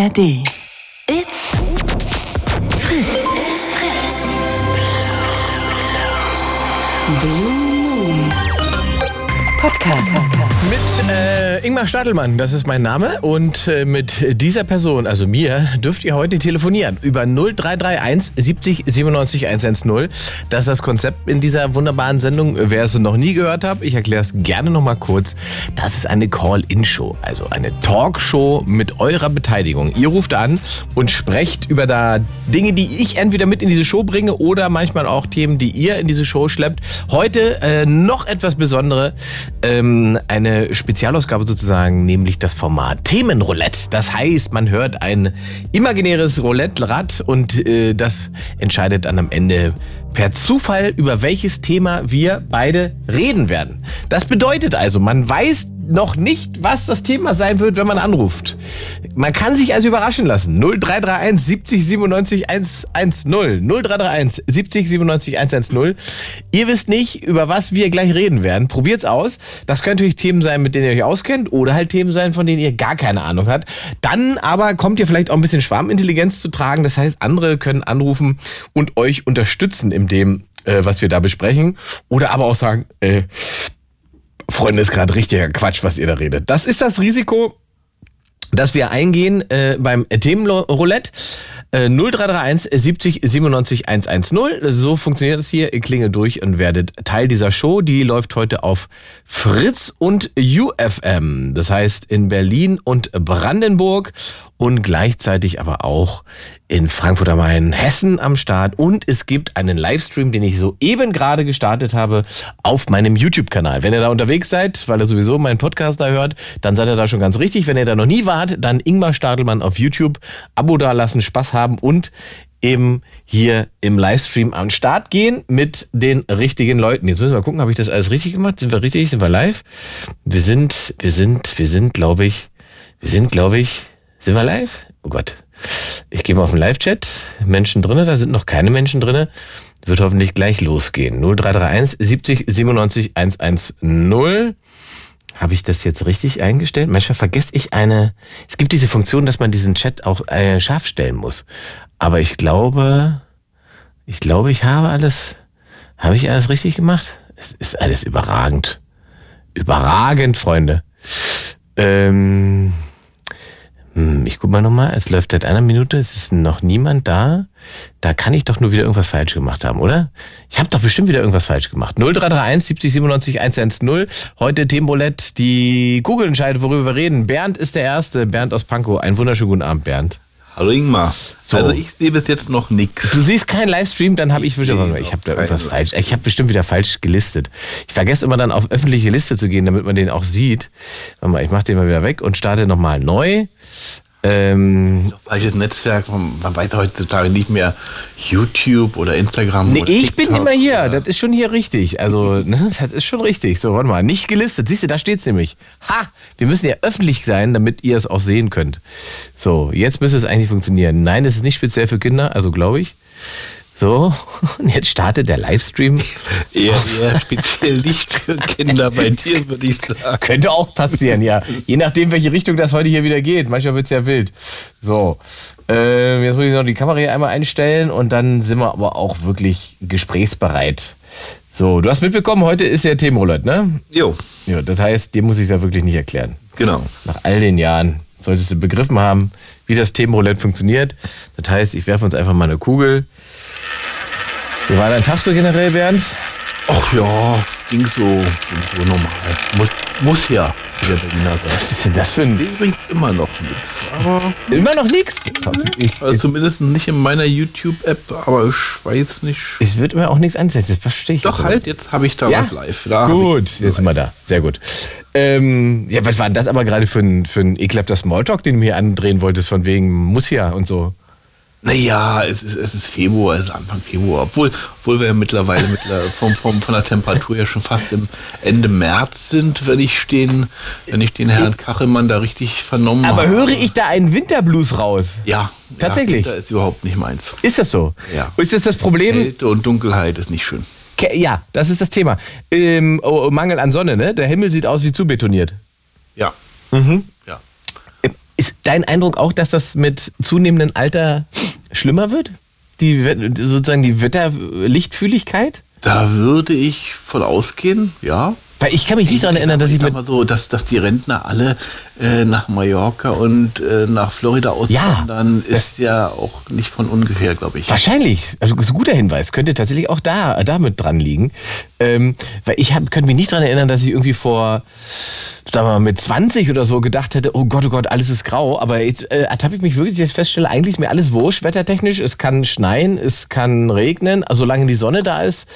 ARD. It's Podcast. Mit äh, Ingmar Stadelmann, das ist mein Name. Und äh, mit dieser Person, also mir, dürft ihr heute telefonieren über 0331 70 97 110. Das ist das Konzept in dieser wunderbaren Sendung. Wer es noch nie gehört hat, ich erkläre es gerne nochmal kurz. Das ist eine Call-In-Show, also eine Talkshow mit eurer Beteiligung. Ihr ruft an und sprecht über da Dinge, die ich entweder mit in diese Show bringe oder manchmal auch Themen, die ihr in diese Show schleppt. Heute äh, noch etwas Besondere ähm, eine Spezialausgabe sozusagen, nämlich das Format Themenroulette. Das heißt, man hört ein imaginäres Roulette-Rad und äh, das entscheidet dann am Ende per Zufall, über welches Thema wir beide reden werden. Das bedeutet also, man weiß noch nicht, was das Thema sein wird, wenn man anruft. Man kann sich also überraschen lassen. 0331 70 97 110. 0331 70 97 110. Ihr wisst nicht, über was wir gleich reden werden. Probiert's aus. Das können natürlich Themen sein, mit denen ihr euch auskennt oder halt Themen sein, von denen ihr gar keine Ahnung habt. Dann aber kommt ihr vielleicht auch ein bisschen Schwarmintelligenz zu tragen. Das heißt, andere können anrufen und euch unterstützen in dem, äh, was wir da besprechen. Oder aber auch sagen, äh, Freunde, ist gerade richtiger Quatsch, was ihr da redet. Das ist das Risiko, das wir eingehen äh, beim Themenroulette. Äh, 0331 70 97 110. So funktioniert es hier. Ihr klingelt durch und werdet Teil dieser Show. Die läuft heute auf Fritz und UFM. Das heißt in Berlin und Brandenburg und gleichzeitig aber auch in Frankfurt am Main, Hessen am Start. Und es gibt einen Livestream, den ich soeben gerade gestartet habe auf meinem YouTube-Kanal. Wenn ihr da unterwegs seid, weil ihr sowieso meinen Podcast da hört, dann seid ihr da schon ganz richtig. Wenn ihr da noch nie wart, dann Ingmar Stadelmann auf YouTube. Abo da lassen, Spaß haben und eben hier im Livestream am Start gehen mit den richtigen Leuten. Jetzt müssen wir gucken, habe ich das alles richtig gemacht? Sind wir richtig? Sind wir live? Wir sind, wir sind, wir sind, glaube ich, wir sind, glaube ich, sind wir live? Oh Gott. Ich gehe mal auf den Live-Chat. Menschen drinne, da sind noch keine Menschen drinne. Wird hoffentlich gleich losgehen. 0331 70 97 110. Habe ich das jetzt richtig eingestellt? Manchmal vergesse ich eine. Es gibt diese Funktion, dass man diesen Chat auch äh, scharf stellen muss. Aber ich glaube, ich glaube, ich habe alles, habe ich alles richtig gemacht? Es ist alles überragend. Überragend, Freunde. Ähm, hm, ich guck mal nochmal, es läuft seit einer Minute, es ist noch niemand da. Da kann ich doch nur wieder irgendwas falsch gemacht haben, oder? Ich habe doch bestimmt wieder irgendwas falsch gemacht. 0331 70 97 110. Heute Themenroulette. Die Google entscheidet, worüber wir reden. Bernd ist der Erste. Bernd aus Pankow. Einen wunderschönen guten Abend, Bernd. Hallo Ingmar. So. Also ich sehe bis jetzt noch nichts. Du siehst keinen Livestream, dann habe ich, Ich bestimmt. sehe Ich habe noch da irgendwas falsch. Ich habe bestimmt wieder falsch gelistet. Ich vergesse immer dann auf öffentliche Liste zu gehen, damit man den auch sieht. Warte mal, ich mache den mal wieder weg und starte nochmal neu. Ähm, Falsches Netzwerk, man weiß heutzutage nicht mehr YouTube oder Instagram. Nee, oder ich bin TikTok immer hier. Das ist schon hier richtig. Also, ne, das ist schon richtig. So, warte mal. Nicht gelistet. Siehst du, da steht's nämlich. Ha! Wir müssen ja öffentlich sein, damit ihr es auch sehen könnt. So, jetzt müsste es eigentlich funktionieren. Nein, es ist nicht speziell für Kinder, also glaube ich. So, und jetzt startet der Livestream. Eher, eher speziell nicht für Kinder bei dir, würde ich sagen. Könnte auch passieren, ja. Je nachdem, welche Richtung das heute hier wieder geht. Manchmal wird's ja wild. So, ähm, jetzt muss ich noch die Kamera hier einmal einstellen und dann sind wir aber auch wirklich gesprächsbereit. So, du hast mitbekommen, heute ist ja Themenroulette, ne? Jo, Ja, das heißt, dir muss ich ja wirklich nicht erklären. genau. Nach all den Jahren solltest du begriffen haben, wie das Themenroulette funktioniert. Das heißt, ich werfe uns einfach mal eine Kugel. Wie war dein Tag so generell, Bernd? Ach ja, ging so, ging so normal. Muss, muss ja, wie der Berliner sagt. Was ist denn das für ein... Den bringt immer noch nichts. Aber Immer noch nichts. Ich, also zumindest nicht in meiner YouTube-App, aber ich weiß nicht. Es wird immer auch nichts angezeigt, das verstehe ich Doch jetzt halt, jetzt habe ich da Ja? was live. Da hab Gut, ich jetzt sind wir da. Sehr gut. Ähm, ja, was war denn das aber gerade für ein, für ein ekelhafter Smalltalk, den du mir andrehen wolltest, von wegen muss ja und so? Naja, es ist, es ist Februar, es ist Anfang Februar. Obwohl, obwohl wir ja mittlerweile mit vom, vom, von der Temperatur ja schon fast im Ende März sind, wenn ich den, wenn ich den Herrn Kachelmann da richtig vernommen Aber habe. höre ich da einen Winterblues raus? Ja. Tatsächlich? Ja, ist überhaupt nicht meins. Ist das so? Ja. Ist das das Problem? Kälte und Dunkelheit ist nicht schön. Ja, das ist das Thema. Ähm, oh, Mangel an Sonne, ne? Der Himmel sieht aus wie zubetoniert. Ja. Mhm. Ist dein Eindruck auch, dass das mit zunehmendem Alter schlimmer wird? Die sozusagen die Wetterlichtfühligkeit? Da würde ich von ausgehen, ja. Weil ich kann mich nicht daran erinnern, dass ich, ich mit. mal so, dass, dass die Rentner alle äh, nach Mallorca und äh, nach Florida auswandern, Ja, ist ja auch nicht von ungefähr, glaube ich. Wahrscheinlich, also ist ein guter Hinweis, könnte tatsächlich auch da damit dran liegen. Ähm, weil ich hab, könnte mich nicht daran erinnern, dass ich irgendwie vor, sagen wir mal, mit 20 oder so gedacht hätte, oh Gott, oh Gott, alles ist grau. Aber jetzt äh, ertappe ich mich wirklich, ich feststelle, eigentlich ist mir alles wurscht, wettertechnisch. Es kann schneien, es kann regnen. Also solange die Sonne da ist,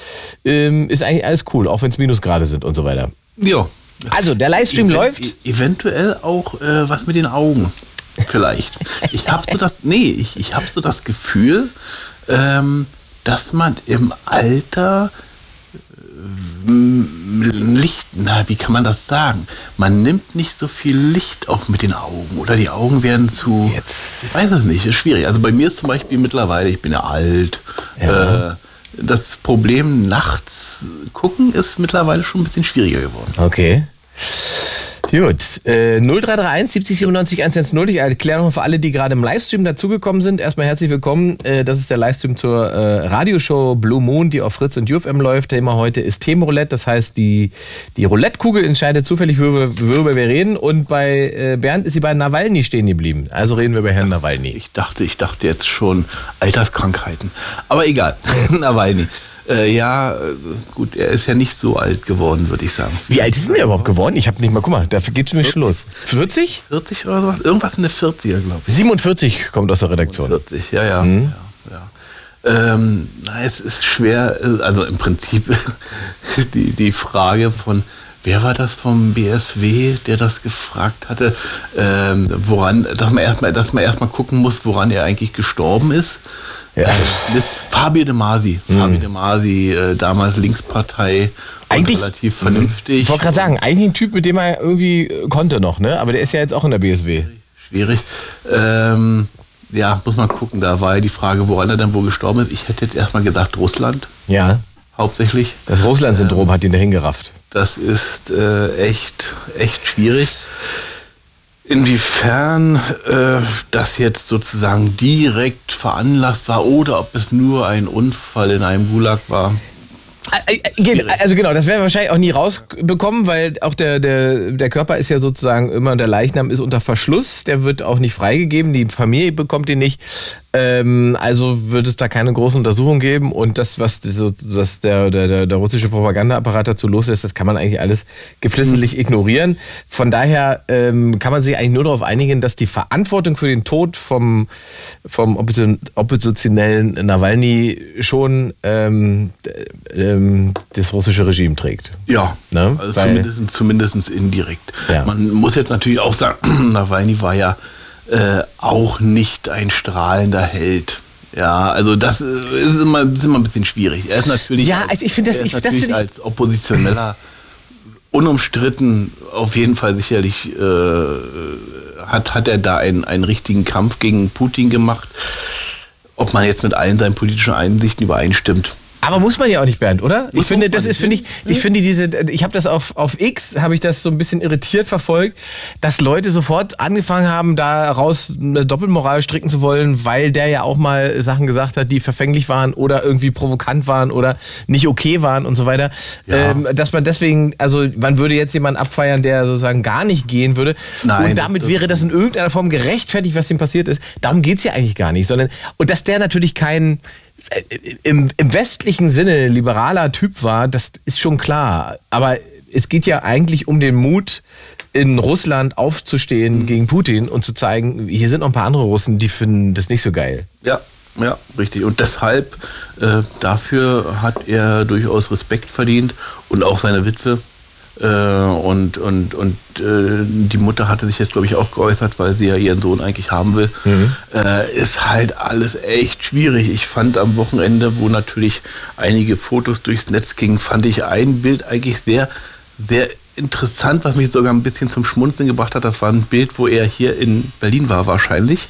ähm, ist eigentlich alles cool, auch wenn es Minusgrade sind und so weiter. Ja. Also, der Livestream Even- läuft. e- Eventuell auch äh, was mit den Augen. Vielleicht. ich habe so das, nee, ich, ich habe so das Gefühl, ähm, dass man im Alter ähm, Licht, na, wie kann man das sagen? Man nimmt nicht so viel Licht auf mit den Augen oder die Augen werden zu. Jetzt. Ich weiß es nicht, ist schwierig. Also bei mir ist zum Beispiel mittlerweile, ich bin ja alt. Ja. Äh, das Problem nachts gucken ist mittlerweile schon ein bisschen schwieriger geworden. Okay. Gut. Äh, 0331 70 97 110. Ich erkläre nochmal für alle, die gerade im Livestream dazugekommen sind. Erstmal herzlich willkommen. Äh, das ist der Livestream zur äh, Radioshow Blue Moon, die auf Fritz und UFM läuft. Thema heute ist Themenroulette. Das heißt, die, die Roulette-Kugel entscheidet zufällig, worüber, worüber wir reden. Und bei äh, Bernd ist sie bei Nawalny stehen geblieben. Also reden wir über Herrn Nawalny. Ich dachte, ich dachte jetzt schon Alterskrankheiten. Aber egal. Nawalny. Äh, ja, äh, gut, er ist ja nicht so alt geworden, würde ich sagen. Wie alt ist denn der überhaupt geworden? Ich habe nicht mal, guck mal, dafür geht's mir schon los. 40? 40 oder sowas? Irgendwas in der 40er, glaube ich. 47 kommt aus der Redaktion. 40, ja, ja. ja, ja. Ähm, na, es ist schwer, also im Prinzip die, die Frage von, wer war das vom BSW, der das gefragt hatte, ähm, woran, dass man erstmal, dass man erstmal gucken muss, woran er eigentlich gestorben ist. Ja. Äh, Fabio De Masi, Fabio De Masi, äh, damals Linkspartei, Eigentlich- relativ vernünftig. Ich wollte gerade sagen, eigentlich ein Typ, mit dem er irgendwie äh, konnte noch, ne? Aber der ist ja jetzt auch in der BSW. Schwierig. Ähm, ja, muss man gucken. Da war ja die Frage, woran er dann wohl gestorben ist. Ich hätte jetzt erstmal gedacht, Russland Ja. hauptsächlich. Das Russland-Syndrom hat ihn dahin gerafft. Das ist äh, echt, echt schwierig. Inwiefern äh, das jetzt sozusagen direkt veranlasst war oder ob es nur ein Unfall in einem Gulag war. Also genau, das werden wir wahrscheinlich auch nie rausbekommen, weil auch der, der, der Körper ist ja sozusagen immer, der Leichnam ist unter Verschluss, der wird auch nicht freigegeben, die Familie bekommt ihn nicht. Ähm, also wird es da keine große Untersuchung geben und das, was so, das der, der, der, russische Propagandaapparat dazu loslässt, das kann man eigentlich alles geflissentlich ignorieren. Von daher ähm, kann man sich eigentlich nur darauf einigen, dass die Verantwortung für den Tod vom, vom Opposition, oppositionellen Nawalny schon ähm, ähm, das russische Regime trägt. Ja, Ne? also zumindest, zumindest indirekt. Ja. Man muss jetzt natürlich auch sagen, Nawalny war ja äh, auch nicht ein strahlender Held. Ja, also das äh, ist immer, ist immer ein bisschen schwierig. Er ist natürlich, Ja, als- also ich finde das- ist ich- das als Oppositioneller unumstritten auf jeden Fall sicherlich äh, hat, hat er da einen, einen richtigen Kampf gegen Putin gemacht. Ob man jetzt mit allen seinen politischen Einsichten übereinstimmt, Aber muss man ja auch nicht, Bernd, oder? Ich Muss- finde, das ist, finde ich, ich finde diese, ich habe das auf, auf X, habe ich das so ein bisschen irritiert verfolgt, dass Leute sofort angefangen haben, daraus eine Doppelmoral stricken zu wollen, weil der ja auch mal Sachen gesagt hat, die verfänglich waren oder irgendwie provokant waren oder nicht okay waren und so weiter. Ja. Ähm, dass man deswegen, also man würde jetzt jemanden abfeiern, der sozusagen gar nicht gehen würde. Nein, und damit das- wäre das in irgendeiner Form gerechtfertigt, was ihm passiert ist. Darum geht's ja eigentlich gar nicht, sondern, und dass der natürlich kein, äh, im, im westlichen Sinne liberaler Typ war, das ist schon klar. Aber es geht ja eigentlich um den Mut, in Russland aufzustehen gegen Putin und zu zeigen, hier sind noch ein paar andere Russen, die finden das nicht so geil. Ja, ja, richtig. Und deshalb, äh, dafür hat er durchaus Respekt verdient und auch seine Witwe. Äh, und und, und äh, die Mutter hatte sich jetzt, glaube ich, auch geäußert, weil sie ja ihren Sohn eigentlich haben will. Äh, ist halt alles echt schwierig. Ich fand am Wochenende, wo natürlich einige Fotos durchs Netz gingen, fand ich ein Bild eigentlich sehr, sehr interessant, was mich sogar ein bisschen zum Schmunzeln gebracht hat. Das war ein Bild, wo er hier in Berlin war wahrscheinlich.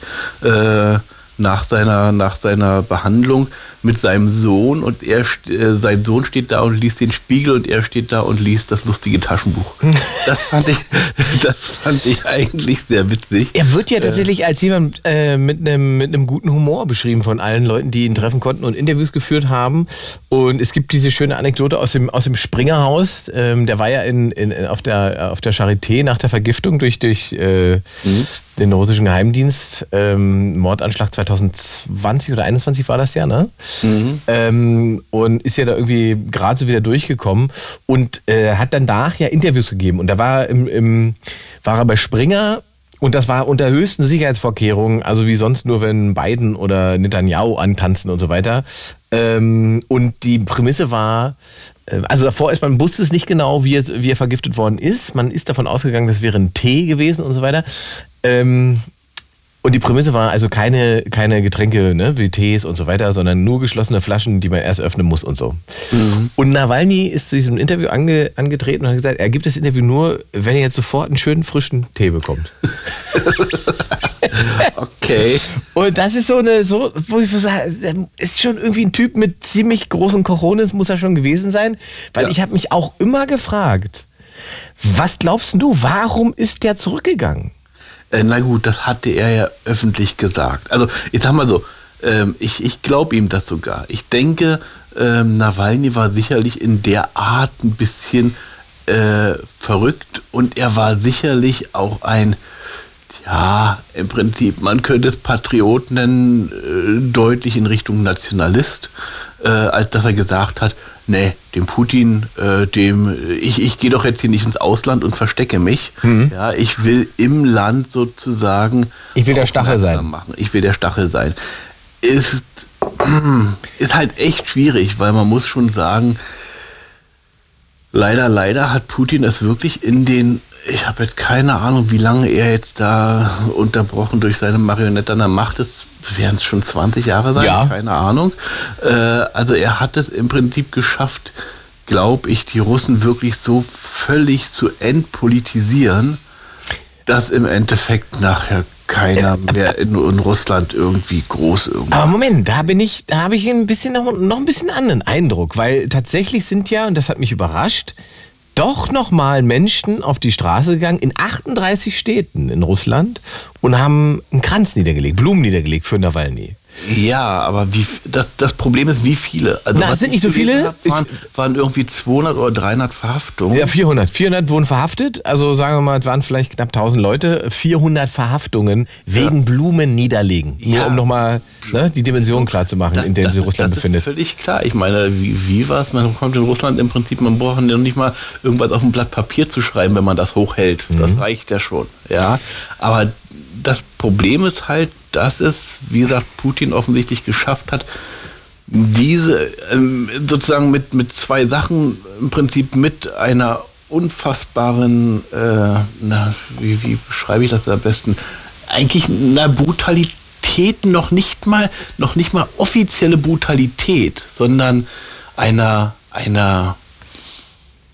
Nach seiner, nach seiner Behandlung mit seinem Sohn und er, äh, sein Sohn steht da und liest den Spiegel und er steht da und liest das lustige Taschenbuch. Das fand ich, das fand ich eigentlich sehr witzig. Er wird ja tatsächlich äh, als jemand äh, mit einem mit einem guten Humor beschrieben von allen Leuten, die ihn treffen konnten und Interviews geführt haben. Und es gibt diese schöne Anekdote aus dem aus dem Springerhaus. Ähm, der war ja in, in, auf der auf der Charité nach der Vergiftung durch durch äh, mhm den russischen Geheimdienst. Ähm, Mordanschlag 2020 oder 2021 war das ja, ne? Mhm. Ähm, und ist ja da irgendwie gerade so wieder durchgekommen und äh, hat danach ja Interviews gegeben. Und da war, im, im, war er bei Springer und das war unter höchsten Sicherheitsvorkehrungen, also wie sonst nur, wenn Biden oder Netanyahu antanzen und so weiter. Ähm, und die Prämisse war, äh, also davor ist man wusste es nicht genau, wie er, wie er vergiftet worden ist. Man ist davon ausgegangen, das wäre ein Tee gewesen und so weiter. Ähm, und die Prämisse war also keine, keine Getränke ne, wie Tees und so weiter, sondern nur geschlossene Flaschen, die man erst öffnen muss und so. Mhm. Und Nawalny ist zu diesem Interview ange, angetreten und hat gesagt, er gibt das Interview nur, wenn er jetzt sofort einen schönen frischen Tee bekommt. okay. Und das ist so eine, so, wo ich sage, ist schon irgendwie ein Typ mit ziemlich großen Coronis, muss er schon gewesen sein. Weil ja. ich habe mich auch immer gefragt, was glaubst du, warum ist der zurückgegangen? Äh, na gut, das hatte er ja öffentlich gesagt. Also ich sag mal so, ähm, ich, ich glaube ihm das sogar. Ich denke, ähm, Nawalny war sicherlich in der Art ein bisschen äh, verrückt und er war sicherlich auch ein, ja, im Prinzip, man könnte es Patriot nennen, äh, deutlich in Richtung Nationalist, äh, als dass er gesagt hat, nee, dem Putin, äh, dem, ich, ich gehe doch jetzt hier nicht ins Ausland und verstecke mich. Mhm. Ja, ich will im Land sozusagen. Ich will der Stachel sein. Machen. Ich will der Stachel sein. Ist, ist halt echt schwierig, weil man muss schon sagen, leider, leider hat Putin es wirklich in den ich habe jetzt keine Ahnung, wie lange er jetzt da unterbrochen durch seine Marionette an der Macht ist. Werden es schon 20 Jahre sein? Ja. Keine Ahnung. Äh, also er hat es im Prinzip geschafft, glaube ich, die Russen wirklich so völlig zu entpolitisieren, dass im Endeffekt nachher keiner äh, mehr in, in, Russland irgendwie groß irgendwie. Aber Moment, da bin ich, da habe ich ein bisschen noch, noch ein bisschen anderen Eindruck, weil tatsächlich sind ja, und das hat mich überrascht, doch nochmal Menschen auf die Straße gegangen in 38 Städten in Russland und haben einen Kranz niedergelegt, Blumen niedergelegt für Nawalny. Ja, aber wie, das, das Problem ist, wie viele? Also Na, es sind nicht so viele. Hab, waren, waren, irgendwie 200 oder 300 Verhaftungen. Ja, 400. 400 wurden verhaftet. Also sagen wir mal, es waren vielleicht knapp 1000 Leute. 400 Verhaftungen wegen ja. Blumen niederlegen. Nur ja. um nochmal ne, die Dimension klar zu machen, das, in der sich Russland das befindet. Das ist völlig klar. Ich meine, wie, wie war es? Man kommt in Russland im Prinzip, man braucht ja nicht mal irgendwas auf ein Blatt Papier zu schreiben, wenn man das hochhält. Mhm. Das reicht ja schon. Ja, aber das Problem ist halt, dass es, wie gesagt, Putin offensichtlich geschafft hat, diese ähm, sozusagen mit, mit zwei Sachen im Prinzip mit einer unfassbaren, äh, na, wie, wie beschreibe ich das am besten? Eigentlich einer Brutalität noch nicht mal, noch nicht mal offizielle Brutalität, sondern einer, einer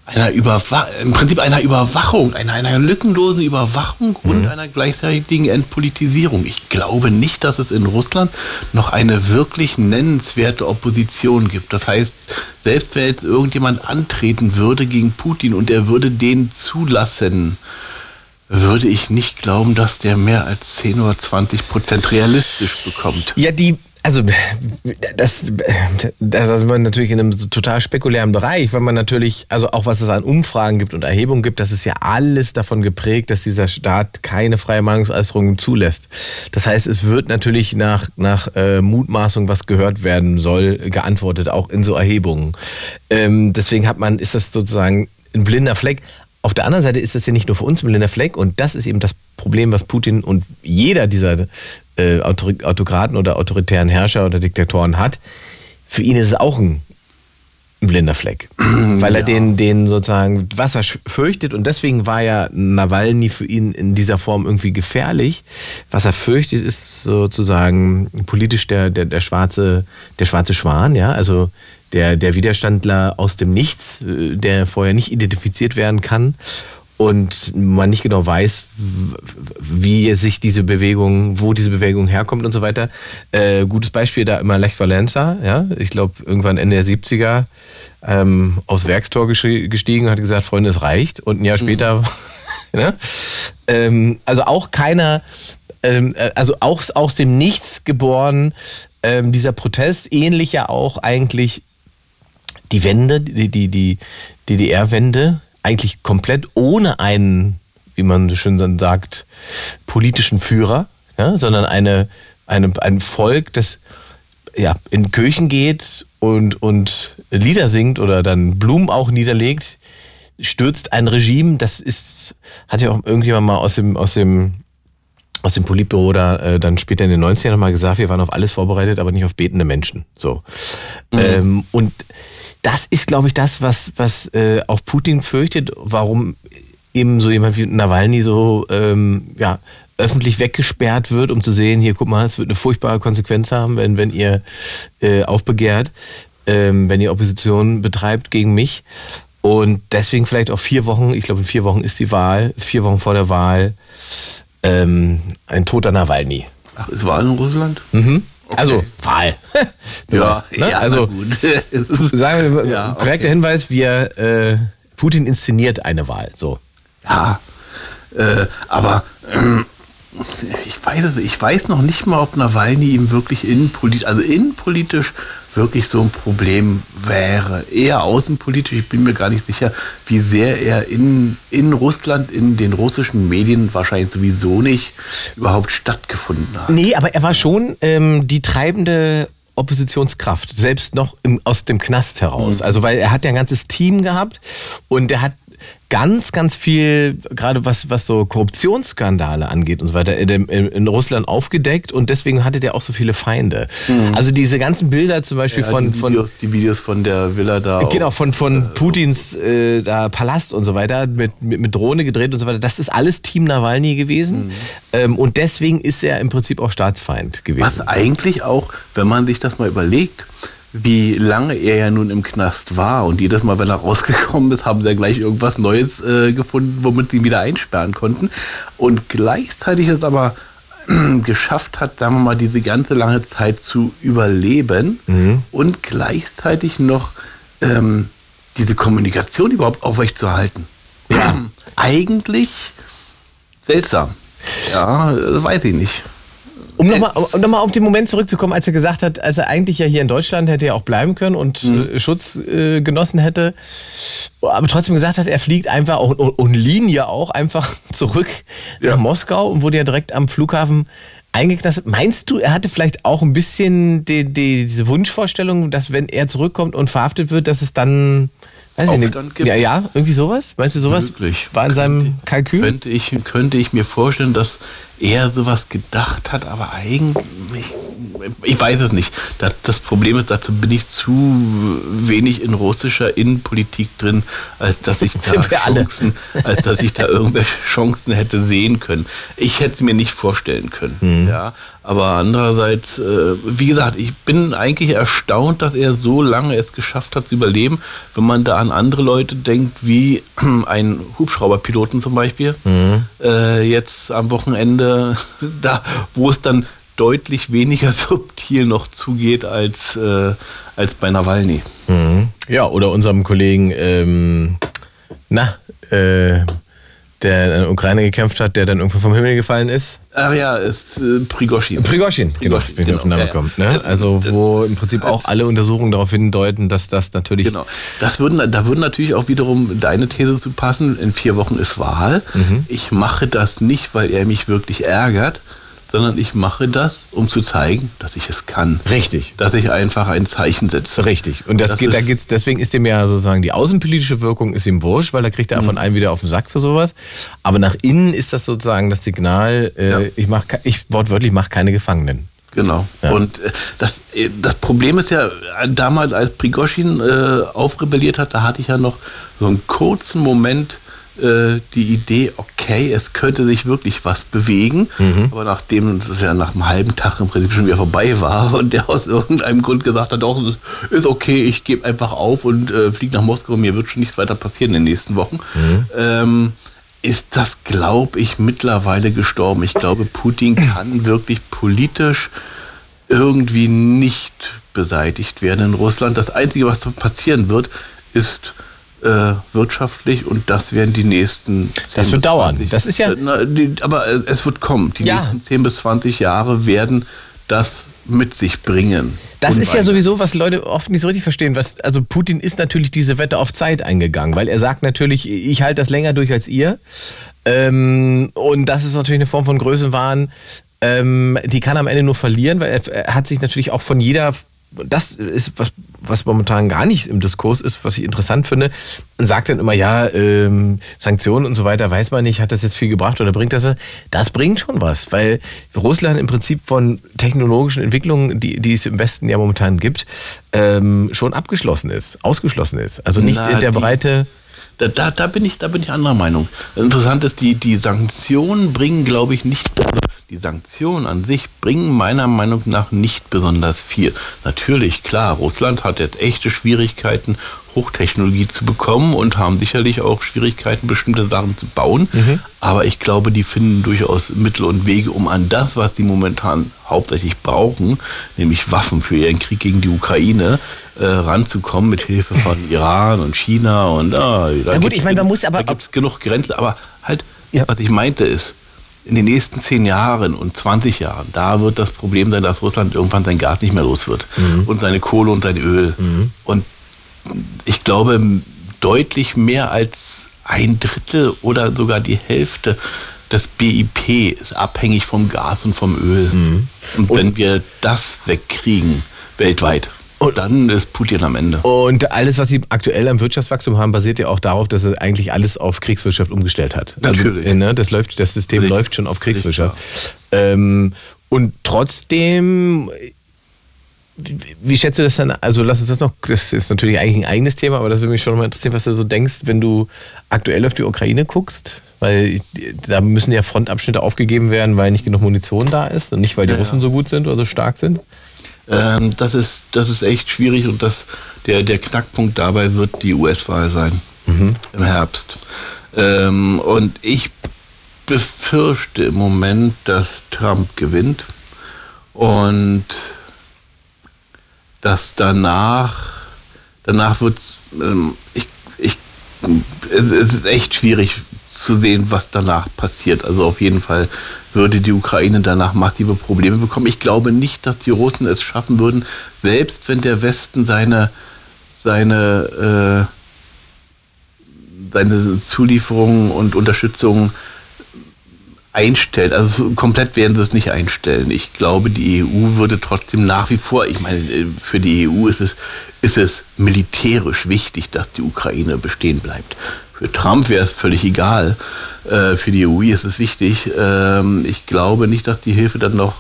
einer Überwa im Prinzip einer Überwachung, einer, einer lückenlosen Überwachung und mhm. einer gleichzeitigen Entpolitisierung. Ich glaube nicht, dass es in Russland noch eine wirklich nennenswerte Opposition gibt. Das heißt, selbst wenn jetzt irgendjemand antreten würde gegen Putin und er würde den zulassen, würde ich nicht glauben, dass der mehr als 10 oder 20 Prozent realistisch bekommt. Ja, die also das, da sind wir natürlich in einem total spekulären Bereich, weil man natürlich, also auch was es an Umfragen gibt und Erhebungen gibt, das ist ja alles davon geprägt, dass dieser Staat keine freie Meinungsäußerung zulässt. Das heißt, es wird natürlich nach, nach äh, Mutmaßung, was gehört werden soll, geantwortet, auch in so Erhebungen. Ähm, deswegen hat man, ist das sozusagen ein blinder Fleck. Auf der anderen Seite ist das ja nicht nur für uns ein blinder Fleck und das ist eben das Problem, was Putin und jeder dieser äh, Autokraten oder autoritären Herrscher oder Diktatoren hat, für ihn ist es auch ein, ein blinder Fleck. Weil er den, den sozusagen Wasser fürchtet und deswegen war ja Nawalny für ihn in dieser Form irgendwie gefährlich. Was er fürchtet, ist sozusagen politisch der, der, der, schwarze, der schwarze Schwan, ja, also der, der Widerstandler aus dem Nichts, äh, der vorher nicht identifiziert werden kann und man nicht genau weiß, wie sich diese Bewegung, wo diese Bewegung herkommt und so weiter. Äh, gutes Beispiel da immer Lech Valenza, ja, ich glaube irgendwann Ende der 70er ähm, aufs Werkstor gestiegen und hat gesagt, Freunde, es reicht. Und ein Jahr später, mhm. ne? ähm, also auch keiner, ähm, äh, also auch aus dem Nichts geboren, ähm, dieser Protest, ähnlich ja auch eigentlich die Wende, die, die, die DDR-Wende, eigentlich komplett ohne einen, wie man schön dann sagt, politischen Führer, ja, sondern eine, eine, ein Volk, das ja, in Kirchen geht und, und Lieder singt oder dann Blumen auch niederlegt, stürzt ein Regime, das ist, hat ja auch irgendjemand mal aus dem, aus dem, aus dem Politbüro da äh, dann später in den 90ern nochmal gesagt, wir waren auf alles vorbereitet, aber nicht auf betende Menschen. So. Mhm. Ähm, und das ist, glaube ich, das, was, was äh, auch Putin fürchtet, warum eben so jemand wie Nawalny so ähm, ja, öffentlich weggesperrt wird, um zu sehen, hier, guck mal, es wird eine furchtbare Konsequenz haben, wenn, wenn ihr äh, aufbegehrt, ähm, wenn ihr Opposition betreibt gegen mich. Und deswegen vielleicht auch vier Wochen, ich glaube in vier Wochen ist die Wahl, vier Wochen vor der Wahl, ähm, ein toter Nawalny. Ach, ist Wahl in Russland? Mhm. Okay. Also Wahl. ja, ne? ja, also sagen wir, ja, okay. korrekter Hinweis, wir äh, Putin inszeniert eine Wahl. So. Ja, äh, aber ähm, ich weiß ich weiß noch nicht mal, ob Nawalny ihm wirklich innenpolitisch, also innenpolitisch wirklich so ein Problem wäre. Eher außenpolitisch, ich bin mir gar nicht sicher, wie sehr er in, in Russland, in den russischen Medien wahrscheinlich sowieso nicht überhaupt stattgefunden hat. Nee, aber er war schon ähm, die treibende Oppositionskraft, selbst noch im, aus dem Knast heraus. Mhm. Also weil er hat ja ein ganzes Team gehabt und er hat ganz, ganz viel, gerade was, was so Korruptionsskandale angeht und so weiter, in, in Russland aufgedeckt und deswegen hatte der auch so viele Feinde. Mhm. Also diese ganzen Bilder zum Beispiel ja, von, die Videos, von. Die Videos von der Villa da. Genau, von, von äh, Putins äh, da Palast und so weiter, mit, mit, mit, Drohne gedreht und so weiter. Das ist alles Team Nawalny gewesen. Mhm. Ähm, und deswegen ist er im Prinzip auch Staatsfeind gewesen. Was eigentlich auch, wenn man sich das mal überlegt, wie lange er ja nun im Knast war. Und jedes Mal, wenn er rausgekommen ist, haben sie ja gleich irgendwas Neues äh, gefunden, womit sie ihn wieder einsperren konnten. Und gleichzeitig es aber geschafft hat, sagen wir mal, diese ganze lange Zeit zu überleben mhm. und gleichzeitig noch ähm, diese Kommunikation überhaupt aufrechtzuerhalten. Ja. Eigentlich seltsam. Ja, weiß ich nicht. Um nochmal um noch auf den Moment zurückzukommen, als er gesagt hat, als er eigentlich ja hier in Deutschland hätte ja auch bleiben können und mhm. Äh, Schutz äh, genossen hätte, aber trotzdem gesagt hat, er fliegt einfach auch, und, und Linie auch einfach zurück ja. nach Moskau und wurde ja direkt am Flughafen eingeknastet. Meinst du, er hatte vielleicht auch ein bisschen die, die, diese Wunschvorstellung, dass wenn er zurückkommt und verhaftet wird, dass es dann Weiß ich nicht. Ja, ja, irgendwie sowas? Meinst du sowas? Möglich. War in seinem Kalkül? Könnte ich, könnte ich mir vorstellen, dass er sowas gedacht hat, aber eigentlich, ich weiß es nicht. Das, das Problem ist, dazu bin ich zu wenig in russischer Innenpolitik drin, als dass ich da Chancen, als dass ich da irgendwelche Chancen hätte sehen können. Ich hätte es mir nicht vorstellen können. Mhm. Ja, aber andererseits, äh, wie gesagt, ich bin eigentlich erstaunt, dass er so lange es geschafft hat zu überleben, wenn man da an andere Leute denkt, wie ein Hubschrauberpiloten zum Beispiel, mhm. äh, jetzt am Wochenende, da, wo es dann deutlich weniger subtil noch zugeht als, äh, als bei Nawalny. Mhm. Ja, oder unserem Kollegen, ähm, na, äh, der in der Ukraine gekämpft hat, der dann irgendwo vom Himmel gefallen ist. Ach ja, ist äh, Prigoschin. Prigoschin, genau, ich bin genau, auf den Namen ja, kommt. Ne? Also wo im Prinzip auch alle Untersuchungen darauf hindeuten, dass das natürlich... Genau, das würden, da würden natürlich auch wiederum deine These zu passen, in vier Wochen ist Wahl. Mhm. Ich mache das nicht, weil er mich wirklich ärgert, sondern ich mache das, um zu zeigen, dass ich es kann. Richtig. Dass ich einfach ein Zeichen setze. Richtig. Und das, das geht, da geht's, deswegen ist dem ja sozusagen die außenpolitische Wirkung ist ihm wurscht, weil da kriegt er mhm. von einem wieder auf den Sack für sowas. Aber nach innen ist das sozusagen das Signal, äh, ja. ich mach, ich wortwörtlich mache keine Gefangenen. Genau. Ja. Und äh, das, äh, das Problem ist ja, damals als Prigoschin äh, aufrebelliert hat, da hatte ich ja noch so einen kurzen Moment, äh, die Idee, okay, es könnte sich wirklich was bewegen. Mhm. Aber nachdem es ja nach einem halben Tag im Prinzip schon wieder vorbei war und der aus irgendeinem Grund gesagt hat, doch, ist okay, ich gebe einfach auf und äh, fliege nach Moskau, mir wird schon nichts weiter passieren in den nächsten Wochen. Mhm. Ähm, ist das, glaube ich, mittlerweile gestorben. Ich glaube, Putin kann wirklich politisch irgendwie nicht beseitigt werden in Russland. Das Einzige, was passieren wird, ist äh, wirtschaftlich und das werden die nächsten. Das wird dauern. Das ist ja. Na, die, aber äh, es wird kommen. Die Ja. nächsten 10 bis 20 Jahre werden das mit sich bringen. Das ist ja sowieso, was Leute oft nicht so richtig verstehen. Was, also Putin ist natürlich diese Wette auf Zeit eingegangen, weil er sagt natürlich, ich halte das länger durch als ihr. Ähm, und das ist natürlich eine Form von Größenwahn, ähm, die kann am Ende nur verlieren, weil er, er hat sich natürlich auch von jeder, das ist was, was momentan gar nicht im Diskurs ist, was ich interessant finde, man sagt dann immer, ja, ähm, Sanktionen und so weiter, weiß man nicht, hat das jetzt viel gebracht oder bringt das was? Das bringt schon was, weil Russland im Prinzip von technologischen Entwicklungen, die, die es im Westen ja momentan gibt, ähm, schon abgeschlossen ist, ausgeschlossen ist. Also nicht Na, in der Breite. Da, da, bin ich, da bin ich anderer Meinung. Interessant ist, die, die Sanktionen bringen, glaube ich, nicht, die Sanktionen an sich bringen meiner Meinung nach nicht besonders viel. Natürlich, klar, Russland hat jetzt echte Schwierigkeiten, Hochtechnologie zu bekommen und haben sicherlich auch Schwierigkeiten, bestimmte Sachen zu bauen. Aber ich glaube, die finden durchaus Mittel und Wege, um an das, was sie momentan hauptsächlich brauchen, nämlich Waffen für ihren Krieg gegen die Ukraine, äh, ranzukommen mit Hilfe von Iran und China und ah, da Na gut, ich meine, man genug- muss aber- da gibt's genug Grenzen, aber halt, Ja. was ich meinte ist, in den nächsten zehn Jahren und 20 Jahren, da wird das Problem sein, dass Russland irgendwann sein Gas nicht mehr los wird Mhm. und seine Kohle und sein Öl. Und ich glaube, deutlich mehr als ein Drittel oder sogar die Hälfte des BIP ist abhängig vom Gas und vom Öl. Mhm. Und wenn wir das wegkriegen, weltweit, dann ist Putin am Ende. Und alles, was sie aktuell am Wirtschaftswachstum haben, basiert ja auch darauf, dass er eigentlich alles auf Kriegswirtschaft umgestellt hat. Natürlich. Also, ne, das läuft, das System Sicher. läuft schon auf Kriegswirtschaft. Ähm, und trotzdem, wie, wie schätzt du das dann? Also lass uns das noch, das ist natürlich eigentlich ein eigenes Thema, aber das würde mich schon mal interessieren, was du so denkst, wenn du aktuell auf die Ukraine guckst, weil da müssen ja Frontabschnitte aufgegeben werden, weil nicht genug Munition da ist und nicht, weil die Ja, Russen ja. so gut sind oder so stark sind. Ähm, das, ist, das ist echt schwierig und das, der, der Knackpunkt dabei wird die US-Wahl sein im Herbst. Ähm, und ich befürchte im Moment, dass Trump gewinnt und dass danach, danach wird ähm, ich, ich, es, ist echt schwierig zu sehen, was danach passiert. Also auf jeden Fall würde die Ukraine danach massive Probleme bekommen. Ich glaube nicht, dass die Russen es schaffen würden, selbst wenn der Westen seine, seine, äh, seine Zulieferungen und Unterstützung einstellt. Also so komplett werden sie es nicht einstellen. Ich glaube, die EU würde trotzdem nach wie vor, ich meine, äh, für die EU ist es, ist es militärisch wichtig, dass die Ukraine bestehen bleibt. Für Trump wäre es völlig egal. Äh, Für die EU ist es wichtig. Ähm, Ich glaube nicht, dass die Hilfe dann noch,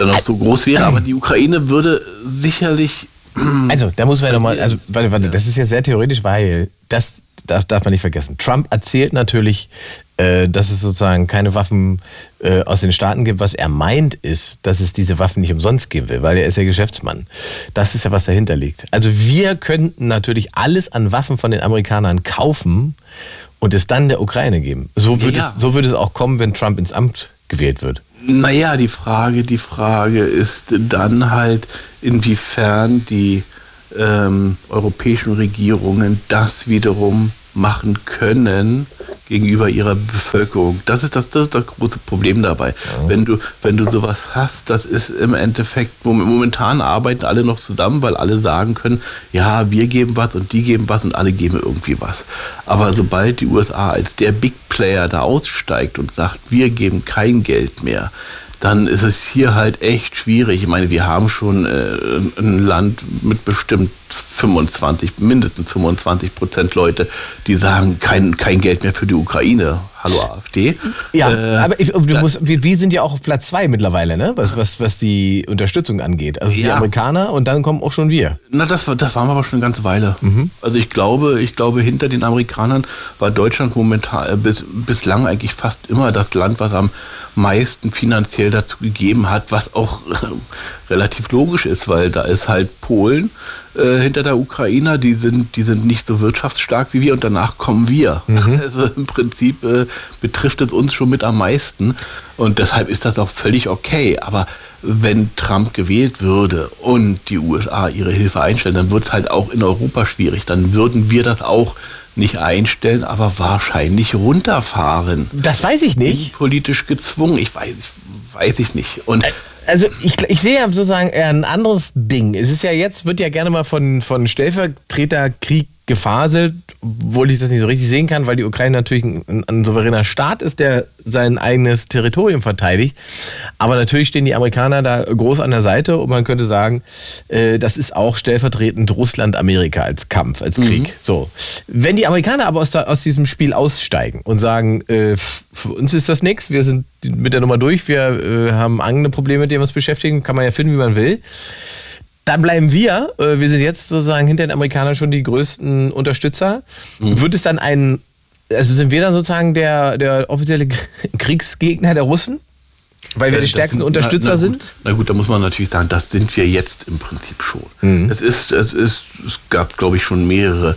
dann noch so groß wäre, aber die Ukraine würde sicherlich Also, da muss man ja nochmal, also, warte, warte, das ist ja sehr theoretisch, weil das darf, darf man nicht vergessen. Trump erzählt natürlich, äh, dass es sozusagen keine Waffen äh, aus den Staaten gibt. Was er meint ist, dass es diese Waffen nicht umsonst geben will, weil er ist ja Geschäftsmann. Das ist ja, was dahinter liegt. Also wir könnten natürlich alles an Waffen von den Amerikanern kaufen und es dann der Ukraine geben. So würde Ja. es, so würde es auch kommen, wenn Trump ins Amt gewählt wird. Naja, die Frage, die Frage ist dann halt, inwiefern die ähm, europäischen Regierungen das wiederum machen können gegenüber ihrer Bevölkerung. Das ist das, das, ist das große Problem dabei. Wenn du, wenn du sowas hast, das ist im Endeffekt, mom- momentan arbeiten alle noch zusammen, weil alle sagen können, ja, wir geben was und die geben was und alle geben irgendwie was. Aber sobald die USA als der Big Player da aussteigt und sagt, wir geben kein Geld mehr, dann ist es hier halt echt schwierig. Ich meine, wir haben schon äh, ein Land mit bestimmt 25, mindestens 25 Prozent Leute, die sagen, kein, kein Geld mehr für die Ukraine. Hallo AfD. Ja, Äh, aber ich, du musst, wir, wir sind ja auch auf Platz zwei mittlerweile, ne? was, was, was die Unterstützung angeht. Also die Ja. Amerikaner und dann kommen auch schon wir. Na, das, das waren wir aber schon eine ganze Weile. Also ich glaube, ich glaube, hinter den Amerikanern war Deutschland momentan äh, bis, bislang eigentlich fast immer das Land, was am meisten finanziell dazu gegeben hat, was auch relativ logisch ist, weil da ist halt Polen, äh, hinter der Ukrainer, die sind, die sind nicht so wirtschaftsstark wie wir und danach kommen wir. Mhm. Also im Prinzip äh, betrifft es uns schon mit am meisten und deshalb ist das auch völlig okay. Aber wenn Trump gewählt würde und die USA ihre Hilfe einstellen, dann wird es halt auch in Europa schwierig. Dann würden wir das auch nicht einstellen, aber wahrscheinlich runterfahren. Das weiß ich nicht. Politisch gezwungen, ich weiß, weiß ich nicht. Und also ich, ich sehe ja sozusagen ein anderes Ding. Es ist ja jetzt, wird ja gerne mal von, von Stellvertreterkrieg gefaselt, obwohl ich das nicht so richtig sehen kann, weil die Ukraine natürlich ein, ein, souveräner Staat ist, der sein eigenes Territorium verteidigt. Aber natürlich stehen die Amerikaner da groß an der Seite und man könnte sagen, äh, das ist auch stellvertretend Russland-Amerika als Kampf, als Krieg. Mhm. So. Wenn die Amerikaner aber aus, da, aus diesem Spiel aussteigen und sagen, äh, für uns ist das nichts, wir sind mit der Nummer durch, wir äh, haben andere Probleme, mit denen wir uns beschäftigen, kann man ja finden, wie man will dann bleiben wir, äh, wir sind jetzt sozusagen hinter den Amerikanern schon die größten Unterstützer. Mhm. Wird es dann ein, also sind wir dann sozusagen der, der offizielle Kriegsgegner der Russen? Weil wir die stärksten sind, Unterstützer na, na sind? Na gut, da muss man natürlich sagen, das sind wir jetzt im Prinzip schon. Mhm. Es ist, es ist, es gab, glaube ich, schon mehrere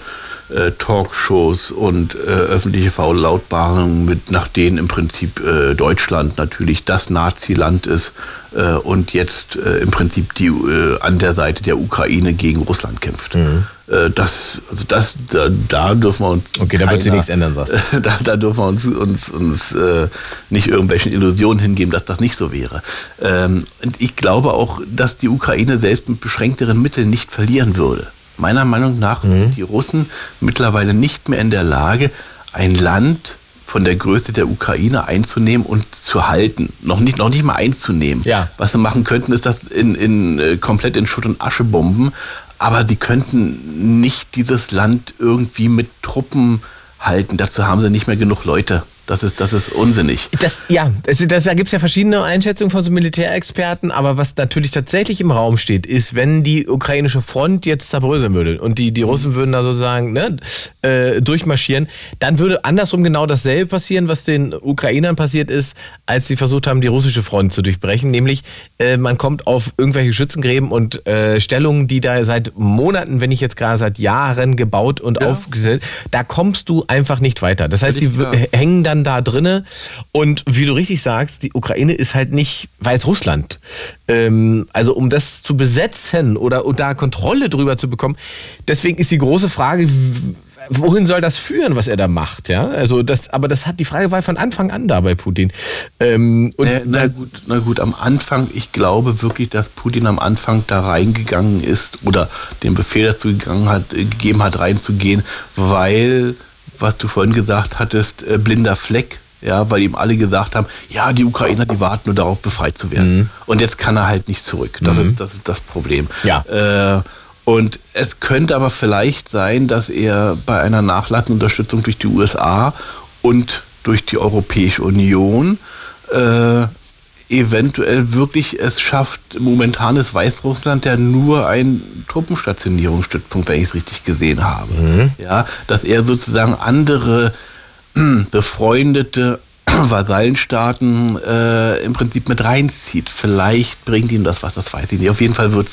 äh, Talkshows und äh, öffentliche Verlautbarungen, mit, nach denen im Prinzip äh, Deutschland natürlich das Nazi-Land ist äh, und jetzt äh, im Prinzip die äh, an der Seite der Ukraine gegen Russland kämpft. Mhm. das, also das, da, da, dürfen wir uns. Okay, da wird sich nichts ändern, sagst da, da dürfen wir uns, uns, uns nicht irgendwelchen Illusionen hingeben, dass das nicht so wäre. Ähm, und ich glaube auch, dass die Ukraine selbst mit beschränkteren Mitteln nicht verlieren würde. Meiner Meinung nach mhm. sind die Russen mittlerweile nicht mehr in der Lage, ein Land von der Größe der Ukraine einzunehmen und zu halten. Noch nicht, noch nicht mal einzunehmen. Ja. Was sie machen könnten, ist das in, in, äh, komplett in Schutt und Asche bomben. Aber sie könnten nicht dieses Land irgendwie mit Truppen halten. Dazu haben sie nicht mehr genug Leute. Das ist, das ist unsinnig. Das, ja, das, das, da gibt es ja verschiedene Einschätzungen von so Militärexperten, aber was natürlich tatsächlich im Raum steht, ist, wenn die ukrainische Front jetzt zerbröseln würde und die, die Russen würden da sozusagen ne, äh, durchmarschieren, dann würde andersrum genau dasselbe passieren, was den Ukrainern passiert ist, als sie versucht haben, die russische Front zu durchbrechen. Nämlich, äh, man kommt auf irgendwelche Schützengräben und äh, Stellungen, die da seit Monaten, wenn nicht jetzt gerade seit Jahren gebaut und ja. aufgestellt, da kommst du einfach nicht weiter. Das heißt, sie hängen dann da drinne. Und wie du richtig sagst, die Ukraine ist halt nicht Weißrussland. Ähm, also um das zu besetzen oder, oder da Kontrolle drüber zu bekommen. Deswegen ist die große Frage, wohin soll das führen, was er da macht, ja? Also das, aber das hat die Frage war von Anfang an da bei Putin. Ähm, und na, na, gut, na gut, am Anfang, ich glaube wirklich, dass Putin am Anfang da reingegangen ist oder den Befehl dazu gegangen hat, gegeben hat, reinzugehen, weil was du vorhin gesagt hattest, äh, blinder Fleck, ja, weil ihm alle gesagt haben, ja, die Ukrainer, die warten nur darauf, befreit zu werden. Mhm. Und jetzt kann er halt nicht zurück. Das, mhm. ist, das ist das Problem. Ja. Äh, und es könnte aber vielleicht sein, dass er bei einer nachlassenden Unterstützung durch die USA und durch die Europäische Union äh, eventuell wirklich es schafft, momentan ist Weißrussland ja nur ein Truppenstationierungsstützpunkt, wenn ich es richtig gesehen habe. Mhm. Ja, dass er sozusagen andere befreundete Vasallenstaaten äh, im Prinzip mit reinzieht. Vielleicht bringt ihm das was, das weiß ich nicht. Auf jeden Fall wird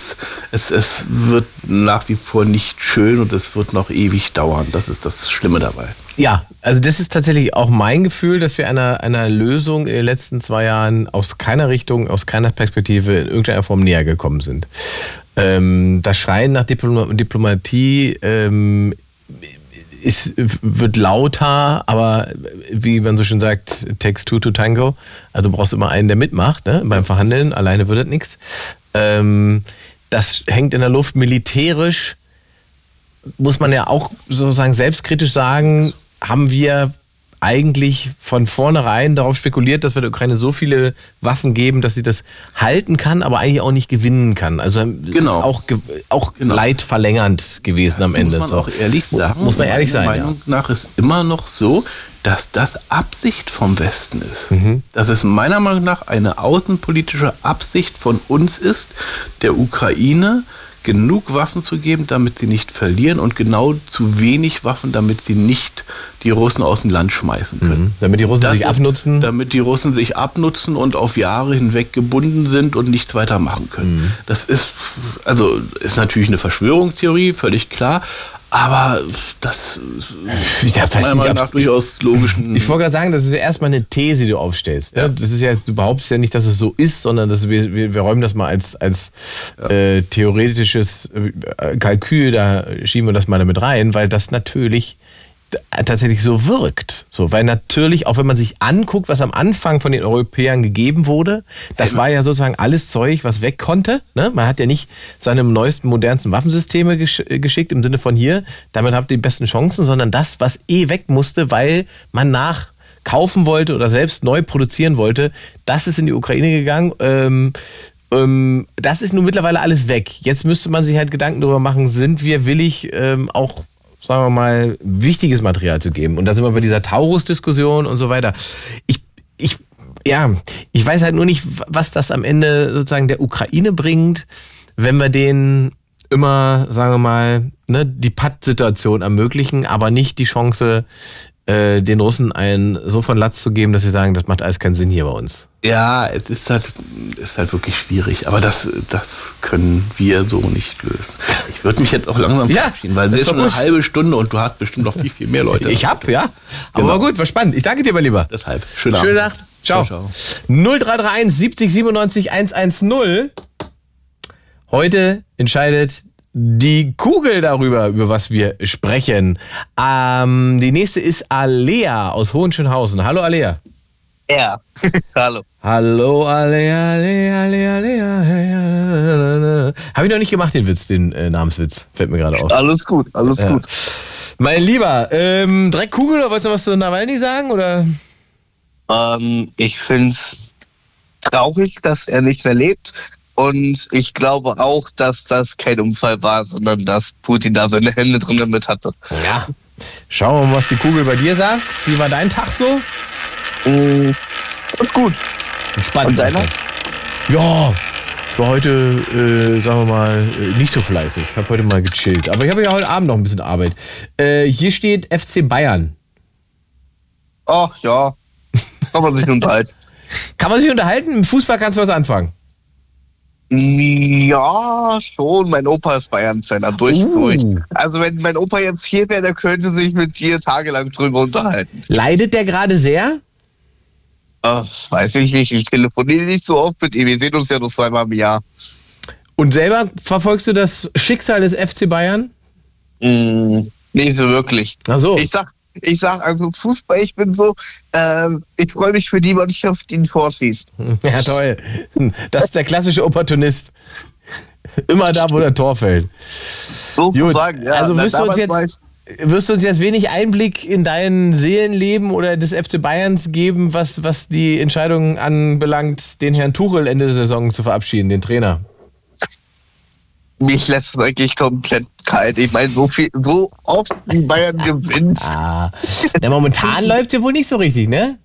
es, es wird nach wie vor nicht schön und es wird noch ewig dauern. Das ist das Schlimme dabei. Ja, also das ist tatsächlich auch mein Gefühl, dass wir einer, einer Lösung in den letzten zwei Jahren aus keiner Richtung, aus keiner Perspektive in irgendeiner Form näher gekommen sind. Ähm, das Schreien nach Diplom Diplomatie ähm, ist, wird lauter, aber wie man so schön sagt, takes two to tango. Also du brauchst immer einen, der mitmacht ne? beim Verhandeln. Alleine wird das nichts. Ähm, das hängt in der Luft militärisch. Muss man ja auch sozusagen selbstkritisch sagen, haben wir eigentlich von vornherein darauf spekuliert, dass wir der Ukraine so viele Waffen geben, dass sie das halten kann, aber eigentlich auch nicht gewinnen kann. Also genau. ist auch, auch genau. leidverlängernd gewesen ja, am Ende. Muss man so. auch ehrlich sagen. Muss man ehrlich sein. Meiner Meinung ja. nach ist immer noch so, dass das Absicht vom Westen ist. Mhm. Dass es meiner Meinung nach eine außenpolitische Absicht von uns ist, der Ukraine genug Waffen zu geben, damit sie nicht verlieren und genau zu wenig Waffen, damit sie nicht die Russen aus dem Land schmeißen können. Mhm. Damit die Russen Das sich ist- abnutzen. Damit die Russen sich abnutzen und auf Jahre hinweg gebunden sind und nichts weitermachen können. Mhm. Das ist, also, ist natürlich eine Verschwörungstheorie, völlig klar. Aber das Ich weiß meiner Meinung nach durchaus logischen. Ich wollte gerade sagen, das ist ja erstmal eine These, die du aufstellst. Ne? Das ist ja, du behauptest ja nicht, dass es so ist, sondern dass wir, wir, wir räumen das mal als, als äh, theoretisches äh, Kalkül, da schieben wir das mal damit rein, weil das natürlich tatsächlich so wirkt. So, weil natürlich, auch wenn man sich anguckt, was am Anfang von den Europäern gegeben wurde, das war ja sozusagen alles Zeug, was weg konnte. Ne? Man hat ja nicht seine neuesten, modernsten Waffensysteme gesch äh, geschickt im Sinne von hier, damit habt ihr die besten Chancen, sondern das, was eh weg musste, weil man nach kaufen wollte oder selbst neu produzieren wollte, das ist in die Ukraine gegangen. Ähm, ähm, das ist nun mittlerweile alles weg. Jetzt müsste man sich halt Gedanken darüber machen, sind wir willig, ähm, auch, sagen wir mal, wichtiges Material zu geben. Und da sind wir bei dieser Taurus-Diskussion und so weiter. Ich, ich, ja, ich weiß halt nur nicht, was das am Ende sozusagen der Ukraine bringt, wenn wir den immer, sagen wir mal, ne, die Patt-Situation ermöglichen, aber nicht die Chance, äh, den Russen einen so von Latz zu geben, dass sie sagen, das macht alles keinen Sinn hier bei uns. Ja, es ist halt, ist halt wirklich schwierig, aber das, das können wir so nicht lösen. Ich würde mich jetzt auch langsam Ja, verabschieden, weil es ist schon eine halbe Stunde und du hast bestimmt noch viel, viel mehr Leute. Ich hab, ja. Aber Genau. gut, war spannend. Ich danke dir, mein Lieber. Deshalb, schöne, Schöne Abend. Nacht. Ciao. Ciao, 0331 70 97 110. Heute entscheidet die Kugel darüber, über was wir sprechen. Ähm, die nächste ist Alea aus Hohenschönhausen. Hallo Alea. Ja, hallo. Hallo Alea, Alea, Alea. Alea. Habe ich noch nicht gemacht, den Witz, den äh, Namenswitz. Fällt mir gerade auf. Alles gut, alles Ja. gut. Mein Lieber, ähm, direkt Kugel oder wolltest du was zu Nawalny sagen? Oder? Ähm, ich finde es traurig, dass er nicht mehr lebt. Und ich glaube auch, dass das kein Unfall war, sondern dass Putin da seine Hände drin damit hatte. Ja. Schauen wir mal, was die Kugel bei dir sagt. Wie war dein Tag so? Mhm. Alles gut. Entspannt. Und deiner? Ja, ich war heute, äh, sagen wir mal, äh, nicht so fleißig. Ich habe heute mal gechillt. Aber ich habe ja heute Abend noch ein bisschen Arbeit. Äh, hier steht FC Bayern. Ach ja, kann man sich unterhalten. Kann man sich unterhalten? Im Fußball kannst du was anfangen. Ja, schon. Mein Opa ist Bayern-Fan, durch, Uh. durch. Also wenn mein Opa jetzt hier wäre, der könnte sich mit dir tagelang drüber unterhalten. Leidet der gerade sehr? Ach, weiß ich nicht. Ich telefoniere nicht so oft mit ihm. Wir sehen uns ja nur zweimal im Jahr. Und selber verfolgst du das Schicksal des FC Bayern? Mm, nicht so wirklich. Ach so. Ich sag, ich sag, also Fußball, ich bin so, ähm, ich freue mich für die Mannschaft, die ein Tor schießt. Ja, toll. Das ist der klassische Opportunist. Immer da, wo der Tor fällt. Sozusagen, ja. also wirst du, uns jetzt, wirst du uns jetzt wenig Einblick in dein Seelenleben oder des FC Bayerns geben, was, was die Entscheidung anbelangt, den Herrn Tuchel Ende der Saison zu verabschieden, den Trainer? Ich, mich lässt es eigentlich komplett kalt. Ich meine, so viel, so oft wie Bayern gewinnt. Ah, na, momentan läuft es ja wohl nicht so richtig, ne?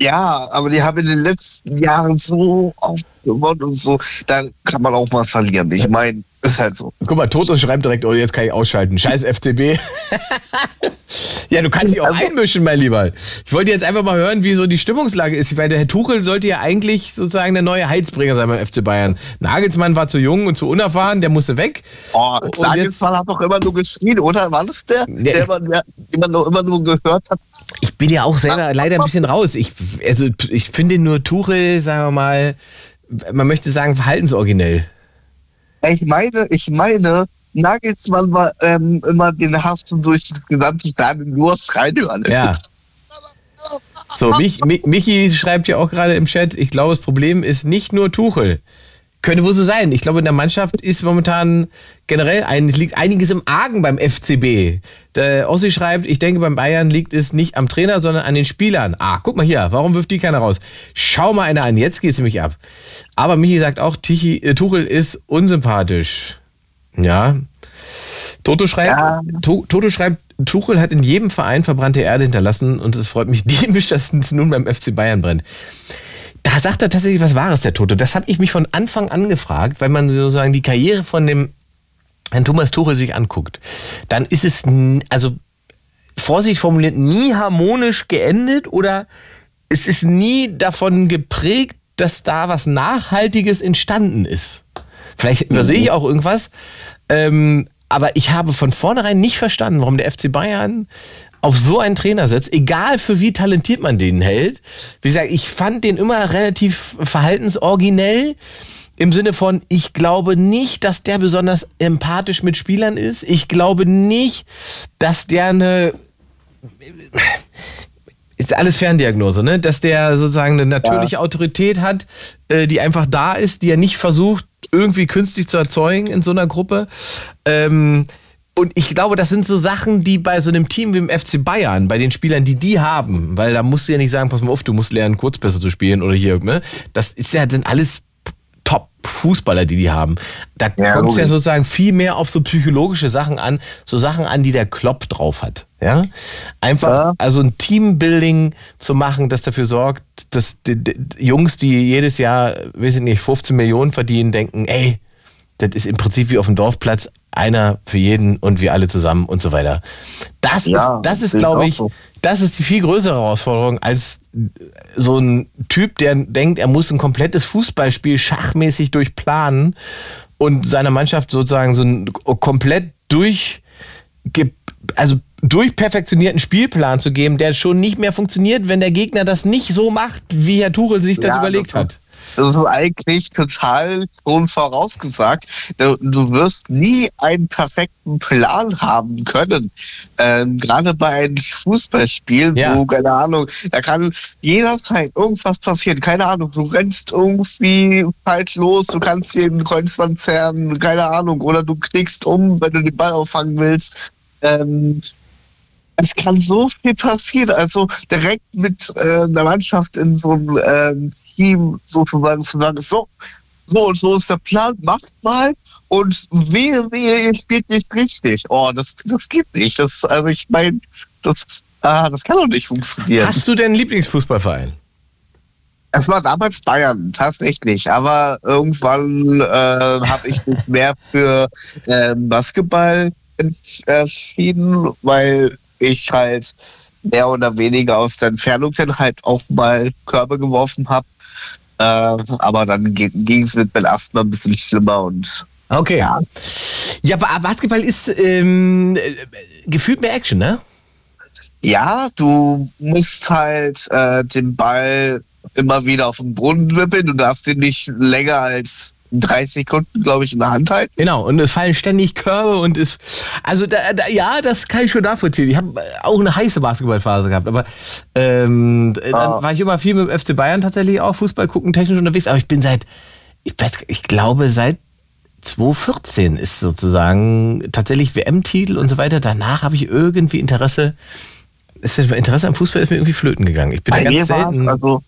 Ja, aber die haben in den letzten Jahren so oft gewonnen und so. Da kann man auch mal verlieren. Ich meine, ist halt so. Guck mal, Toto schreibt direkt, oh, jetzt kann ich ausschalten. Scheiß FCB. ja, du kannst dich auch einmischen, mein Lieber. Ich wollte jetzt einfach mal hören, wie so die Stimmungslage ist. Weil der Herr Tuchel sollte ja eigentlich sozusagen der neue Heizbringer sein beim FC Bayern. Nagelsmann war zu jung und zu unerfahren, der musste weg. Oh, Und Nagelsmann hat doch immer nur geschrien, oder? War das der, Ja. der man ja immer nur, immer nur gehört hat? Ich bin ja auch selber leider ein bisschen raus. Ich, also, ich finde nur Tuchel, sagen wir mal, man möchte sagen, verhaltensoriginell. Ich meine, ich meine, Nagelsmann war ähm, immer den hast du durch das gesamte Stadion nur reinhören. Ja. So, Mich, Mi- Michi schreibt ja auch gerade im Chat, ich glaube, das Problem ist nicht nur Tuchel. Könnte wohl so sein. Ich glaube, in der Mannschaft ist momentan generell ein, es liegt einiges im Argen beim FCB. Der Ossi schreibt, ich denke, beim Bayern liegt es nicht am Trainer, sondern an den Spielern. Ah, guck mal hier, warum wirft die keiner raus? Schau mal einer an, jetzt geht's nämlich ab. Aber Michi sagt auch, Tichy, äh, Tuchel ist unsympathisch. Ja. Toto schreibt, Ja. Toto schreibt, Tuchel hat in jedem Verein verbrannte Erde hinterlassen und es freut mich diebisch, dass es nun beim FC Bayern brennt. Da sagt er tatsächlich was Wahres, der Toto. Das habe ich mich von Anfang an gefragt, weil man sozusagen die Karriere von dem wenn Thomas Tuchel sich anguckt, dann ist es, also Vorsicht formuliert, nie harmonisch geendet oder es ist nie davon geprägt, dass da was Nachhaltiges entstanden ist. Vielleicht übersehe ich auch irgendwas, ähm, aber ich habe von vornherein nicht verstanden, warum der FC Bayern auf so einen Trainer setzt, egal für wie talentiert man den hält. Wie gesagt, ich fand den immer relativ verhaltensoriginell. Im Sinne von, ich glaube nicht, dass der besonders empathisch mit Spielern ist. Ich glaube nicht, dass der eine ist alles Ferndiagnose, ne? Dass der sozusagen eine natürliche Autorität hat, äh, die einfach da ist, die er nicht versucht, irgendwie künstlich zu erzeugen in so einer Gruppe. Ähm, und ich glaube, das sind so Sachen, die bei so einem Team wie dem FC Bayern, bei den Spielern, die die haben, weil da musst du ja nicht sagen, pass mal auf, du musst lernen, Kurzpässe zu spielen oder hier, ne? Das ist ja, sind alles Top-Fußballer, die die haben. Da Ja, kommt es ja sozusagen viel mehr auf so psychologische Sachen an, so Sachen an, die der Klopp drauf hat. Ja? Einfach, Ja. also ein Teambuilding zu machen, das dafür sorgt, dass die, die Jungs, die jedes Jahr, weiß ich nicht, 15 Millionen verdienen, denken, ey, das ist im Prinzip wie auf dem Dorfplatz, einer für jeden und wir alle zusammen und so weiter. Das Ja, ist, das ist, glaube ich, so. das ist die viel größere Herausforderung als so ein Typ, der denkt, er muss ein komplettes Fußballspiel schachmäßig durchplanen und seiner Mannschaft sozusagen so einen komplett durch, also durchperfektionierten Spielplan zu geben, der schon nicht mehr funktioniert, wenn der Gegner das nicht so macht, wie Herr Tuchel sich das Ja, überlegt das hat. Das ist eigentlich total schon vorausgesagt. Du, du wirst nie einen perfekten Plan haben können. Ähm, gerade bei einem Fußballspiel, Ja. wo, keine Ahnung, da kann jederzeit irgendwas passieren. Keine Ahnung, du rennst irgendwie falsch los, du kannst dir den Kreuzband zerren, keine Ahnung, oder du knickst um, wenn du den Ball auffangen willst. Ähm, es kann so viel passieren. Also direkt mit äh, einer Mannschaft in so einem ähm, Team sozusagen zu sagen, so, so und so ist der Plan, macht mal und wehe, wehe, ihr spielt nicht richtig. Oh, das, das geht nicht. Das, also ich meine, das, ah, das kann doch nicht funktionieren. Hast du denn einen Lieblingsfußballverein? Es war damals Bayern, tatsächlich. Aber irgendwann äh, habe ich mich mehr für ähm, Basketball entsch- entschieden, weil ich halt mehr oder weniger aus der Entfernung dann halt auch mal Körbe geworfen habe. Äh, aber dann ging es mit meinem Asthma ein bisschen schlimmer und Okay. Ja. Ja, aber Basketball ist ähm, äh, gefühlt mehr Action, ne? ja, du musst halt äh, den Ball immer wieder auf den Brunnen wippeln. Du darfst ihn nicht länger als drei Sekunden, glaube ich, in der Hand halten. Genau, und es fallen ständig Körbe und es. Also, da, da, ja, das kann ich schon nachvollziehen. Ich habe auch eine heiße Basketballphase gehabt, aber ähm, dann Ah. war ich immer viel mit dem FC Bayern tatsächlich auch Fußball gucken, technisch unterwegs. Aber ich bin seit, ich, weiß, ich glaube, seit 2014 ist sozusagen tatsächlich WM-Titel und so weiter. Danach habe ich irgendwie Interesse. Ist das Interesse am Fußball ist mir irgendwie flöten gegangen. Ich bin da Bei ganz mir war's, selten. also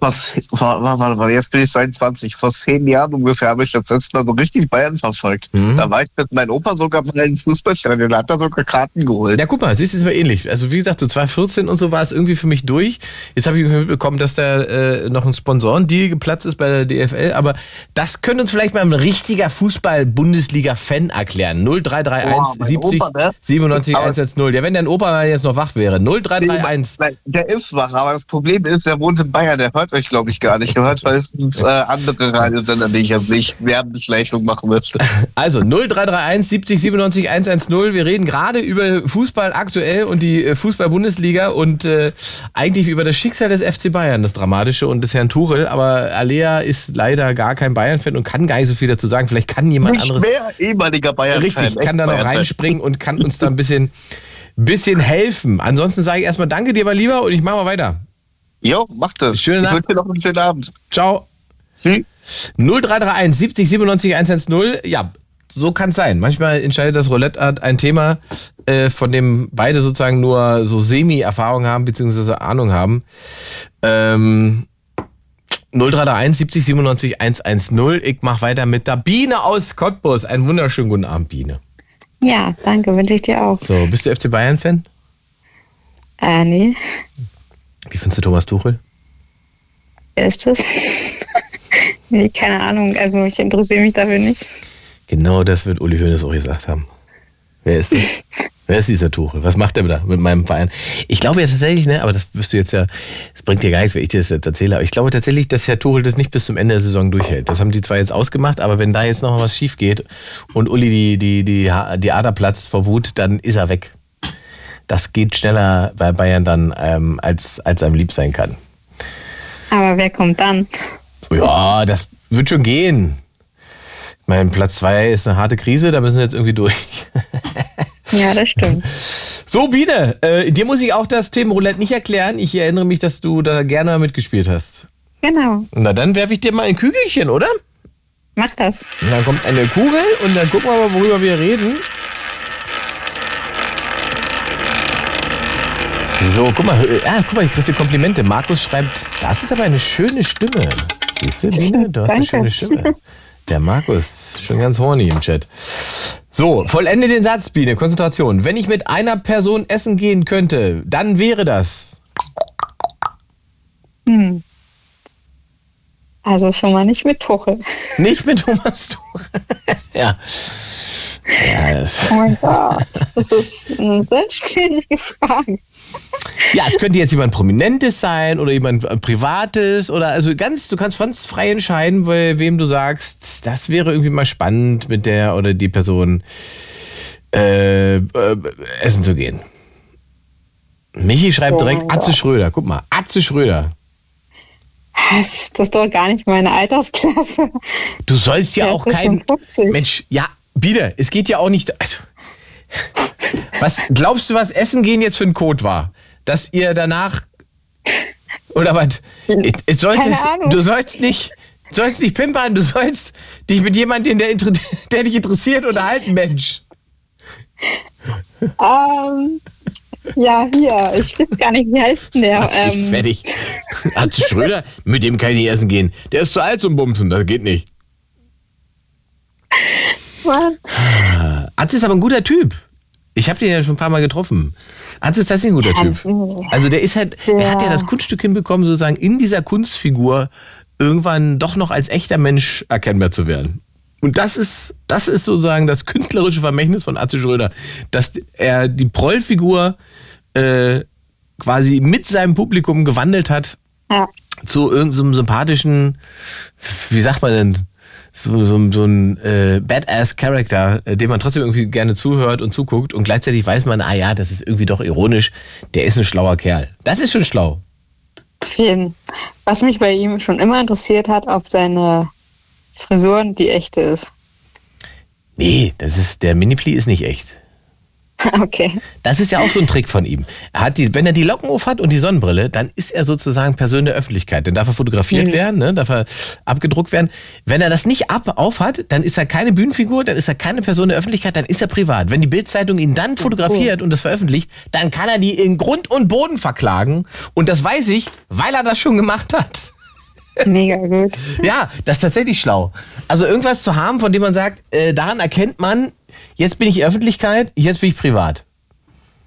war, war, war, war, jetzt bin ich 22. Vor zehn Jahren ungefähr habe ich das letzte Mal so richtig Bayern verfolgt. Mhm. Da war ich mit meinem Opa sogar mal in Fußballstadion, da hat er sogar Karten geholt. Ja, guck mal, siehst du, ist aber ähnlich. Also wie gesagt, so 2014 und so war es irgendwie für mich durch. Jetzt habe ich mitbekommen, dass da äh, noch ein Sponsorendeal geplatzt ist bei der DFL, aber das könnte uns vielleicht mal ein richtiger Fußball-Bundesliga-Fan erklären. 0331 Boah, mein 70 Opa, ne? 97 Aber- 110. Ja, wenn dein Opa jetzt noch wach wäre. 0331. Nein, der ist wach, aber das Problem ist, der wohnt in Bayern, der hört euch, glaube ich, gar nicht. Der hört höchstens äh, andere Radiosender, die ich jetzt nicht Werbeschleichung machen müsste. Also 0331 70 97 110. Wir reden gerade über Fußball aktuell und die äh, Fußball-Bundesliga und äh, eigentlich über das Schicksal des FC Bayern, das Dramatische und des Herrn Tuchel. Aber Alea ist leider gar kein Bayern-Fan und kann gar nicht so viel dazu sagen. Vielleicht kann jemand Nicht anderes. mehr ehemaliger Bayern. Richtig, kann da noch reinspringen und kann uns da ein bisschen, bisschen helfen. Ansonsten sage ich erstmal Danke dir mal lieber und ich mache mal weiter. Jo, mach das. Schöne ich Nacht. wünsche dir noch einen schönen Abend. Ciao. Tschüss. 0331 70 97 110. Ja, so kann es sein. Manchmal entscheidet das Roulette Art ein Thema, äh, von dem beide sozusagen nur so Semi-Erfahrung haben, beziehungsweise Ahnung haben. Ähm, 0331 70 97 110. Ich mache weiter mit der Biene aus Cottbus. Einen wunderschönen guten Abend, Biene. Ja, danke, wünsche ich dir auch. So, bist du FC Bayern-Fan? Äh, nee, Wie findest du Thomas Tuchel? wer ist das? nee, keine Ahnung, also ich interessiere mich dafür nicht. Genau das wird Uli Hoeneß auch gesagt haben. Wer ist das? Wer ist dieser Tuchel? Was macht er da mit meinem Verein? Ich glaube jetzt tatsächlich, ne, aber das wirst du jetzt ja, das bringt dir gar nichts, wenn ich dir das jetzt erzähle, aber ich glaube tatsächlich, dass Herr Tuchel das nicht bis zum Ende der Saison durchhält. Das haben die zwar jetzt ausgemacht, aber wenn da jetzt noch was schief geht und Uli die, die, die, die Ader platzt vor Wut, dann ist er weg. Das geht schneller bei Bayern dann, ähm, als, als einem lieb sein kann. Aber wer kommt dann? Ja, das wird schon gehen. Ich meine, Platz zwei ist eine harte Krise, da müssen wir jetzt irgendwie durch. Ja, das stimmt. So, Biene, äh, dir muss ich auch das Themenroulette nicht erklären. Ich erinnere mich, dass du da gerne mal mitgespielt hast. Genau. Na, dann werfe ich dir mal ein Kügelchen, oder? Mach das. Und dann kommt eine Kugel und dann gucken wir mal, worüber wir reden. So, guck mal, äh, ah, guck mal, ich kriegst Komplimente. Markus schreibt, das ist aber eine schöne Stimme. Siehst du, Biene? Du hast eine schöne Stimme. Der Markus, schon ganz horny im Chat. So, vollende den Satz, Biene. Konzentration. Wenn ich mit einer Person essen gehen könnte, dann wäre das. Hm. Also schon mal nicht mit Tuchel. Nicht mit Thomas Tuchel. ja. Das, Oh mein Gott. Das ist eine sehr schwierige Frage. ja, es könnte jetzt jemand Prominentes sein oder jemand Privates oder also ganz, du kannst ganz frei entscheiden, bei wem du sagst, das wäre irgendwie mal spannend, mit der oder die Person äh, äh, essen zu gehen. Michi schreibt Oh direkt Atze Gott. Schröder. Guck mal, Atze Schröder. Das, das ist doch gar nicht meine Altersklasse. Du sollst ja auch kein. schon 50. Mensch, ja, bitte, es geht ja auch nicht. Also, was glaubst du, was Essen gehen jetzt für ein Code war? Dass ihr danach. Oder was? Es sollte, Keine Ahnung. du sollst nicht. Du sollst nicht pimpern, du sollst dich mit jemandem, der, der dich interessiert, unterhalten, Mensch. Ähm, ja, hier. Ich weiß gar nicht, wie heißt denn der? Mich Ähm, fertig. Atze Schröder, mit dem kann ich nicht essen gehen. Der ist zu alt zum Bumsen, das geht nicht. Mann. Atze ist aber ein guter Typ. Ich habe den ja schon ein paar Mal getroffen. Atze ist tatsächlich ein guter Typ. Also der ist halt, der hat ja Ja. das Kunststück hinbekommen, sozusagen in dieser Kunstfigur irgendwann doch noch als echter Mensch erkennbar zu werden. Und das ist, das ist sozusagen das künstlerische Vermächtnis von Atze Schröder, dass er die Prollfigur äh, quasi mit seinem Publikum gewandelt hat Ja. zu irgendeinem sympathischen, wie sagt man denn, so, so, so ein äh, Badass-Charakter, äh, dem man trotzdem irgendwie gerne zuhört und zuguckt und gleichzeitig weiß man, ah ja, das ist irgendwie doch ironisch, der ist ein schlauer Kerl. Das ist schon schlau. Auf jeden. Was mich bei ihm schon immer interessiert hat, ob seine Frisur die echte ist. Nee, das ist, der Mini-Pli ist nicht echt. Okay. Das ist ja auch so ein Trick von ihm. Er hat die, wenn er die Locken auf hat und die Sonnenbrille, dann ist er sozusagen Person der Öffentlichkeit. Dann darf er fotografiert Mhm. werden, ne? darf er abgedruckt werden. Wenn er das nicht ab auf hat, dann ist er keine Bühnenfigur, dann ist er keine Person der Öffentlichkeit, dann ist er privat. Wenn die Bildzeitung ihn dann fotografiert und das veröffentlicht, dann kann er die in Grund und Boden verklagen. Und das weiß ich, weil er das schon gemacht hat. Mega gut. Ja, das ist tatsächlich schlau. Also irgendwas zu haben, von dem man sagt, äh, daran erkennt man, jetzt bin ich Öffentlichkeit, jetzt bin ich privat.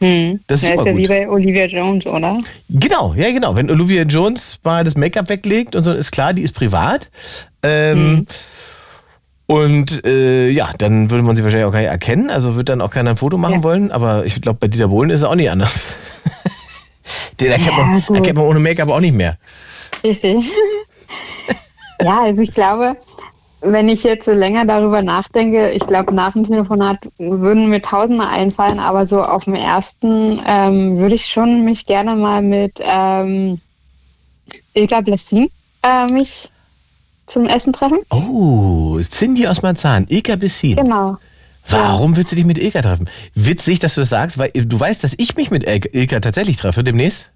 Hm. Das ist ja, ist ja wie gut. bei Olivia Jones, oder? Genau, ja genau. Wenn Olivia Jones mal das Make-up weglegt und so, ist klar, die ist privat. Ähm, Und äh, ja, dann würde man sie wahrscheinlich auch gar nicht erkennen. Also wird dann auch keiner ein Foto machen Ja. wollen. Aber ich glaube, bei Dieter Bohlen ist es auch nicht anders. Den erkennt, Ja, man, erkennt man ohne Make-up auch nicht mehr. Richtig. ja, also ich glaube, wenn ich jetzt so länger darüber nachdenke, ich glaube, nach dem Telefonat würden mir Tausende einfallen, aber so auf dem ersten ähm, würde ich schon mich gerne mal mit ähm, Ilka Blessin äh, mich zum Essen treffen. Oh, Cindy aus Marzahn, Ilka Bessin. Genau. Warum willst du dich mit Ilka treffen? Witzig, dass du das sagst, weil du weißt, dass ich mich mit Ilka tatsächlich treffe demnächst.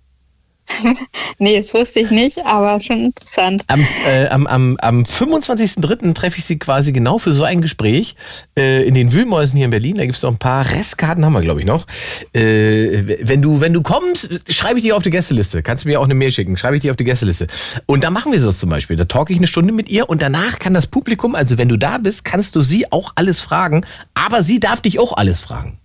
Nee, das wusste ich nicht, aber schon interessant. Am, äh, am, am, am 25.03. treffe ich sie quasi genau für so ein Gespräch äh, in den Wühlmäusen hier in Berlin. Da gibt es noch ein paar Restkarten, haben wir, glaube ich, noch. Äh, wenn, du, wenn du kommst, schreibe ich dir auf die Gästeliste. Kannst du mir auch eine Mail schicken. Schreibe ich dir auf die Gästeliste. Und da machen wir so zum Beispiel. Da talke ich eine Stunde mit ihr und danach kann das Publikum, also wenn du da bist, kannst du sie auch alles fragen. Aber sie darf dich auch alles fragen.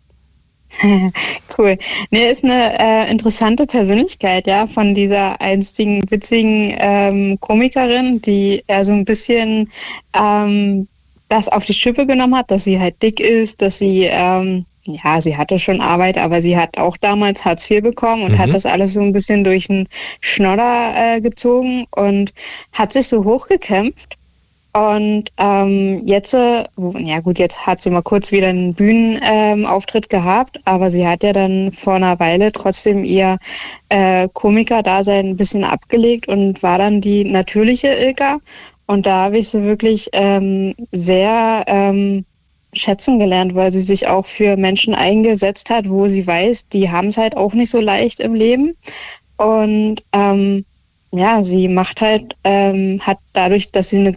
Cool. Nee, ist eine äh, interessante Persönlichkeit, ja, von dieser einstigen, witzigen ähm, Komikerin, die ja so ein bisschen ähm, das auf die Schippe genommen hat, dass sie halt dick ist, dass sie, ähm, ja, sie hatte schon Arbeit, aber sie hat auch damals Hartz IV bekommen und Mhm. hat das alles so ein bisschen durch den Schnodder äh, gezogen und hat sich so hochgekämpft. Und ähm, jetzt, äh, ja gut, jetzt hat sie mal kurz wieder einen Bühnenauftritt ähm, gehabt, aber sie hat ja dann vor einer Weile trotzdem ihr äh, Komiker-Dasein ein bisschen abgelegt und war dann die natürliche Ilka. Und da habe ich sie wirklich ähm, sehr ähm, schätzen gelernt, weil sie sich auch für Menschen eingesetzt hat, wo sie weiß, die haben es halt auch nicht so leicht im Leben. Und ähm, ja, sie macht halt, ähm, hat dadurch, dass sie eine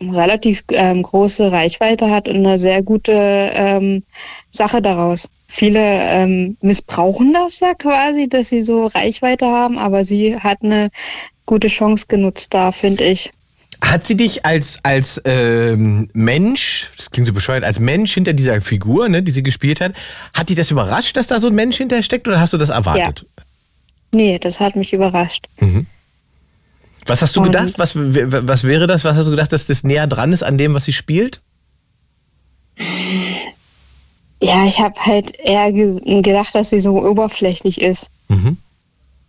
relativ ähm, große Reichweite hat und eine sehr gute ähm, Sache daraus. Viele ähm, missbrauchen das ja quasi, dass sie so Reichweite haben, aber sie hat eine gute Chance genutzt da, finde ich. Hat sie dich als, als ähm, Mensch, das klingt so bescheuert, als Mensch hinter dieser Figur, ne, die sie gespielt hat, hat dich das überrascht, dass da so ein Mensch hintersteckt oder hast du das erwartet? Nee, das hat mich überrascht. Was hast du Und- gedacht? Was, was wäre das? Was hast du gedacht, dass das näher dran ist an dem, was sie spielt? Ja, ich habe halt eher ge gedacht, dass sie so oberflächlich ist. Mhm.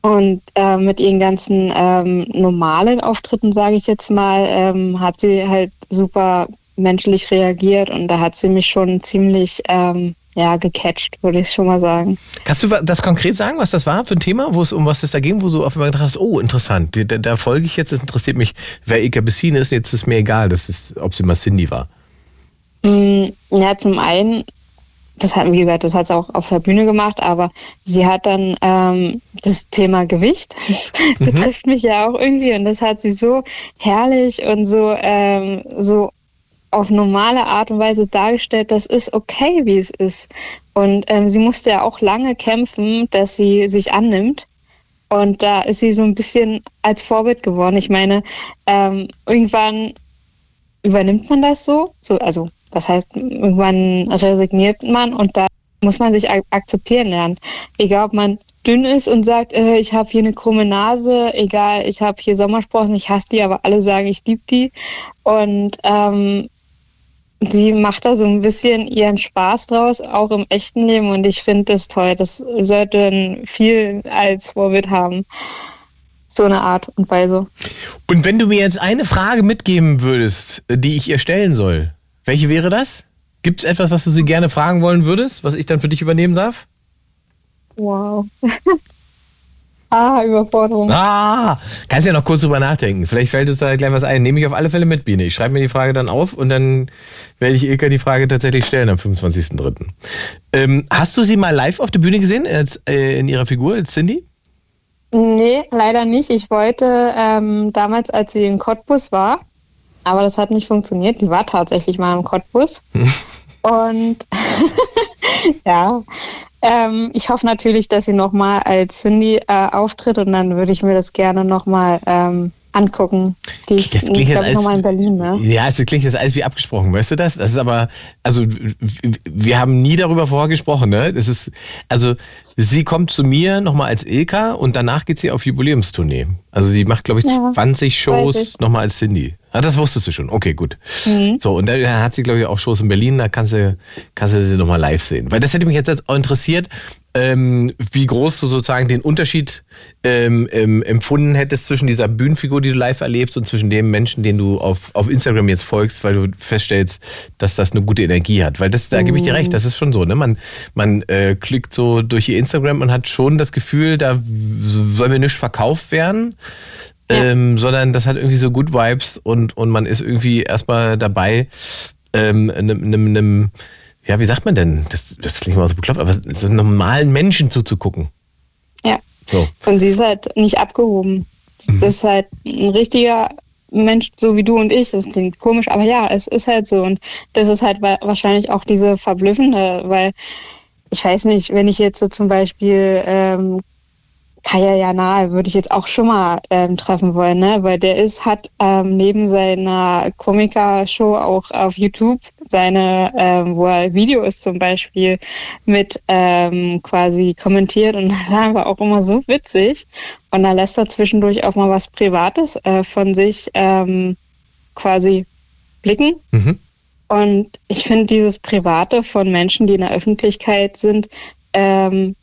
Und äh, mit ihren ganzen ähm, normalen Auftritten, sage ich jetzt mal, ähm, hat sie halt super menschlich reagiert und da hat sie mich schon ziemlich ähm, ja, gecatcht, würde ich schon mal sagen. Kannst du das konkret sagen, was das war für ein Thema, wo es um was es da ging, wo du auf einmal gedacht hast, oh, interessant, da, da folge ich jetzt, das interessiert mich, wer Ika Bessin ist, jetzt ist mir egal, das ist, ob sie mal Cindy war. Mm, Ja, zum einen, das hat, wie gesagt, das hat sie auch auf der Bühne gemacht, aber sie hat dann ähm, das Thema Gewicht, betrifft mich ja auch irgendwie und das hat sie so herrlich und so, ähm, so auf normale Art und Weise dargestellt, das ist okay, wie es ist. Und ähm, sie musste ja auch lange kämpfen, dass sie sich annimmt. Und da ist sie so ein bisschen als Vorbild geworden. Ich meine, ähm, irgendwann übernimmt man das so. so. Also, das heißt, irgendwann resigniert man und da muss man sich ak akzeptieren lernen. Egal, ob man dünn ist und sagt, äh, ich habe hier eine krumme Nase, egal, ich habe hier Sommersprossen, ich hasse die, aber alle sagen, ich liebe die. Und ähm, sie macht da so ein bisschen ihren Spaß draus, auch im echten Leben. Und ich finde das toll. Das sollten viel als Vorbild haben. So eine Art und Weise. Und wenn du mir jetzt eine Frage mitgeben würdest, die ich ihr stellen soll, welche wäre das? Gibt es etwas, was du sie gerne fragen wollen würdest, was ich dann für dich übernehmen darf? Wow. ah, Überforderung. Ah, kannst ja noch kurz drüber nachdenken. Vielleicht fällt uns da gleich was ein. Nehme ich auf alle Fälle mit, Biene. Ich schreibe mir die Frage dann auf und dann werde ich Ilka die Frage tatsächlich stellen am 25.03. Ähm, hast du sie mal live auf der Bühne gesehen, als, äh, in ihrer Figur, als Cindy? Nee, leider nicht. Ich wollte ähm, damals, als sie in Cottbus war, aber das hat nicht funktioniert. Die war tatsächlich mal im Cottbus. Und ja, ähm, ich hoffe natürlich, dass sie nochmal als Cindy äh, auftritt und dann würde ich mir das gerne nochmal ähm, angucken. Die ist, Das klingt jetzt alles- in Berlin, ne? Ja, es klingt jetzt alles wie abgesprochen, weißt du das? Das ist aber, also wir haben nie darüber vorher gesprochen, ne? Das ist, also sie kommt zu mir nochmal als Ilka und danach geht sie auf Jubiläumstournee. Also sie macht, glaube ich, Ja, 20 weiß Shows nochmal als Cindy. Ah, das wusstest du schon. Okay, gut. Mhm. So, und dann hat sie, glaube ich, auch Shows in Berlin, da kannst du, kannst du sie nochmal live sehen. Weil das hätte mich jetzt auch interessiert, ähm, wie groß du sozusagen den Unterschied ähm, ähm, empfunden hättest zwischen dieser Bühnenfigur, die du live erlebst, und zwischen dem Menschen, den du auf, auf Instagram jetzt folgst, weil du feststellst, dass das eine gute Energie hat. Weil das, da gebe ich dir recht, das ist schon so. Ne? Man, man äh, klickt so durch ihr Instagram und hat schon das Gefühl, da soll mir nichts verkauft werden. Ähm, sondern das hat irgendwie so Good Vibes und, und man ist irgendwie erstmal dabei, ähm, einem, einem, einem, ja, wie sagt man denn? Das, das klingt mal so bekloppt, aber so einem normalen Menschen zuzugucken. Ja. So. Und sie ist halt nicht abgehoben. Das ist halt ein richtiger Mensch, so wie du und ich. Das klingt komisch, aber ja, es ist halt so. Und das ist halt wa- wahrscheinlich auch diese verblüffende, weil ich weiß nicht, wenn ich jetzt so zum Beispiel ähm, Kaya Janal würde ich jetzt auch schon mal ähm, treffen wollen, ne? Weil der ist, hat ähm, neben seiner Komiker-Show auch auf YouTube seine, ähm, wo er Videos zum Beispiel mit ähm, quasi kommentiert und das ist einfach auch immer so witzig. Und da lässt er zwischendurch auch mal was Privates äh, von sich ähm, quasi blicken. Mhm. Und ich finde dieses Private von Menschen, die in der Öffentlichkeit sind, ähm,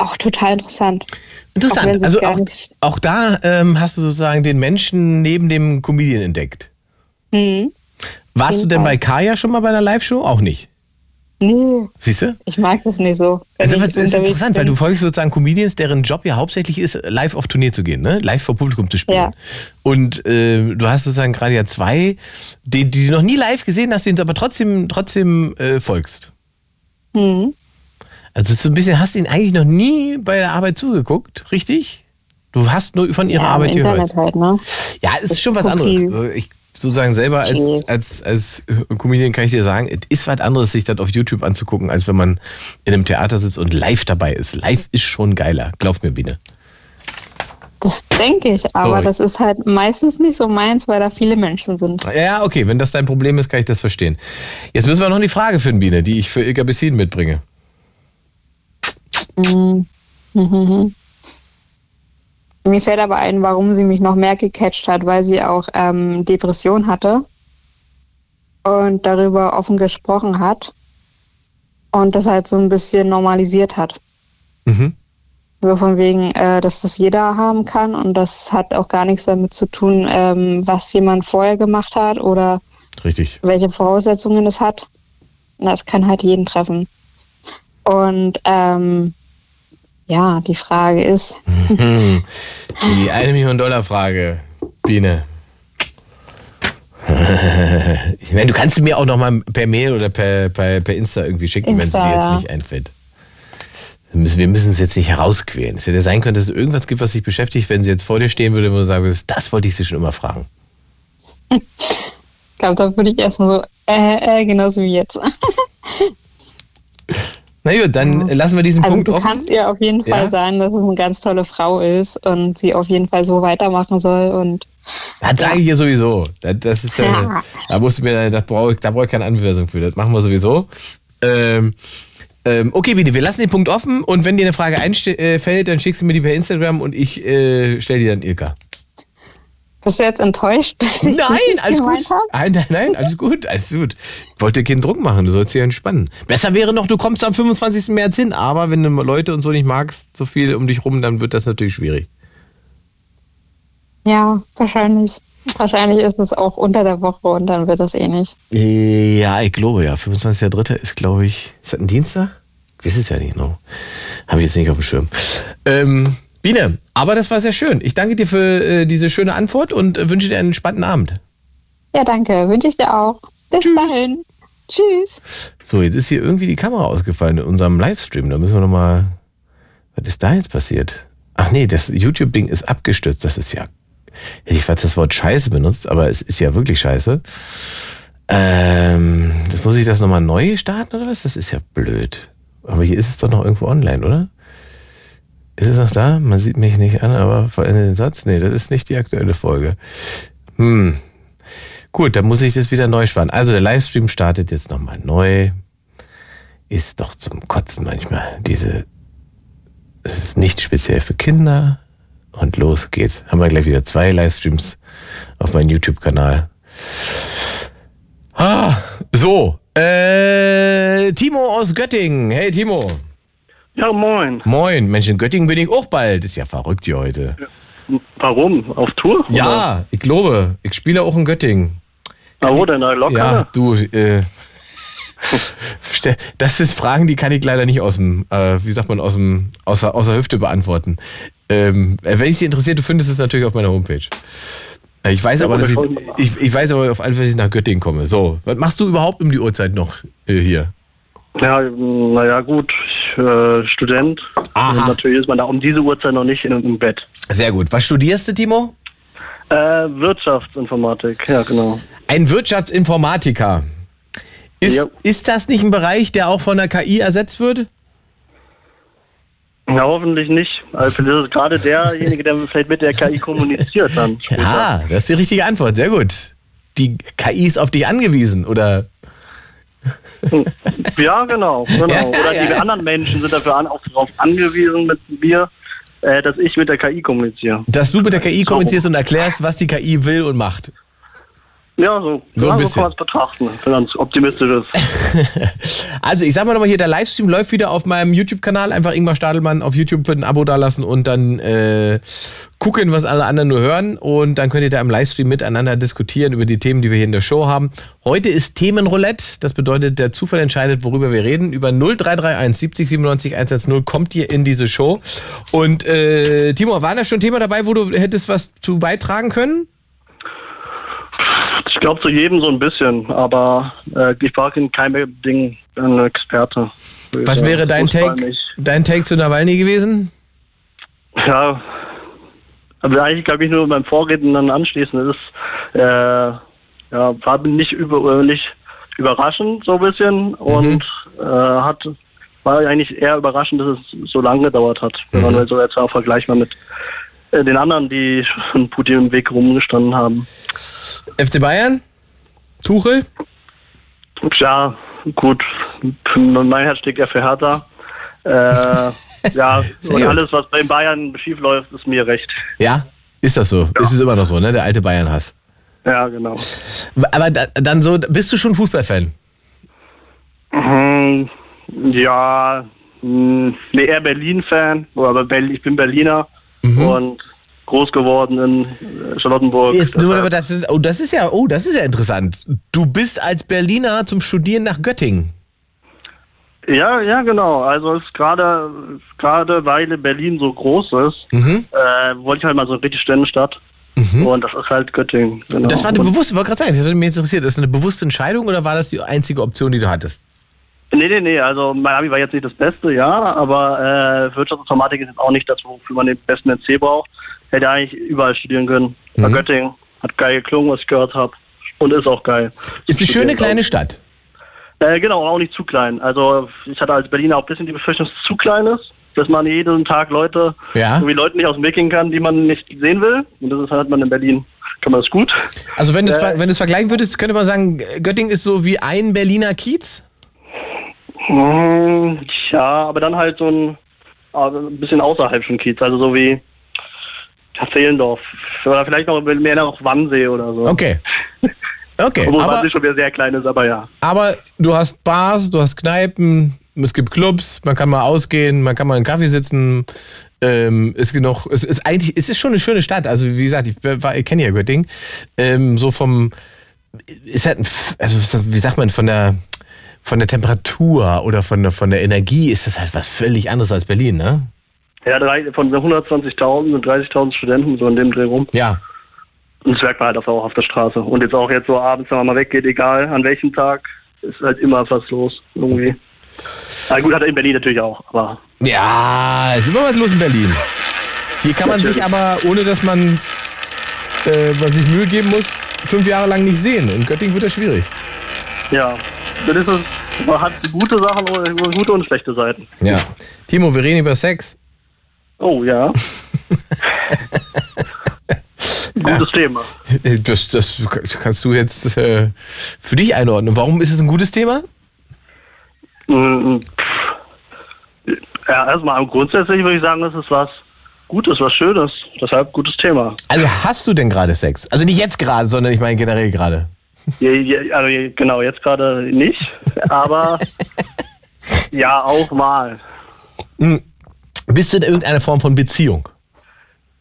auch total interessant. Auch Interessant. sie Also auch, auch da ähm, hast du sozusagen den Menschen neben dem Comedian entdeckt. Hm. Warst du jeden denn Fall. bei Kaya schon mal bei einer Live-Show? Auch nicht. Nee, Siehst du? ich mag das nicht so. Also, das ist interessant, weil bin. du folgst sozusagen Comedians, deren Job ja hauptsächlich ist, live auf Tournee zu gehen, ne? live vor Publikum zu spielen. Ja. Und äh, du hast sozusagen gerade ja zwei, die, die du noch nie live gesehen hast, denen du aber trotzdem, trotzdem äh, folgst. Hm. Also so ein bisschen hast du ihnen eigentlich noch nie bei der Arbeit zugeguckt, richtig? Du hast nur von ihrer ja, Arbeit gehört. Internet halt, ne? Ja, es ist schon was Cookie. anderes. Also Ich sozusagen selber als, als, als Comedian kann ich dir sagen, es ist was anderes, sich das auf YouTube anzugucken, als wenn man in einem Theater sitzt und live dabei ist. Live ist schon geiler, glaub mir, Biene. Das denke ich, aber Sorry. das ist halt meistens nicht so meins, weil da viele Menschen sind. Ja, okay, wenn das dein Problem ist, kann ich das verstehen. Jetzt müssen wir noch eine Frage finden, Biene, die ich für Ilka Bessin mitbringe. Mhm. Mhm. Mir fällt aber ein, warum sie mich noch mehr gecatcht hat, weil sie auch ähm, Depression hatte und darüber offen gesprochen hat und das halt so ein bisschen normalisiert hat. Mhm. So von wegen, äh, dass das jeder haben kann und das hat auch gar nichts damit zu tun, ähm, was jemand vorher gemacht hat oder Richtig. welche Voraussetzungen es hat. Das kann halt jeden treffen. Und ähm, ja, die Frage ist. Die eine Million Dollar Frage, Biene. Ich meine, du kannst sie mir auch noch mal per Mail oder per, per, per Insta irgendwie schicken, wenn es Insta, dir jetzt nicht einfällt. Wir müssen, es jetzt nicht herausquälen. Es hätte sein können, dass es irgendwas gibt, was dich beschäftigt, wenn sie jetzt vor dir stehen würde und sagen würdest, das wollte ich sie schon immer fragen. ich glaube, da würde ich erstmal so, äh, äh, genauso wie jetzt. Na gut, dann lassen wir diesen Also Punkt du offen. kannst ihr auf jeden Fall Ja. sagen, dass es eine ganz tolle Frau ist und sie auf jeden Fall so weitermachen soll und Das sage ich ihr sowieso. Das, das ist, äh, Ja. da musst du mir, das brauche ich, da brauche ich keine Anweisung für. Das machen wir sowieso. Ähm, ähm, okay, bitte, wir lassen den Punkt offen und wenn dir eine Frage einfällt, dann schickst du mir die per Instagram und ich äh, stelle die dann Ilka. Bist du jetzt enttäuscht? Nein, alles gut. Nein, nein, nein, alles gut, alles gut. Ich wollte keinen Druck machen, du sollst dich entspannen. Besser wäre noch, du kommst am 25. März hin, aber wenn du Leute und so nicht magst, so viel um dich rum, dann wird das natürlich schwierig. Ja, wahrscheinlich. Wahrscheinlich ist es auch unter der Woche und dann wird das eh nicht. Ja, ich glaube ja. 25.03. ist, glaube ich, ist das ein Dienstag? Ich weiß es ja nicht noch. Habe ich jetzt nicht auf dem Schirm. Ähm, Biene, aber das war sehr schön. Ich danke dir für äh, diese schöne Antwort und äh, wünsche dir einen entspannten Abend. Ja, danke. Wünsche ich dir auch. Bis dahin. Tschüss. So, jetzt ist hier irgendwie die Kamera ausgefallen in unserem Livestream. Da müssen wir nochmal. Was ist da jetzt passiert? Ach nee, das YouTube-Ding ist abgestürzt. Das ist ja. Hätte ich fast das Wort Scheiße benutzt, aber es ist ja wirklich Scheiße. Ähm, das muss ich das nochmal neu starten oder was? Das ist ja blöd. Aber hier ist es doch noch irgendwo online, oder? Ist es noch da? Man sieht mich nicht an, aber vollende den Satz. Nee, das ist nicht die aktuelle Folge. Hm. Gut, dann muss ich das wieder neu sparen. Also der Livestream startet jetzt nochmal neu. Ist doch zum Kotzen manchmal. Diese, es ist nicht speziell für Kinder. Und los geht's. Haben wir gleich wieder zwei Livestreams auf meinem YouTube-Kanal. Ah, so, äh, Timo aus Göttingen. Hey Timo. Ja, moin. Moin. Mensch, in Göttingen bin ich auch bald. Ist ja verrückt hier heute. Warum? Auf Tour? Oder? Ja, ich glaube. Ich spiele auch in Göttingen. Na, wo denn? Na, Ja, Locker? du, äh, das sind Fragen, die kann ich leider nicht aus dem, äh, wie sagt man, aus dem, aus der, aus der Hüfte beantworten. Ähm, äh, wenn es dich interessiert, du findest es natürlich auf meiner Homepage. Äh, Ich weiß Ja, aber, dass ich, ich, ich weiß aber auf alle Fälle, dass ich nach Göttingen komme. So, was machst du überhaupt um die Uhrzeit noch äh, hier? Ja, naja, gut. Äh, Student. Aha. Und natürlich ist man da um diese Uhrzeit noch nicht in, im Bett. Sehr gut. Was studierst du, Timo? Äh, Wirtschaftsinformatik, ja, genau. Ein Wirtschaftsinformatiker. Ist, Ja. ist das nicht ein Bereich, der auch von der KI ersetzt wird? Ja, hoffentlich nicht. Also, vielleicht ist es gerade derjenige, der vielleicht mit der KI kommuniziert dann. später. Ja, das ist die richtige Antwort. Sehr gut. Die KI ist auf dich angewiesen, oder? Ja, genau. genau. Ja, Oder ja, die ja. anderen Menschen sind dafür an, auch darauf angewiesen mit mir, äh, dass ich mit der KI kommuniziere. Dass du mit der KI kommunizierst und erklärst, was die KI will und macht. Ja, so, So ein bisschen. so kann man es betrachten, wenn man optimistisch ist. Also ich sag mal nochmal hier, der Livestream läuft wieder auf meinem YouTube-Kanal. Einfach Ingmar Stadelmann auf YouTube ein Abo dalassen und dann äh, gucken, was alle anderen nur hören. Und dann könnt ihr da im Livestream miteinander diskutieren über die Themen, die wir hier in der Show haben. Heute ist Themenroulette. Das bedeutet, der Zufall entscheidet, worüber wir reden. Über 0331 70 97 110 kommt ihr in diese Show. Und äh, Timo, war da schon ein Thema dabei, wo du hättest was zu beitragen können? Ich glaube zu jedem so ein bisschen, aber äh, ich war in keinem Ding ein Experte. Was wäre dein Fußball Take, nicht. dein Take zu Nawalny gewesen? Ja, aber eigentlich glaube ich nur beim Vorreden dann anschließend ist, äh, ja, war nicht, über, äh, nicht überraschend so ein bisschen und äh, hat war eigentlich eher überraschend, dass es so lange gedauert hat, wenn man so jetzt auch vergleicht mal mit äh, den anderen, die schon Putin im Weg rumgestanden haben. FC Bayern? Tuchel? Ja, gut, mein Herz steckt ja für Hertha. Äh, ja, und alles, was bei Bayern schief läuft, ist mir recht. Ja, ist das so? Ist es immer noch so, ne? Der alte Bayern-Hass. Ja, genau. Aber da, dann so, bist du schon Fußballfan? Mhm, Ja, mh, nee, eher Berlin-Fan, aber Berlin, ich bin Berliner und groß geworden in äh, Charlottenburg. Jetzt nur, aber das ist, oh, das ist ja, oh, das ist ja interessant. Du bist als Berliner zum Studieren nach Göttingen. ja, ja, genau. Also es ist gerade, gerade weil Berlin so groß ist, Mhm. äh, wollte ich halt mal so eine richtig Ständenstadt. Und das ist halt Göttingen. Genau. Das war eine bewusste, wollte gerade sagen, das hat mich interessiert. Ist das eine bewusste Entscheidung oder war das die einzige Option, die du hattest? Nee, nee, nee, also mein Abi war jetzt nicht das Beste, ja, aber äh, Wirtschaftsinformatik ist jetzt auch nicht das, wofür man den besten NC braucht. Hätte eigentlich überall studieren können. Bei Mhm. Göttingen hat geil geklungen, was ich gehört habe. Und ist auch geil. Ist eine schöne kleine Stadt. Äh, genau, auch nicht zu klein. Also ich hatte als Berliner auch ein bisschen die Befürchtung, dass es zu klein ist, dass man jeden Tag Leute, Ja. irgendwie Leute nicht aus dem Weg gehen kann, die man nicht sehen will. Und das ist, hat man in Berlin, kann man das gut. Also wenn du es Äh. ver- wenn vergleichen würdest, könnte man sagen, Göttingen ist so wie ein Berliner Kiez? Hm, Ja, aber dann halt so ein, aber ein bisschen außerhalb schon Kiez, also so wie Zehlendorf. Oder vielleicht noch mehr noch Wannsee oder so. Okay. Okay, Obwohl aber, Wannsee schon wieder sehr klein ist, aber ja. aber du hast Bars, du hast Kneipen, es gibt Clubs, man kann mal ausgehen, man kann mal einen Kaffee sitzen. Ähm, es gibt noch, es ist eigentlich, es ist schon eine schöne Stadt. Also wie gesagt, ich, ich kenne ja Göttingen. Ähm, so vom, ist halt, ein, also wie sagt man, von der, von der Temperatur oder von der, von der Energie ist das halt was völlig anderes als Berlin, ne? Ja, drei, von 120.000 sind 30.000 Studenten so in dem Dreh rum. Ja. Und das merkt man halt auch auf der Straße. Und jetzt auch jetzt so abends, wenn man mal weggeht, egal an welchem Tag, ist halt immer was los irgendwie. Na gut, hat er in Berlin natürlich auch, aber Ja, es ist immer was los in Berlin. Hier kann man sich aber, ohne dass man, äh, man sich Mühe geben muss, fünf Jahre lang nicht sehen. In Göttingen wird das schwierig. ja. Das ist es, man hat gute Sachen gute und schlechte Seiten. Ja. Timo, wir reden über Sex. Oh ja. Gutes Thema. Das, das kannst du jetzt äh, für dich einordnen. Warum ist es ein gutes Thema? Mm. Ja, erstmal grundsätzlich würde ich sagen, das ist was Gutes, was Schönes. Deshalb gutes Thema. Also hast du denn gerade Sex? Also nicht jetzt gerade, sondern ich meine generell gerade. Je, je, also genau, jetzt gerade nicht, aber ja, auch mal. Bist du in irgendeiner Form von Beziehung?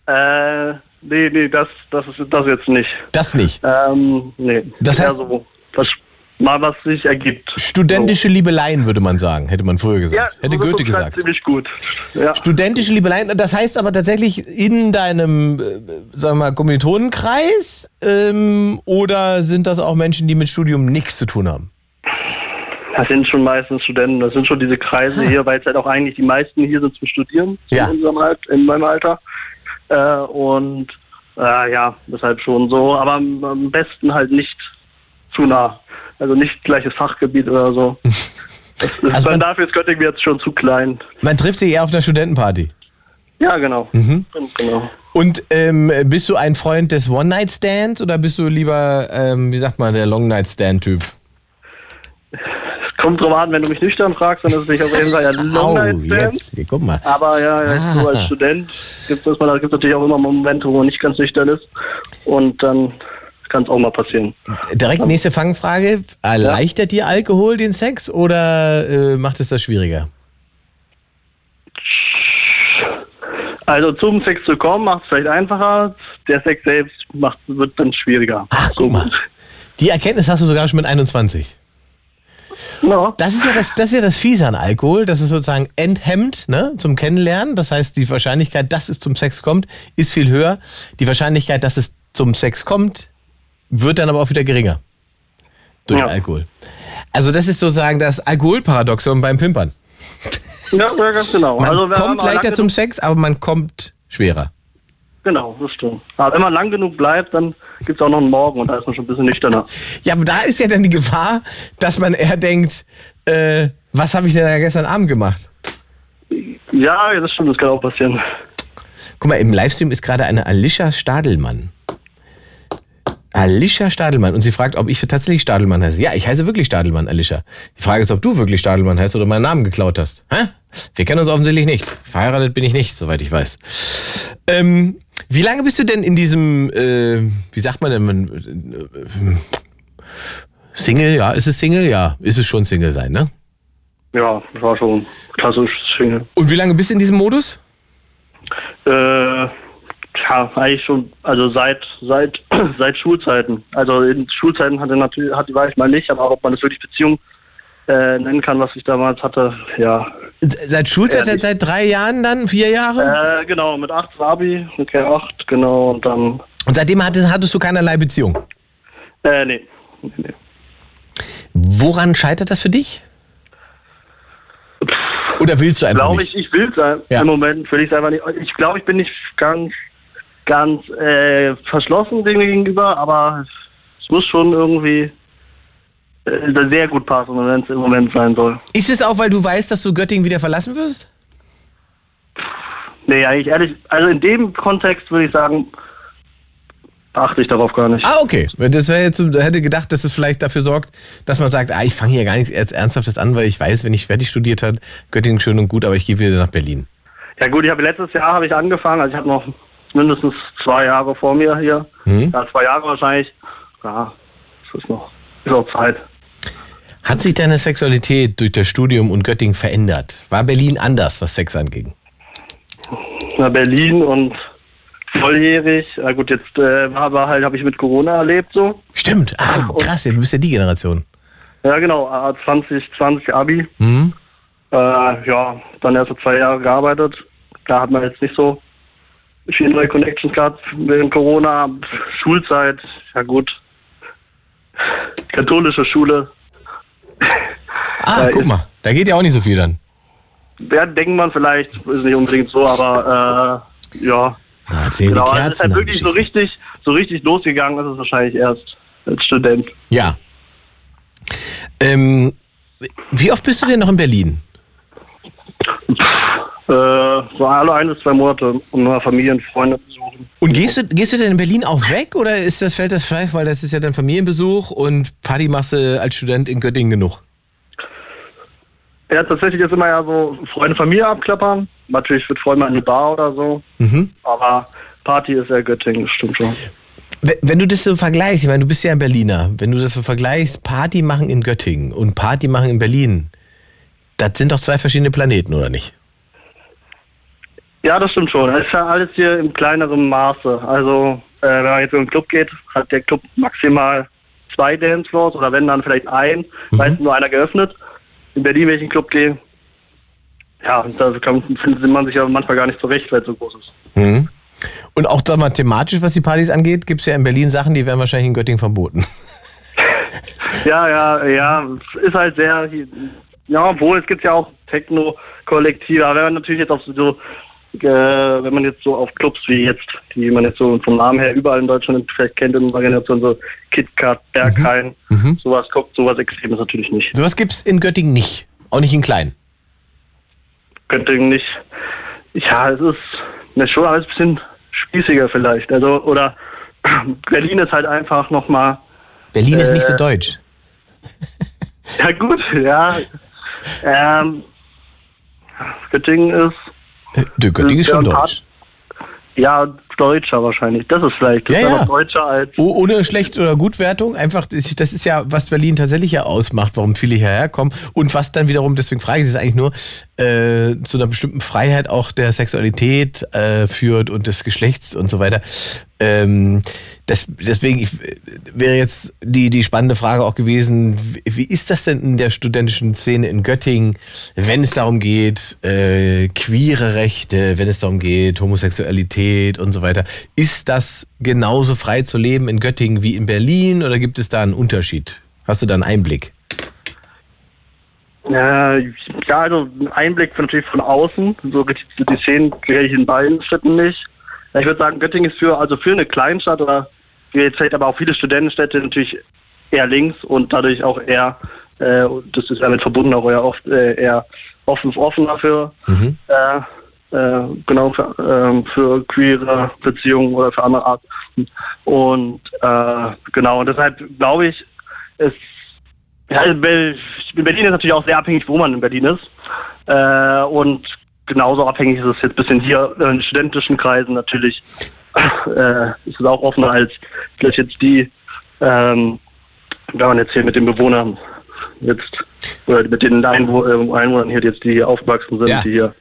Äh, nee, nee, das, das ist das jetzt nicht. Das nicht. Ähm, nee. Das heißt- so, was, mal was sich ergibt. Studentische Liebeleien, würde man sagen, hätte man früher gesagt. Ja, hätte so Goethe beschreibt gesagt. Ziemlich gut. Ja. Studentische Liebeleien, das heißt aber tatsächlich in deinem, äh, sagen wir mal, Kommilitonenkreis ähm, oder sind das auch Menschen, die mit Studium nichts zu tun haben? Das sind schon meistens Studenten, das sind schon diese Kreise hier, weil es halt auch eigentlich die meisten hier sind zum Studieren Ja. in, unserem Alt, in meinem Alter. Äh, und äh, ja, deshalb schon so. Aber am, am besten halt nicht zu nah. Also nicht gleiches Fachgebiet oder so. Das ist, Also man- dafür ist Göttingen jetzt schon zu klein. Man trifft sich eher auf einer Studentenparty. Ja, genau. Mhm. Genau. Und ähm, bist du ein Freund des One-Night-Stands oder bist du lieber, ähm, wie sagt man, der Long-Night-Stand-Typ? Kommt drauf an, wenn du mich nüchtern fragst, dann ist es nicht auf jeden Fall ja Au, Long Night Stand. jetzt, hier, guck mal. Aber ja, ja so Ah. als Student gibt es natürlich auch immer Momente, wo man nicht ganz nüchtern ist. Und dann kann es auch mal passieren. Direkt nächste Fangfrage. Erleichtert dir Alkohol den Sex oder äh, macht es das schwieriger? Also zum Sex zu kommen macht es vielleicht einfacher. Der Sex selbst macht, wird dann schwieriger. Ach, guck mal. Die Erkenntnis hast du sogar schon mit 21. Ja. Das ist ja das, das ist ja das Fiese an Alkohol, das ist sozusagen enthemmt ne, zum Kennenlernen. Das heißt, die Wahrscheinlichkeit, dass es zum Sex kommt, ist viel höher. Die Wahrscheinlichkeit, dass es zum Sex kommt, wird dann aber auch wieder geringer. Durch Ja. Alkohol. Also das ist sozusagen das Alkoholparadoxon beim Pimpern. Ja, ja, ganz genau. Man also, kommt leichter zum Sex, aber man kommt schwerer. Genau, das stimmt. Aber wenn man lang genug bleibt, dann gibt es auch noch einen Morgen und da ist man schon ein bisschen nüchterner. Ja, aber da ist ja dann die Gefahr, dass man eher denkt, äh, was habe ich denn da gestern Abend gemacht? Ja, das stimmt, das kann auch passieren. Guck mal, im Livestream ist gerade eine Alicia Stadelmann. Alicia Stadelmann. Und sie fragt, ob ich tatsächlich Stadelmann heiße. Ja, ich heiße wirklich Stadelmann, Alicia. Die Frage ist, ob du wirklich Stadelmann heißt oder meinen Namen geklaut hast. Hä? Wir kennen uns offensichtlich nicht. Verheiratet bin ich nicht, soweit ich weiß. Ähm, wie lange bist du denn in diesem, äh, wie sagt man denn, äh, Single? Ja, ist es Single? Ja, ist es schon Single sein, ne? Ja, das war schon klassisch Single. Und wie lange bist du in diesem Modus? Äh, ja, eigentlich schon, also seit seit seit Schulzeiten. Also in Schulzeiten hatte natürlich hatte war ich mal nicht, aber ob man das wirklich Beziehung äh, nennen kann, was ich damals hatte, ja. Seit Schulzeit, seit, Ehrlich? seit drei Jahren dann? Vier Jahre? Äh, genau, mit 18 Abi, mit K8, genau, und dann, Und seitdem hattest, hattest du keinerlei Beziehung. äh, nee. nee, nee. Woran scheitert das für dich? Oder willst du einfach Glaube nicht? ich, ich will sein. Ja. Im Moment will ich es einfach nicht. Ich glaube, ich bin nicht ganz, ganz äh, verschlossen dem gegenüber, aber es muss schon irgendwie sehr gut passen, wenn es im Moment sein soll. Ist es auch, weil du weißt, dass du Göttingen wieder verlassen wirst? Nee, eigentlich ehrlich, also in dem Kontext würde ich sagen, achte ich darauf gar nicht. Ah, okay. Das wäre jetzt, hätte gedacht, dass es vielleicht dafür sorgt, dass man sagt, ah, ich fange hier gar nichts Ernsthaftes an, weil ich weiß, wenn ich fertig studiert habe, Göttingen schön und gut, aber ich gehe wieder nach Berlin. Ja gut, ich habe letztes Jahr habe ich angefangen, also ich habe noch mindestens zwei Jahre vor mir hier. Mhm. Ja, zwei Jahre wahrscheinlich. Ja, es ist noch, ist auch Zeit. Hat sich deine Sexualität durch das Studium und Göttingen verändert? War Berlin anders, was Sex anging? nach Berlin und volljährig. Na gut, jetzt äh, war aber halt, habe ich mit Corona erlebt so. Stimmt. Ah, Und- krass, du bist ja die Generation. Ja genau, äh, 2020 Abi. Hm? Äh, ja, dann erst so zwei Jahre gearbeitet. Da hat man jetzt nicht so viele neue Connections gehabt während Corona. Schulzeit, ja gut. Katholische Schule. Ah, Äh, guck ist- mal, da geht ja auch nicht so viel dann. Ja, denkt man vielleicht, ist nicht unbedingt so, aber äh, ja. Na, erzähl Genau, die also Kerzen. ist halt wirklich so richtig, so richtig losgegangen ist es wahrscheinlich erst als Student. Ja. Ähm, wie oft bist du denn noch in Berlin? Äh, so alle ein bis zwei Monate, um nur Familie und Freunde zu besuchen. Und gehst du, gehst du denn in Berlin auch weg oder ist das, fällt das vielleicht, weil das ist ja dann Familienbesuch und Party machst du als Student in Göttingen genug? Ja, tatsächlich ist immer ja so Freunde, Familie abklappern. Natürlich wird Freunde mal in die Bar oder so. Mhm. Aber Party ist ja Göttingen, das stimmt schon. Wenn du das so vergleichst, ich meine, du bist ja ein Berliner, wenn du das so vergleichst, Party machen in Göttingen und Party machen in Berlin, das sind doch zwei verschiedene Planeten, oder nicht? Ja, das stimmt schon. Es ist ja alles hier im kleineren Maße. Also, äh, wenn man jetzt in einen Club geht, hat der Club maximal zwei Dancefloors oder wenn dann vielleicht ein, meistens nur einer geöffnet. In Berlin, wenn ich in den Club gehe, ja, da findet man sich ja manchmal gar nicht zurecht, weil es so groß ist. Mhm. Und auch sag mal, thematisch, was die Partys angeht, gibt es ja in Berlin Sachen, die werden wahrscheinlich in Göttingen verboten. Ja, ja, ja, es ist halt sehr, ja, obwohl es gibt ja auch Techno-Kollektive, aber wenn man natürlich jetzt auf so, äh, wenn man jetzt so auf Clubs wie jetzt, die man jetzt so vom Namen her überall in Deutschland vielleicht kennt in unserer Generation, so KitKat, Berghain, sowas guckt, sowas extrem ist natürlich nicht. Sowas gibt's in Göttingen nicht. Auch nicht in klein. Göttingen nicht. Ja, es ist ne, schon alles ein bisschen spießiger vielleicht. Also, oder Berlin ist halt einfach nochmal, Berlin ist nicht so Äh, deutsch. ja gut, ja, ähm, Göttingen ist Äh, Göttingen ist schon deutsch. Ja, Deutscher wahrscheinlich. Das ist vielleicht. Das Ja, ja. Deutscher als. Oh, ohne Schlecht- oder Gutwertung. Einfach, das ist ja, was Berlin tatsächlich ja ausmacht, warum viele hierher kommen. Und was dann wiederum, deswegen frage ich das eigentlich nur, äh, zu einer bestimmten Freiheit auch der Sexualität äh, führt und des Geschlechts und so weiter. Ähm, das, deswegen ich, wäre jetzt die, die spannende Frage auch gewesen, wie, ist das denn in der studentischen Szene in Göttingen, wenn es darum geht, äh, queere Rechte, wenn es darum geht, Homosexualität und so weiter. Ist das genauso frei zu leben in Göttingen wie in Berlin oder gibt es da einen Unterschied? Hast du da einen Einblick? Ja, ja, also ein Einblick natürlich von außen. So richtig die Szenen kenne ich in beiden Städten nicht. Ja, Ich würde sagen, Göttingen ist für, also für eine Kleinstadt oder wie jetzt vielleicht aber auch viele Studentenstädte natürlich eher links und dadurch auch eher, äh, das ist damit verbunden, auch eher oft äh, eher offen, offener für, äh, äh, genau, für, ähm, für queere Beziehungen oder für andere Arten. Und äh, genau, und deshalb glaube ich, ist ja, in Berlin ist natürlich auch sehr abhängig, wo man in Berlin ist. Äh, und genauso abhängig ist es jetzt ein bisschen hier in studentischen Kreisen natürlich. Äh, ist es auch offener als vielleicht jetzt die, ähm, wenn man jetzt hier mit den Bewohnern jetzt, oder mit den äh, Einwohnern hier jetzt, die hier aufgewachsen sind, Ja. die hier,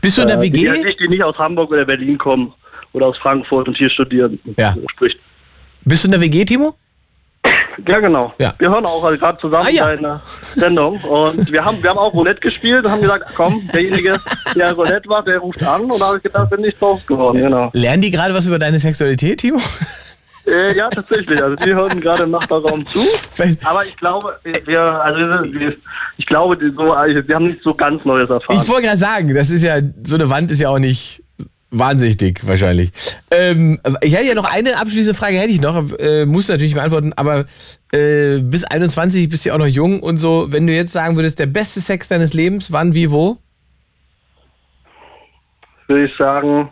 Bist du in der äh, WG? die, nicht, die nicht aus Hamburg oder Berlin kommen oder aus Frankfurt und hier studieren. Ja. Spricht. Bist du in der WG, Timo? Ja, genau. Ja. Wir hören auch also gerade zusammen Ah, ja. deine Sendung und wir haben, wir haben auch Roulette gespielt und haben gesagt, komm, derjenige, der Roulette macht, der ruft an und da habe ich gedacht, bin ich drauf geworden, genau. Lernen die gerade was über deine Sexualität, Timo? Äh, ja, tatsächlich. Also die hören gerade im Nachbarraum zu. Aber ich glaube, wir, also wir, ich glaube, die so, also wir haben nicht so ganz Neues erfahren. Ich wollte gerade sagen, das ist ja, so eine Wand ist ja auch nicht wahnsinnig dick, wahrscheinlich. Ähm, ich hätte ja noch eine abschließende Frage, hätte ich noch, äh, muss natürlich beantworten, aber äh, bis 21 bist du ja auch noch jung und so. Wenn du jetzt sagen würdest, der beste Sex deines Lebens, wann, wie, wo? würde ich sagen,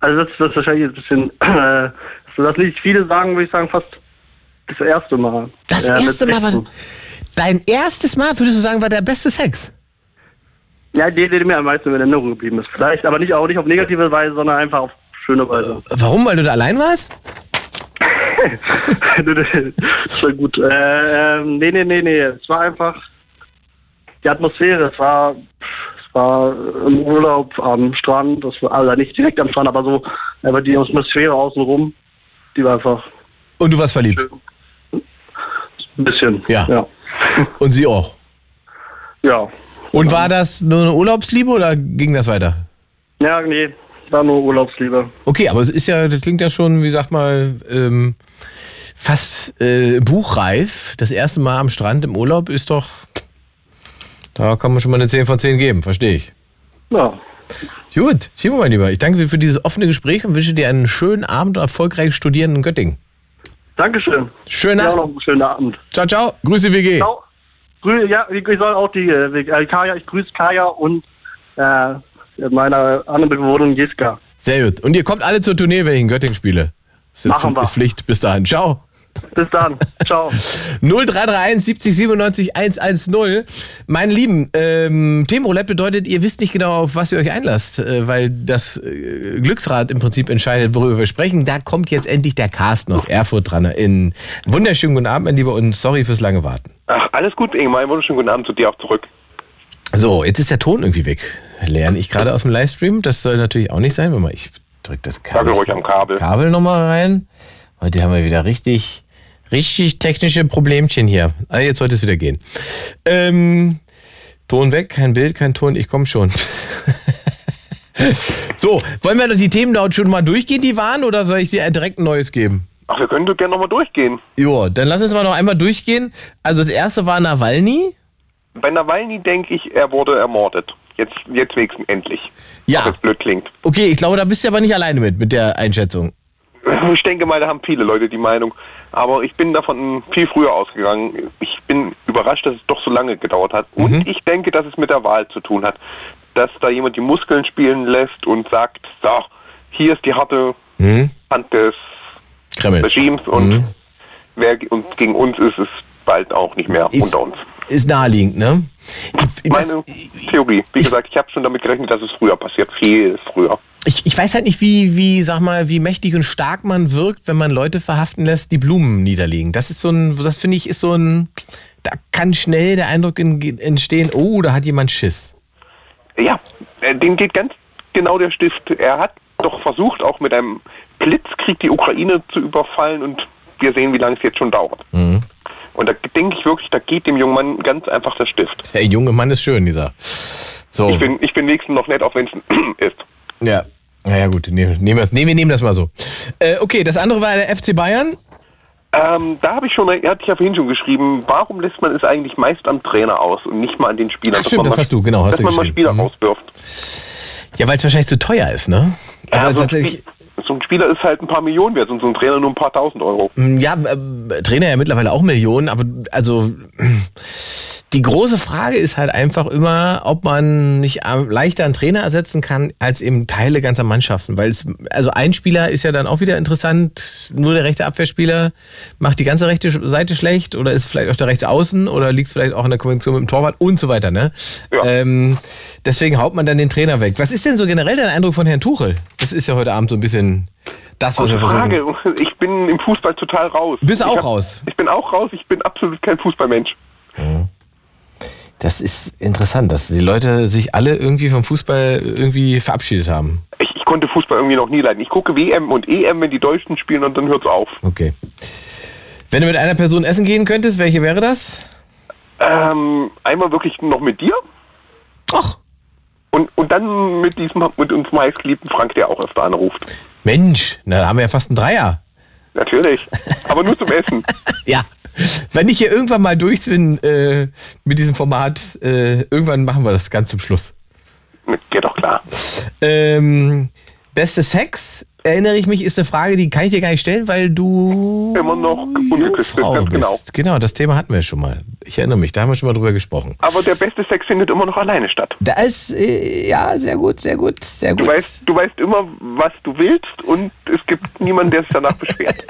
also das, das ist wahrscheinlich ein bisschen, äh, so dass nicht viele sagen, würde ich sagen, fast das erste Mal. Das erste Mal war 16. dein erstes Mal, würdest du sagen, war der beste Sex? Ja, der, der mir am meisten in Erinnerung geblieben ist. Vielleicht, aber nicht auch nicht auf negative Weise, sondern einfach auf schöne Weise. Warum? Weil du da allein warst? das war gut. Äh, ähm, nee, nee, nee, nee. Es war einfach die Atmosphäre. Es war, es war im Urlaub am Strand. Das war also nicht direkt am Strand, aber so, aber die Atmosphäre außenrum, die war einfach Und du warst verliebt. ein bisschen. Ja. Ja. Und sie auch. Ja. Und war das nur eine Urlaubsliebe oder ging das weiter? Ja, nee, war nur Urlaubsliebe. Okay, aber es ist ja, das klingt ja schon, wie sag mal, ähm, fast äh, buchreif. Das erste Mal am Strand im Urlaub ist doch, da kann man schon mal eine 10 von 10 geben, verstehe ich. Ja. Gut, Timo, mein Lieber, ich danke dir für dieses offene Gespräch und wünsche dir einen schönen Abend und erfolgreich studieren in Göttingen. Dankeschön. Schöne Ja, Nacht. noch einen schönen Abend. Ciao, ciao. Grüße WG. Ciao. Ja, ich soll auch die, äh, äh, Kaya, ich grüße Kaya und äh, meine andere Bewohnerin Jeska. Sehr gut. Und ihr kommt alle zur Tournee, wenn ich in Göttingen spiele. Das ist, Machen wir. Pflicht. Bis dahin. Ciao. Bis dann. Ciao. 0331 70 97 110. Meine Lieben, ähm, Themenroulette bedeutet, ihr wisst nicht genau, auf was ihr euch einlasst, äh, weil das äh, Glücksrad im Prinzip entscheidet, worüber wir sprechen. Da kommt jetzt endlich der Carsten aus Erfurt dran. In wunderschönen guten Abend, mein Lieber, und sorry fürs lange Warten. Ach, alles gut, Ingmar. Einen wunderschönen guten Abend zu dir auch zurück. So, jetzt ist der Ton irgendwie weg. Lerne ich gerade aus dem Livestream. Das soll natürlich auch nicht sein. Warte mal, ich drück das Kabel, ruhig am Kabel. Kabel nochmal rein. Heute haben wir wieder richtig, richtig technische Problemchen hier. Ah, jetzt sollte es wieder gehen. Ähm, Ton weg, kein Bild, kein Ton, ich komme schon. so, wollen wir die Themen dort schon mal durchgehen, die waren, oder soll ich dir direkt ein neues geben? Ach, wir können doch gerne nochmal durchgehen. Jo, dann lass uns mal noch einmal durchgehen. Also das erste war Nawalny. Bei Nawalny denke ich, er wurde ermordet. Jetzt, jetzt wenigstens endlich. Ja. Auch blöd klingt. Okay, ich glaube, da bist du aber nicht alleine mit, mit der Einschätzung. Ich denke mal, da haben viele Leute die Meinung. Aber ich bin davon viel früher ausgegangen. Ich bin überrascht, dass es doch so lange gedauert hat. Und ich denke, dass es mit der Wahl zu tun hat. Dass da jemand die Muskeln spielen lässt und sagt, so, hier ist die harte Hm? Hand des Kreml. Regimes und, wer, und gegen uns ist es bald auch nicht mehr Ist- unter uns. Ist naheliegend, ne? Meine Theorie. Wie gesagt, ich habe schon damit gerechnet, dass es früher passiert. Viel früher. Ich, ich weiß halt nicht, wie, wie, sag mal, wie mächtig und stark man wirkt, wenn man Leute verhaften lässt, die Blumen niederlegen. Das ist so ein, das finde ich, ist so ein, da kann schnell der Eindruck in, entstehen, oh, da hat jemand Schiss. Ja, äh, dem geht ganz genau der Stift. Er hat doch versucht, auch mit einem Blitzkrieg die Ukraine zu überfallen und wir sehen, wie lange es jetzt schon dauert. Mhm. Und da denke ich wirklich, da geht dem jungen Mann ganz einfach der Stift. Der junge Mann ist schön, dieser. So. Ich bin, ich bin wenigstens noch nett, auch wenn es ist. Ja. Naja, gut, nehmen, nehmen, wir, nee, wir nehmen das mal so. Äh, okay, das andere war der FC Bayern. Ähm, da habe ich schon, hatte ich ja vorhin schon geschrieben, warum lässt man es eigentlich meist am Trainer aus und nicht mal an den Spielern? Ach, stimmt, das mal, hast du, genau, hast Dass du man mal. Spieler Mhm. rauswirft. Ja, weil es wahrscheinlich zu teuer ist, ne? Ja, Aber so, ein tatsächlich, Spiel, so ein Spieler ist halt ein paar Millionen wert und so ein Trainer nur ein paar tausend Euro. ja, äh, Trainer ja mittlerweile auch Millionen, aber also die große Frage ist halt einfach immer, ob man nicht leichter einen Trainer ersetzen kann, als eben Teile ganzer Mannschaften. Weil es, also ein Spieler ist ja dann auch wieder interessant, nur der rechte Abwehrspieler macht die ganze rechte Seite schlecht oder ist vielleicht auch der rechte Außen oder liegt es vielleicht auch in der Kombination mit dem Torwart und so weiter, ne? Ja. Ähm, deswegen haut man dann den Trainer weg. Was ist denn so generell dein Eindruck von Herrn Tuchel? Das ist ja heute Abend so ein bisschen das, was wir Gute versuchen. Frage. Ich bin im Fußball total raus. Bist auch hab- raus? Ich bin auch raus. Ich bin absolut kein Fußballmensch. Das ist interessant, dass die Leute sich alle irgendwie vom Fußball irgendwie verabschiedet haben. Ich, ich konnte Fußball irgendwie noch nie leiden. Ich gucke WM und EM, wenn die Deutschen spielen und dann hört's auf. Okay. Wenn du mit einer Person essen gehen könntest, welche wäre das? Ähm, einmal wirklich noch mit dir Ach, und, und dann mit diesem mit uns meistgeliebten Frank, der auch öfter anruft. Mensch, na, da haben wir ja fast einen Dreier. Natürlich. Aber nur zum Essen. Ja. Wenn ich hier irgendwann mal durch bin äh, mit diesem Format, äh, irgendwann machen wir das ganz zum schluss. Geht doch klar. Ähm, beste Sex, erinnere ich mich, ist eine Frage, die kann ich dir gar nicht stellen, weil du Immer noch unglücklich bist, Frau ganz bist. genau. Genau, das Thema hatten wir schon mal. Ich erinnere mich, da haben wir schon mal drüber gesprochen. Aber der beste Sex findet immer noch alleine statt. Da ist, äh, ja, sehr gut, sehr gut, sehr Du gut. weißt, du weißt immer, was du willst und es gibt niemanden, der sich danach beschwert.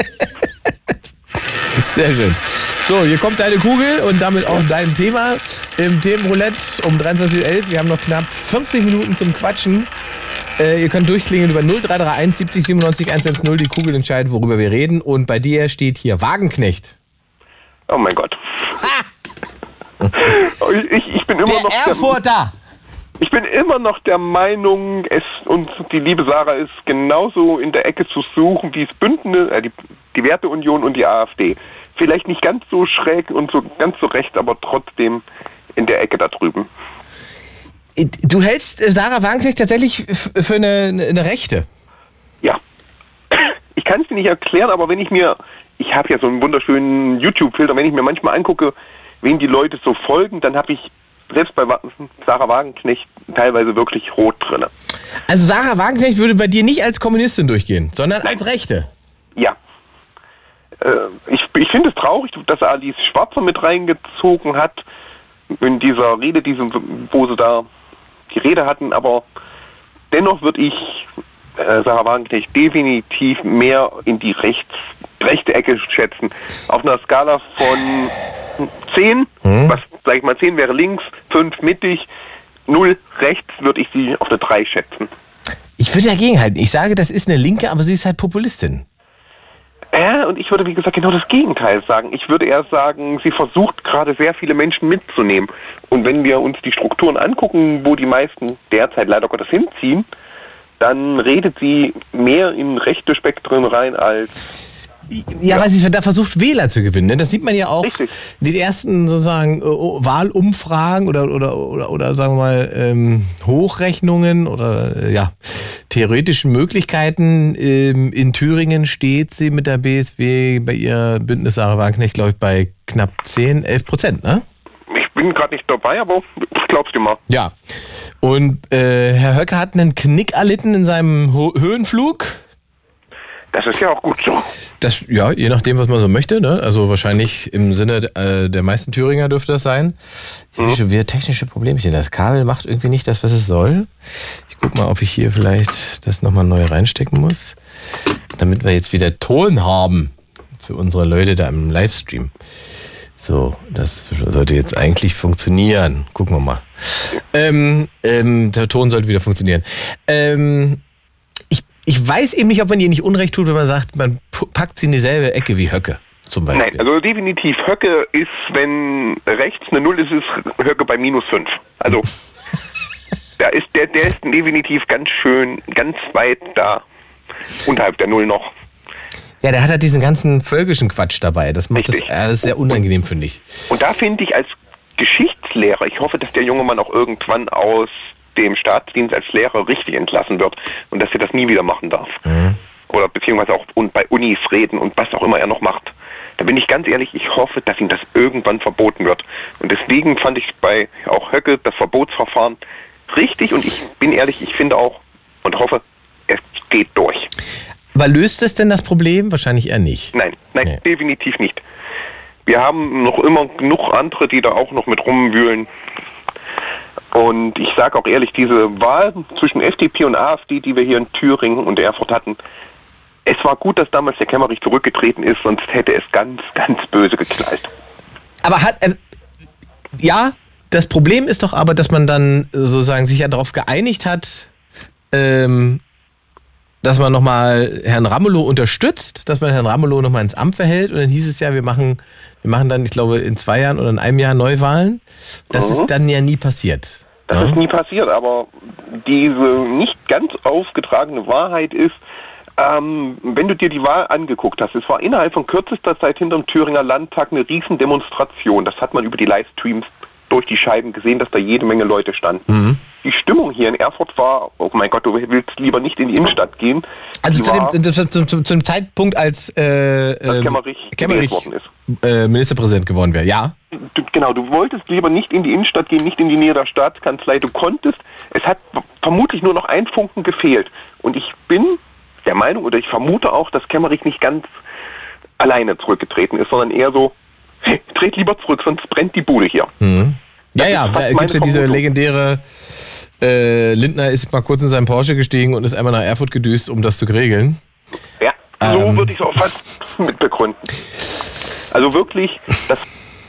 Sehr schön. So, hier kommt deine Kugel und damit auch dein Thema im Themenroulette um 23.11 Uhr. Wir haben noch knapp 40 Minuten zum Quatschen. Äh, ihr könnt durchklingen über 0331 70 97 110. Die Kugel entscheidet, worüber wir reden. Und bei dir steht hier Wagenknecht. Oh mein Gott. Ich, ich bin immer noch der, Erfurter! ich bin immer noch der Meinung, es und die liebe Sarah ist genauso in der Ecke zu suchen wie das Bündnis, äh, die, die Werteunion und die AfD. Vielleicht nicht ganz so schräg und so ganz so recht, aber trotzdem in der Ecke da drüben. Du hältst Sarah Wagenknecht tatsächlich für eine, eine Rechte. Ja. Ich kann es dir nicht erklären, aber wenn ich mir, ich habe ja so einen wunderschönen YouTube-Filter, wenn ich mir manchmal angucke, wen die Leute so folgen, dann habe ich selbst bei Sarah Wagenknecht teilweise wirklich rot drin. Also Sarah Wagenknecht würde bei dir nicht als Kommunistin durchgehen, sondern als Rechte. Ja. Äh, ich ich finde es traurig, dass Alice Schwarzer mit reingezogen hat in dieser Rede, diese, wo sie da die Rede hatten, aber dennoch würde ich äh, Sarah Wagenknecht definitiv mehr in die rechts, rechte Ecke schätzen. Auf einer Skala von 10, was sag ich mal 10 wäre links, 5 mittig, 0 rechts würde ich sie auf eine 3 schätzen. Ich würde dagegen halten. Ich sage, das ist eine Linke, aber sie ist halt Populistin. Ja, und ich würde, wie gesagt, genau das Gegenteil sagen. Ich würde eher sagen, sie versucht gerade sehr viele Menschen mitzunehmen. Und wenn wir uns die Strukturen angucken, wo die meisten derzeit leider Gottes hinziehen, dann redet sie mehr in rechte Spektren rein als Ja, weil sie da versucht, Wähler zu gewinnen. ne? Das sieht man ja auch Richtig. in den ersten sozusagen äh, Wahlumfragen oder, oder, oder, oder sagen wir mal ähm, Hochrechnungen oder äh, ja, theoretischen Möglichkeiten. Ähm, in Thüringen steht sie mit der BSW bei ihr Bündnis Sarah Wagenknecht, glaube ich, bei knapp 10, 11 Prozent, ne? ich bin gerade nicht dabei, aber ich glaub's dir mal. Ja. Und äh, Herr Höcke hat einen Knick erlitten in seinem Ho Höhenflug. Das ist ja auch gut so. Das, ja, je nachdem, was man so möchte. Ne? Also wahrscheinlich im Sinne äh, der meisten Thüringer dürfte das sein. Ich habe schon wieder technische Problemchen. Das Kabel macht irgendwie nicht das, was es soll. Ich guck mal, ob ich hier vielleicht das nochmal neu reinstecken muss. Damit wir jetzt wieder Ton haben für unsere Leute da im Livestream. So, das sollte jetzt eigentlich funktionieren. Gucken wir mal. Ähm, ähm, der Ton sollte wieder funktionieren. Ähm, ich weiß eben nicht, ob man ihr nicht Unrecht tut, wenn man sagt, man packt sie in dieselbe Ecke wie Höcke zum Beispiel. Nein, also definitiv Höcke ist, wenn rechts eine Null ist, ist Höcke bei minus 5. Also da ist der, der ist definitiv ganz schön, ganz weit da unterhalb der Null noch. Ja, der hat halt diesen ganzen völkischen Quatsch dabei. Das macht das Richtig. alles sehr unangenehm, finde ich. Und da finde ich als Geschichtslehrer, ich hoffe, dass der junge Mann auch irgendwann aus dem Staatsdienst als Lehrer richtig entlassen wird und dass er das nie wieder machen darf. Oder beziehungsweise auch bei Unis reden und was auch immer er noch macht. Da bin ich ganz ehrlich, ich hoffe, dass ihm das irgendwann verboten wird. Und deswegen fand ich bei auch Höcke das Verbotsverfahren richtig und ich bin ehrlich, ich finde auch und hoffe, es geht durch. Aber löst es denn das Problem? Wahrscheinlich eher nicht. Nein, nein, Nee. definitiv nicht. Wir haben noch immer genug andere, die da auch noch mit rumwühlen. Und ich sage auch ehrlich, diese Wahl zwischen FDP und AfD, die wir hier in Thüringen und Erfurt hatten, es war gut, dass damals der Kemmerich zurückgetreten ist, sonst hätte es ganz, ganz böse geknallt. Aber hat. Äh, ja, das Problem ist doch aber, dass man dann sozusagen sich ja darauf geeinigt hat, ähm, dass man nochmal Herrn Ramelow unterstützt, dass man Herrn Ramelow nochmal ins Amt verhält. Und dann hieß es ja, wir machen, wir machen dann, ich glaube, in zwei Jahren oder in einem Jahr Neuwahlen. Das Mhm. ist dann ja nie passiert. Das ne? ist nie passiert, aber diese nicht ganz aufgetragene Wahrheit ist, ähm, wenn du dir die Wahl angeguckt hast, es war innerhalb von kürzester Zeit hinterm Thüringer Landtag eine riesen Demonstration. Das hat man über die Livestreams durch die Scheiben gesehen, dass da jede Menge Leute standen. Mhm. Die Stimmung hier in Erfurt war, oh mein Gott, du willst lieber nicht in die Innenstadt gehen. Also zu dem, zu, zu, zu, zum Zeitpunkt, als äh, ähm, Kemmerich, Kemmerich äh, Ministerpräsident geworden wäre. Ja. Du, genau, du wolltest lieber nicht in die Innenstadt gehen, nicht in die Nähe der Staatskanzlei. Du konntest, es hat vermutlich nur noch ein Funken gefehlt. Und ich bin der Meinung, oder ich vermute auch, dass Kemmerich nicht ganz alleine zurückgetreten ist, sondern eher so, hey, dreht lieber zurück, sonst brennt die Bude hier. Mhm. Ja, Das ja, da gibt es ja diese legendäre äh, Lindner ist mal kurz in seinen Porsche gestiegen und ist einmal nach Erfurt gedüst, um das zu regeln. Ja, so Ähm. würde ich es auch fast mit begründen. Also wirklich, das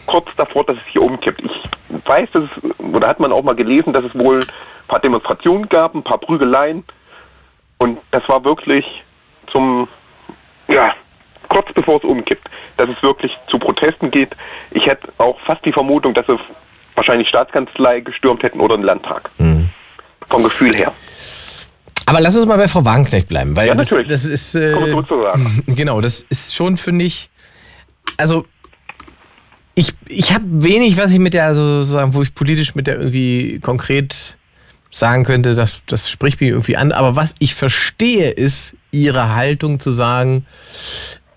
kurz davor, dass es hier umkippt. Ich weiß, dass es, oder hat man auch mal gelesen, dass es wohl ein paar Demonstrationen gab, ein paar Prügeleien. Und das war wirklich zum, ja, kurz bevor es umkippt, dass es wirklich zu Protesten geht. Ich hätte auch fast die Vermutung, dass sie wahrscheinlich Staatskanzlei gestürmt hätten oder den Landtag. Mhm. Vom Gefühl her. Aber lass uns mal bei Frau Wagenknecht bleiben, weil Ja, das, natürlich. das ist äh, genau, das ist schon finde ich, also ich, ich habe wenig, was ich mit der also sozusagen, wo ich politisch mit der irgendwie konkret sagen könnte, das, das spricht mich irgendwie an. Aber was ich verstehe, ist ihre Haltung zu sagen,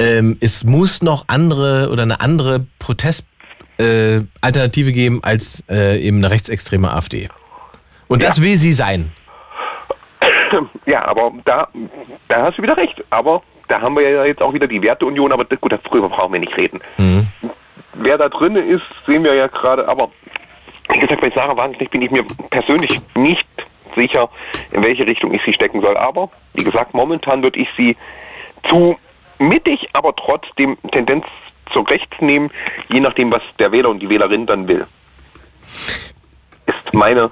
ähm, es muss noch andere oder eine andere Protestalternative äh, geben als äh, eben eine rechtsextreme AfD. Und das will sie sein. Ja, aber da, da hast du wieder recht. Aber da haben wir ja jetzt auch wieder die Werteunion, aber gut, darüber brauchen wir nicht reden. Wer da drin ist, sehen wir ja gerade, aber wie gesagt, bei Sarah Wagenknecht bin ich mir persönlich nicht sicher, in welche Richtung ich sie stecken soll. Aber, wie gesagt, momentan würde ich sie zu mittig, aber trotzdem Tendenz zu rechts nehmen, je nachdem, was der Wähler und die Wählerin dann will. Ist meine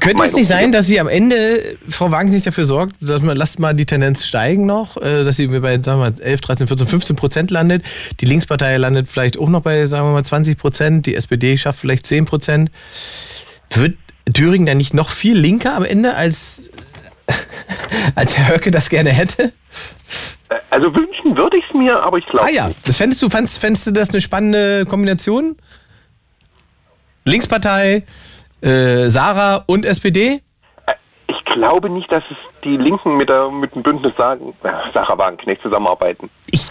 Könnte es nicht sein, dass sie am Ende, Frau Wagenknecht, dafür sorgt, dass man, lasst mal die Tendenz steigen noch, äh, dass sie bei, sagen wir mal, 11, 13, 14, 15 Prozent landet. Die Linkspartei landet vielleicht auch noch bei, sagen wir mal, 20 Prozent. Die SPD schafft vielleicht 10 Prozent. Wird Thüringen dann nicht noch viel linker am Ende, als, als Herr Höcke das gerne hätte? Also wünschen würde ich es mir, aber ich glaube Ah ja, das fändest du, fandst, fändest du das eine spannende Kombination? Linkspartei, äh, Sarah und SPD? Ich glaube nicht, dass es die Linken mit, der, mit dem Bündnis sagen, äh, Sarah Wagenknecht zusammenarbeiten. Ich,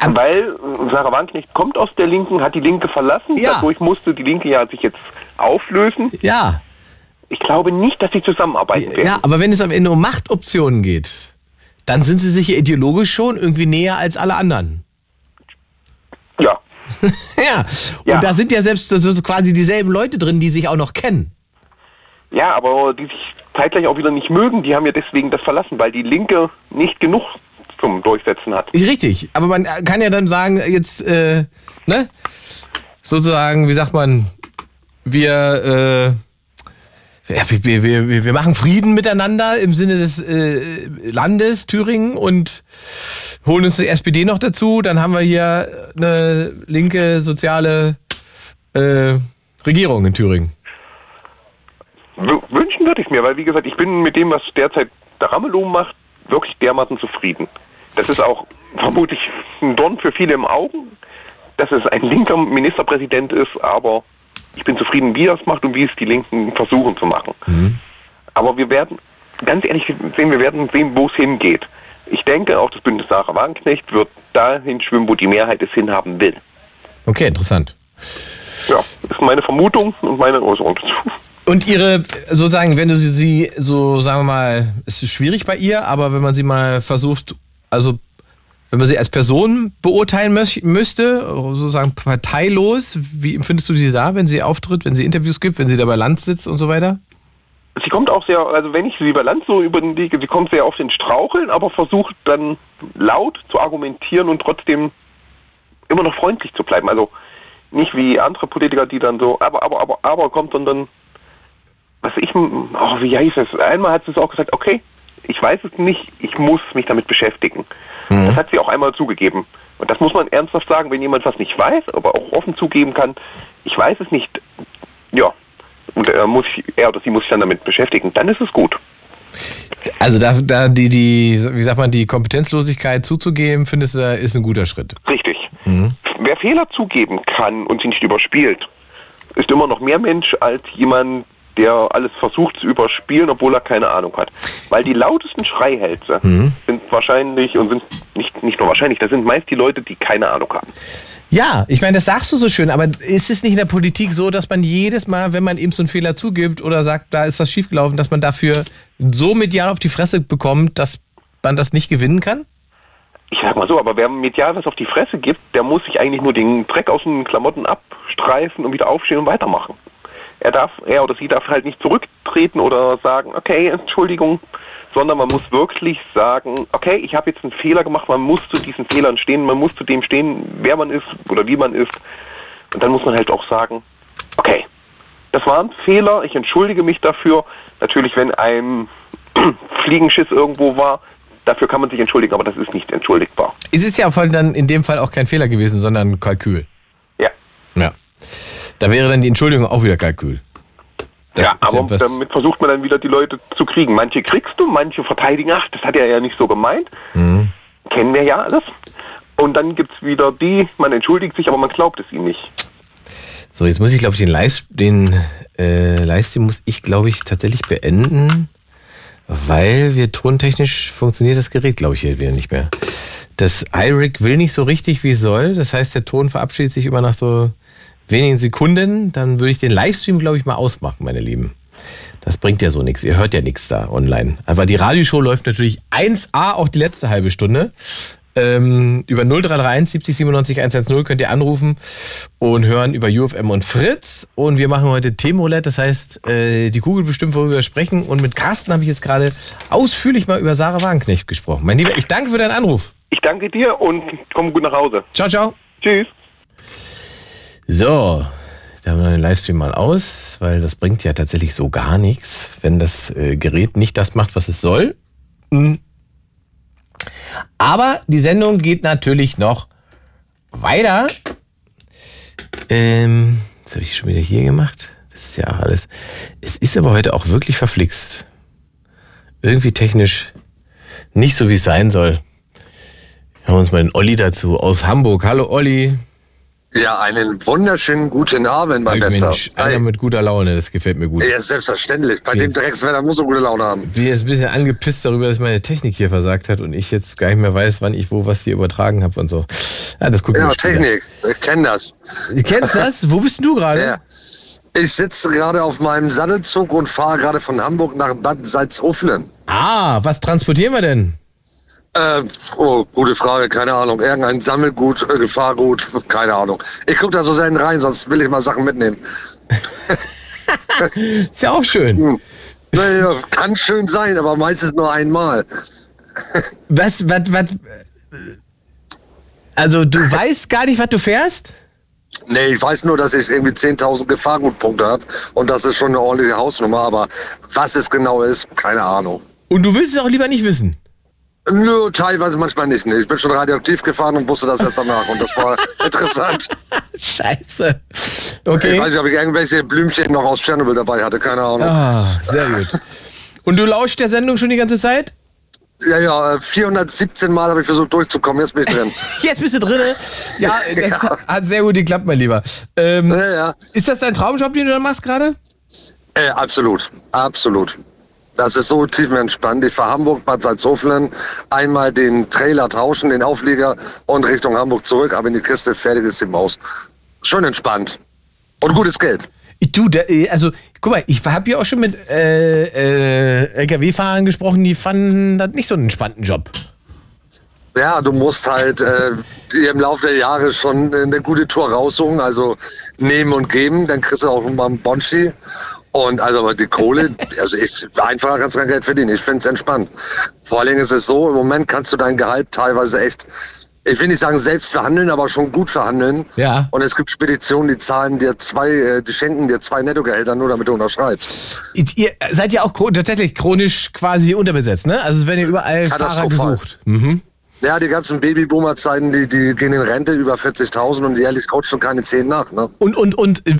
am- Weil äh, Sarah Wagenknecht kommt aus der Linken, hat die Linke verlassen, Ja. dadurch musste die Linke ja sich jetzt auflösen. ja, Ich glaube nicht, dass sie zusammenarbeiten werden. Ja, aber wenn es am Ende um Machtoptionen geht, dann sind sie sich ja ideologisch schon irgendwie näher als alle anderen. Ja. Ja, und da sind ja selbst so quasi dieselben Leute drin, die sich auch noch kennen. ja, aber die sich zeitgleich auch wieder nicht mögen, die haben ja deswegen das verlassen, weil die Linke nicht genug zum Durchsetzen hat. Richtig, aber man kann ja dann sagen, jetzt, äh, ne, sozusagen, wie sagt man, wir, äh, ja, wir, wir, wir, machen Frieden miteinander im Sinne des äh, Landes Thüringen und holen uns die SPD noch dazu. Dann haben wir hier eine linke soziale äh, Regierung in Thüringen. Wünschen würde ich mir, weil wie gesagt, ich bin mit dem, was derzeit der Ramelow macht, wirklich dermaßen zufrieden. Das ist auch vermutlich ein Dorn für viele im Augen, dass es ein linker Ministerpräsident ist, aber ich bin zufrieden, wie er es macht und wie es die Linken versuchen zu machen. Aber wir werden, ganz ehrlich sehen, wir werden sehen, wo es hingeht. Ich denke, auch das Bündnis Sarah Wagenknecht wird dahin schwimmen, wo die Mehrheit es hinhaben will. Okay, interessant. Ja, ist meine Vermutung und meine Äußerung dazu. Und ihre, sozusagen, wenn du sie, sie so, sagen wir mal, es ist schwierig bei ihr, aber wenn man sie mal versucht, also wenn man sie als Person beurteilen müsste, sozusagen parteilos, wie empfindest du sie da, wenn sie auftritt, wenn sie Interviews gibt, wenn sie da bei Land sitzt und so weiter? Sie kommt auch sehr, also wenn ich sie über Land so überlege, sie kommt sehr auf den Straucheln, aber versucht dann laut zu argumentieren und trotzdem immer noch freundlich zu bleiben. Also nicht wie andere Politiker, die dann so, aber, aber, aber, aber kommt, sondern was ich, oh, wie heißt es? Einmal hat sie es auch gesagt, okay, ich weiß es nicht, ich muss mich damit beschäftigen. Das hat sie auch einmal zugegeben. Und das muss man ernsthaft sagen, wenn jemand was nicht weiß, aber auch offen zugeben kann, ich weiß es nicht, ja, und er, muss, er oder sie muss sich dann damit beschäftigen, dann ist es gut. Also da, da die, die, wie sagt man, die Kompetenzlosigkeit zuzugeben, findest du, ist ein guter Schritt. Richtig. Wer Fehler zugeben kann und sie nicht überspielt, ist immer noch mehr Mensch als jemand, der alles versucht zu überspielen, obwohl er keine Ahnung hat. Weil die lautesten Schreihälse sind wahrscheinlich und sind nicht, nicht nur wahrscheinlich, das sind meist die Leute, die keine Ahnung haben. Ja, ich meine, das sagst du so schön, aber ist es nicht in der Politik so, dass man jedes Mal, wenn man eben so einen Fehler zugibt oder sagt, da ist was schiefgelaufen, dass man dafür so medial auf die Fresse bekommt, dass man das nicht gewinnen kann? Ich sag mal so, aber wer medial was auf die Fresse gibt, der muss sich eigentlich nur den Dreck aus den Klamotten abstreifen und wieder aufstehen und weitermachen. Er darf, er oder sie darf halt nicht zurücktreten oder sagen, okay, Entschuldigung, sondern man muss wirklich sagen, okay, ich habe jetzt einen Fehler gemacht, man muss zu diesen Fehlern stehen, man muss zu dem stehen, wer man ist oder wie man ist. Und dann muss man halt auch sagen, okay, das war ein Fehler, ich entschuldige mich dafür. Natürlich, wenn ein Fliegenschiss irgendwo war, dafür kann man sich entschuldigen, aber das ist nicht entschuldigbar. Es ist ja dann in dem Fall auch kein Fehler gewesen, sondern ein Kalkül. Da wäre dann die Entschuldigung auch wieder Kalkül. Das ja, aber damit versucht man dann wieder die Leute zu kriegen. Manche kriegst du, manche verteidigen, ach, das hat er ja nicht so gemeint. Mhm. Kennen wir ja alles. Und dann gibt es wieder die, man entschuldigt sich, aber man glaubt es ihnen nicht. So, jetzt muss ich, glaube ich, den, Live den äh, Livestream muss ich, glaube ich, tatsächlich beenden, weil wir tontechnisch funktioniert das Gerät, glaube ich, hier wieder nicht mehr. Das iRig will nicht so richtig, wie es soll. Das heißt, der Ton verabschiedet sich immer nach so wenigen Sekunden. Dann würde ich den Livestream, glaube ich, mal ausmachen, meine Lieben. Das bringt ja so nichts. Ihr hört ja nichts da online. Aber die Radioshow läuft natürlich 1A, auch die letzte halbe Stunde. Ähm, über 0331 70 97 110 könnt ihr anrufen und hören über UFM und Fritz. Und wir machen heute Themenroulette, das heißt, äh, die Kugel bestimmt, worüber wir sprechen. Und mit Carsten habe ich jetzt gerade ausführlich mal über Sarah Wagenknecht gesprochen. Mein Lieber, ich danke für deinen Anruf. Ich danke dir und komm gut nach Hause. Ciao, ciao. Tschüss. So, da haben wir den Livestream mal aus, weil das bringt ja tatsächlich so gar nichts, wenn das äh, Gerät nicht das macht, was es soll. Hm. Aber die Sendung geht natürlich noch weiter. Ähm, das habe ich schon wieder hier gemacht. Das ist ja auch alles. Es ist aber heute auch wirklich verflixt. Irgendwie technisch nicht so, wie es sein soll. Wir haben uns mal den Olli dazu aus Hamburg. Hallo Olli. Ja, einen wunderschönen guten Abend, mein Bester. Mensch, einer Hi. mit guter Laune, das gefällt mir gut. Ja, selbstverständlich. Bei dem Jetzt- Dreckswetter muss er gute Laune haben. Ich bin jetzt ein bisschen angepisst darüber, dass meine Technik hier versagt hat und ich jetzt gar nicht mehr weiß, wann ich wo was hier übertragen habe und so. Ja, das gucken Ja, wir. Technik. Ich kenne das. Du kennst das? Wo bist du gerade? Ja. Ich sitze gerade auf meinem Sattelzug und fahre gerade von Hamburg nach Bad Salzuflen. Ah, was transportieren wir denn? Äh, oh, gute Frage, keine Ahnung. Irgendein Sammelgut, äh, Gefahrgut, keine Ahnung. Ich gucke da so selten rein, sonst will ich mal Sachen mitnehmen. Ist ja auch schön. Naja, kann schön sein, aber meistens nur einmal. Was, was, was? Also du weißt gar nicht, was du fährst? Nee, ich weiß nur, dass ich irgendwie 10.000 Gefahrgutpunkte habe und das ist schon eine ordentliche Hausnummer, aber was es genau ist, keine Ahnung. Und du willst es auch lieber nicht wissen. Nö, teilweise manchmal nicht. Nee. Ich bin schon radioaktiv gefahren und wusste das erst danach und das war interessant. Scheiße. Ich Okay. weiß nicht, ob ich irgendwelche Blümchen noch aus Tschernobyl dabei hatte, keine Ahnung. Ah, sehr gut. Und du lauschst der Sendung schon die ganze Zeit? Ja, ja, äh, 417 Mal habe ich versucht durchzukommen, jetzt bin ich drin. Jetzt bist du drin. Ja, das Ja. hat sehr gut geklappt, mein Lieber. Ähm, ja, ja. Ist das dein Traumjob, den du da machst gerade? Äh, absolut, absolut. Das ist so tiefenentspannt. Ich fahre Hamburg, Bad Salzuflen, einmal den Trailer tauschen, den Auflieger und Richtung Hamburg zurück, aber in die Kiste, fertig ist die Maus. Schon entspannt. Und gutes Geld. Du, der, äh, also, guck mal, ich habe ja auch schon mit äh, äh, LKW-Fahrern gesprochen, die fanden das nicht so einen entspannten Job. Ja, du musst halt äh, im Laufe der Jahre schon eine gute Tour raussuchen, also nehmen und geben, dann kriegst du auch mal einen Bonschi. Und also aber die Kohle, also ich einfacher kannst du kein Geld verdienen. Ich finde es entspannt. Vor allen Dingen ist es so, im Moment kannst du dein Gehalt teilweise echt, ich will nicht sagen selbst verhandeln, aber schon gut verhandeln. Ja. Und es gibt Speditionen, die zahlen dir zwei, äh, die schenken dir zwei Nettogehälter nur, damit du unterschreibst. Ihr seid ja auch tatsächlich chronisch quasi unterbesetzt, ne? Also es werden ja überall Fahrer gesucht. Mhm. Ja, die ganzen Babyboomer-Zeiten, die, die gehen in Rente über 40.000 und jährlich coacht schon keine 10 nach. Ne? Und, und, und äh,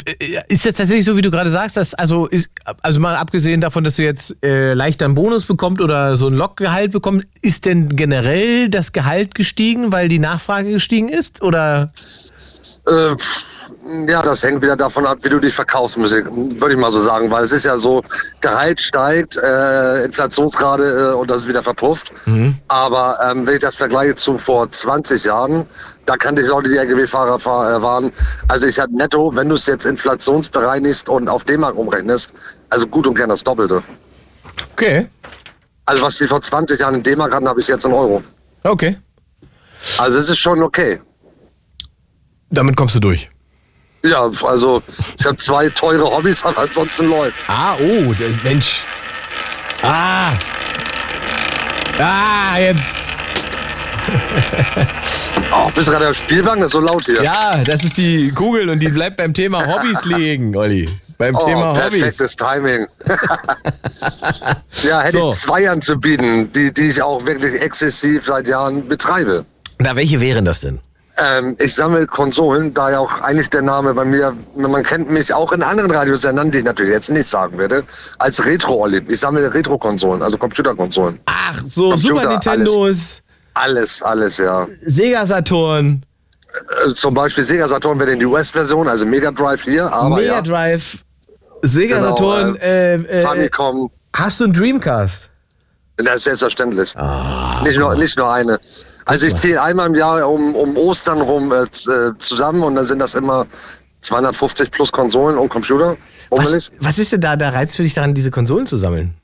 ist jetzt tatsächlich so, wie du gerade sagst, dass, also, ist, also mal abgesehen davon, dass du jetzt äh, leichter einen Bonus bekommst oder so ein Lockgehalt bekommst, ist denn generell das Gehalt gestiegen, weil die Nachfrage gestiegen ist? Oder? Äh, pff, ja, das hängt wieder davon ab, wie du dich verkaufst, würde ich mal so sagen. Weil es ist ja so, Gehalt steigt, äh, Inflationsrate äh, und das ist wieder verpufft. Aber ähm, wenn ich das vergleiche zu vor 20 Jahren, da kannte ich Leute, die LKW-Fahrer fahr- äh, waren. Also ich habe netto, wenn du es jetzt inflationsbereinigst und auf D-Mark umrechnest, also gut und gern das Doppelte. Okay. Also was die vor 20 Jahren in D-Mark hatten, habe ich jetzt in Euro. Okay. Also es ist schon okay. Damit kommst du durch. Ja, also ich habe zwei teure Hobbys, aber ansonsten läuft. Ah, oh, der Mensch. Ah. Ah, jetzt. Oh, bist du gerade am Spielwagen? Das ist so laut hier. Ja, das ist die Kugel und die bleibt beim Thema Hobbys liegen, Olli. Beim Oh, Thema Hobbys. perfektes Timing. ja, hätte So. ich zwei anzubieten, die, die ich auch wirklich exzessiv seit Jahren betreibe. Na, welche wären das denn? Ähm, ich sammle Konsolen, da ja auch eigentlich der Name bei mir, man kennt mich auch in anderen Radiosendern, die ich natürlich jetzt nicht sagen werde, als Retro-Olli. Ich sammle Retro-Konsolen, also Computerkonsolen. Ach, so Computer, Super Nintendos, Alles, alles, ja. Sega Saturn, Äh, Zum Beispiel Sega Saturn wäre in die US-Version, also Mega Drive hier, aber Mega ja. Drive, Sega Genau, Saturn. äh, Äh, äh, Famicom, hast du einen Dreamcast? das ist selbstverständlich. Ah, nicht, nur, nicht nur eine. Also ich zähle einmal im Jahr um, um Ostern rum äh, äh, zusammen und dann sind das immer 250 plus Konsolen und Computer. Was, was ist denn da der Reiz für dich daran, diese Konsolen zu sammeln?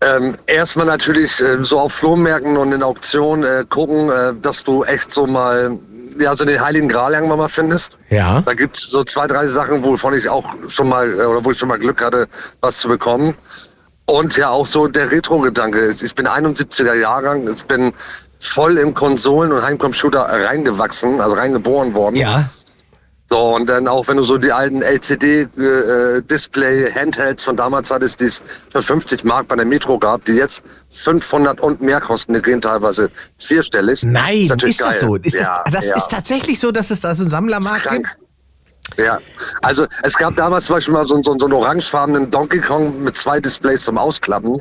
Ähm, erstmal natürlich äh, so auf Flohmärkten und in Auktionen äh, gucken, äh, dass du echt so mal, ja, so den Heiligen Gral irgendwann mal findest. Ja. Da gibt's so zwei, drei Sachen, wovon ich auch schon mal, äh, oder wo ich schon mal Glück hatte, was zu bekommen. Und ja, auch so der Retro-Gedanke. Ich bin 71er Jahrgang, ich bin voll im Konsolen- und Heimcomputer reingewachsen, also reingeboren worden. Ja. So, und dann auch wenn du so die alten LCD-Display-Handhelds von damals hattest, die es für 50 Mark bei der Metro gab, die jetzt 500 und mehr kosten, die gehen teilweise vierstellig. Nein, ist, natürlich das so? Ist ja, das das ja. ist tatsächlich so, dass es da so einen Sammlermarkt gibt? Ja, also es gab damals zum Beispiel mal so, so, so einen orangefarbenen Donkey Kong mit zwei Displays zum Ausklappen.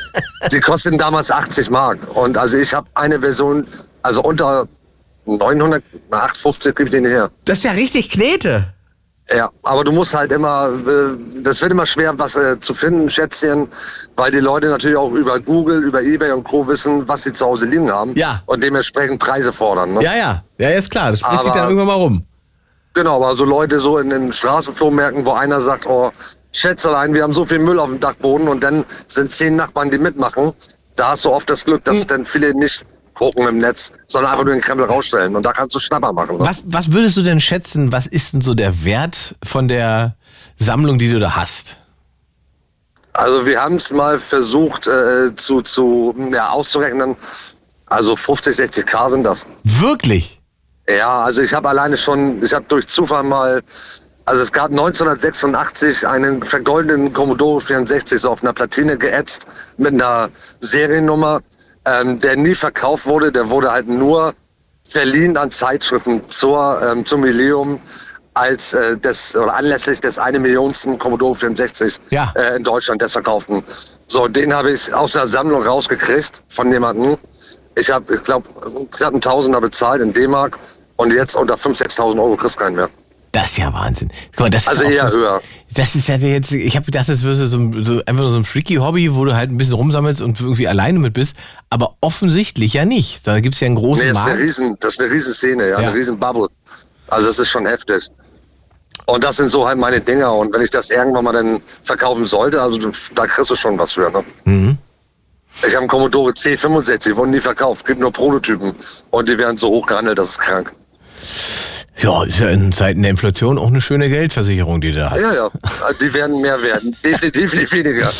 Die kosteten damals 80 Mark. Und also ich habe eine Version, also unter 900, na, 850 gebe ich den her. Das ist ja richtig Knete. Ja, aber du musst halt immer, äh, das wird immer schwer, was äh, zu finden, Schätzchen, weil die Leute natürlich auch über Google, über Ebay und Co. wissen, was sie zu Hause liegen haben. Ja. Und dementsprechend Preise fordern. Ne? Ja, ja. Ja, ist klar. Das spricht sich Aber- dann irgendwann mal rum. Genau, aber so Leute so in den Straßenflohmärkten, wo einer sagt, oh, Schätzelein, wir haben so viel Müll auf dem Dachboden und dann sind zehn Nachbarn, die mitmachen. Da hast du oft das Glück, dass dann viele nicht gucken im Netz, sondern einfach nur den Krempel rausstellen. Und da kannst du Schnapper machen. Ne? Was, was würdest du denn schätzen, was ist denn so der Wert von der Sammlung, die du da hast? Also wir haben es mal versucht äh, zu, zu ja, auszurechnen. Also 50, 60 K sind das. Wirklich? Ja, also ich habe alleine schon, ich habe durch Zufall mal, also es gab 1986 einen vergoldeten Commodore 64 so auf einer Platine geätzt mit einer Seriennummer, ähm, der nie verkauft wurde, der wurde halt nur verliehen an Zeitschriften zur, ähm, zum Jubiläum als äh, des oder anlässlich des eine Millionsten Commodore 64 Ja. äh, in Deutschland des verkauften. So, den habe ich aus der Sammlung rausgekriegt von jemandem. Ich habe, ich glaube, knapp einen Tausender bezahlt in D-Mark und jetzt unter 5.000, 6.000 Euro kriegst du keinen mehr. Das ist ja Wahnsinn. Guck mal, das Also eher was- höher. Das ist ja jetzt, ich habe gedacht, das wäre so, so einfach nur so ein freaky Hobby, wo du halt ein bisschen rumsammelst und irgendwie alleine mit bist. Aber offensichtlich ja nicht. Da gibt es ja einen großen Nee, das ist eine Markt. riesen, das ist eine riesen Szene, ja, Ja. eine riesen Bubble. Also das ist schon heftig. Und das sind so halt meine Dinger. Und wenn ich das irgendwann mal dann verkaufen sollte, also da kriegst du schon was für. Ne? Mhm. Ich habe einen Commodore C65, wurden nie verkauft, gibt nur Prototypen. Und die werden so hoch gehandelt, das ist krank. Ja, ist ja in Zeiten der Inflation auch eine schöne Geldversicherung, die du da hast. Ja, ja, die werden mehr werden. Definitiv nicht weniger.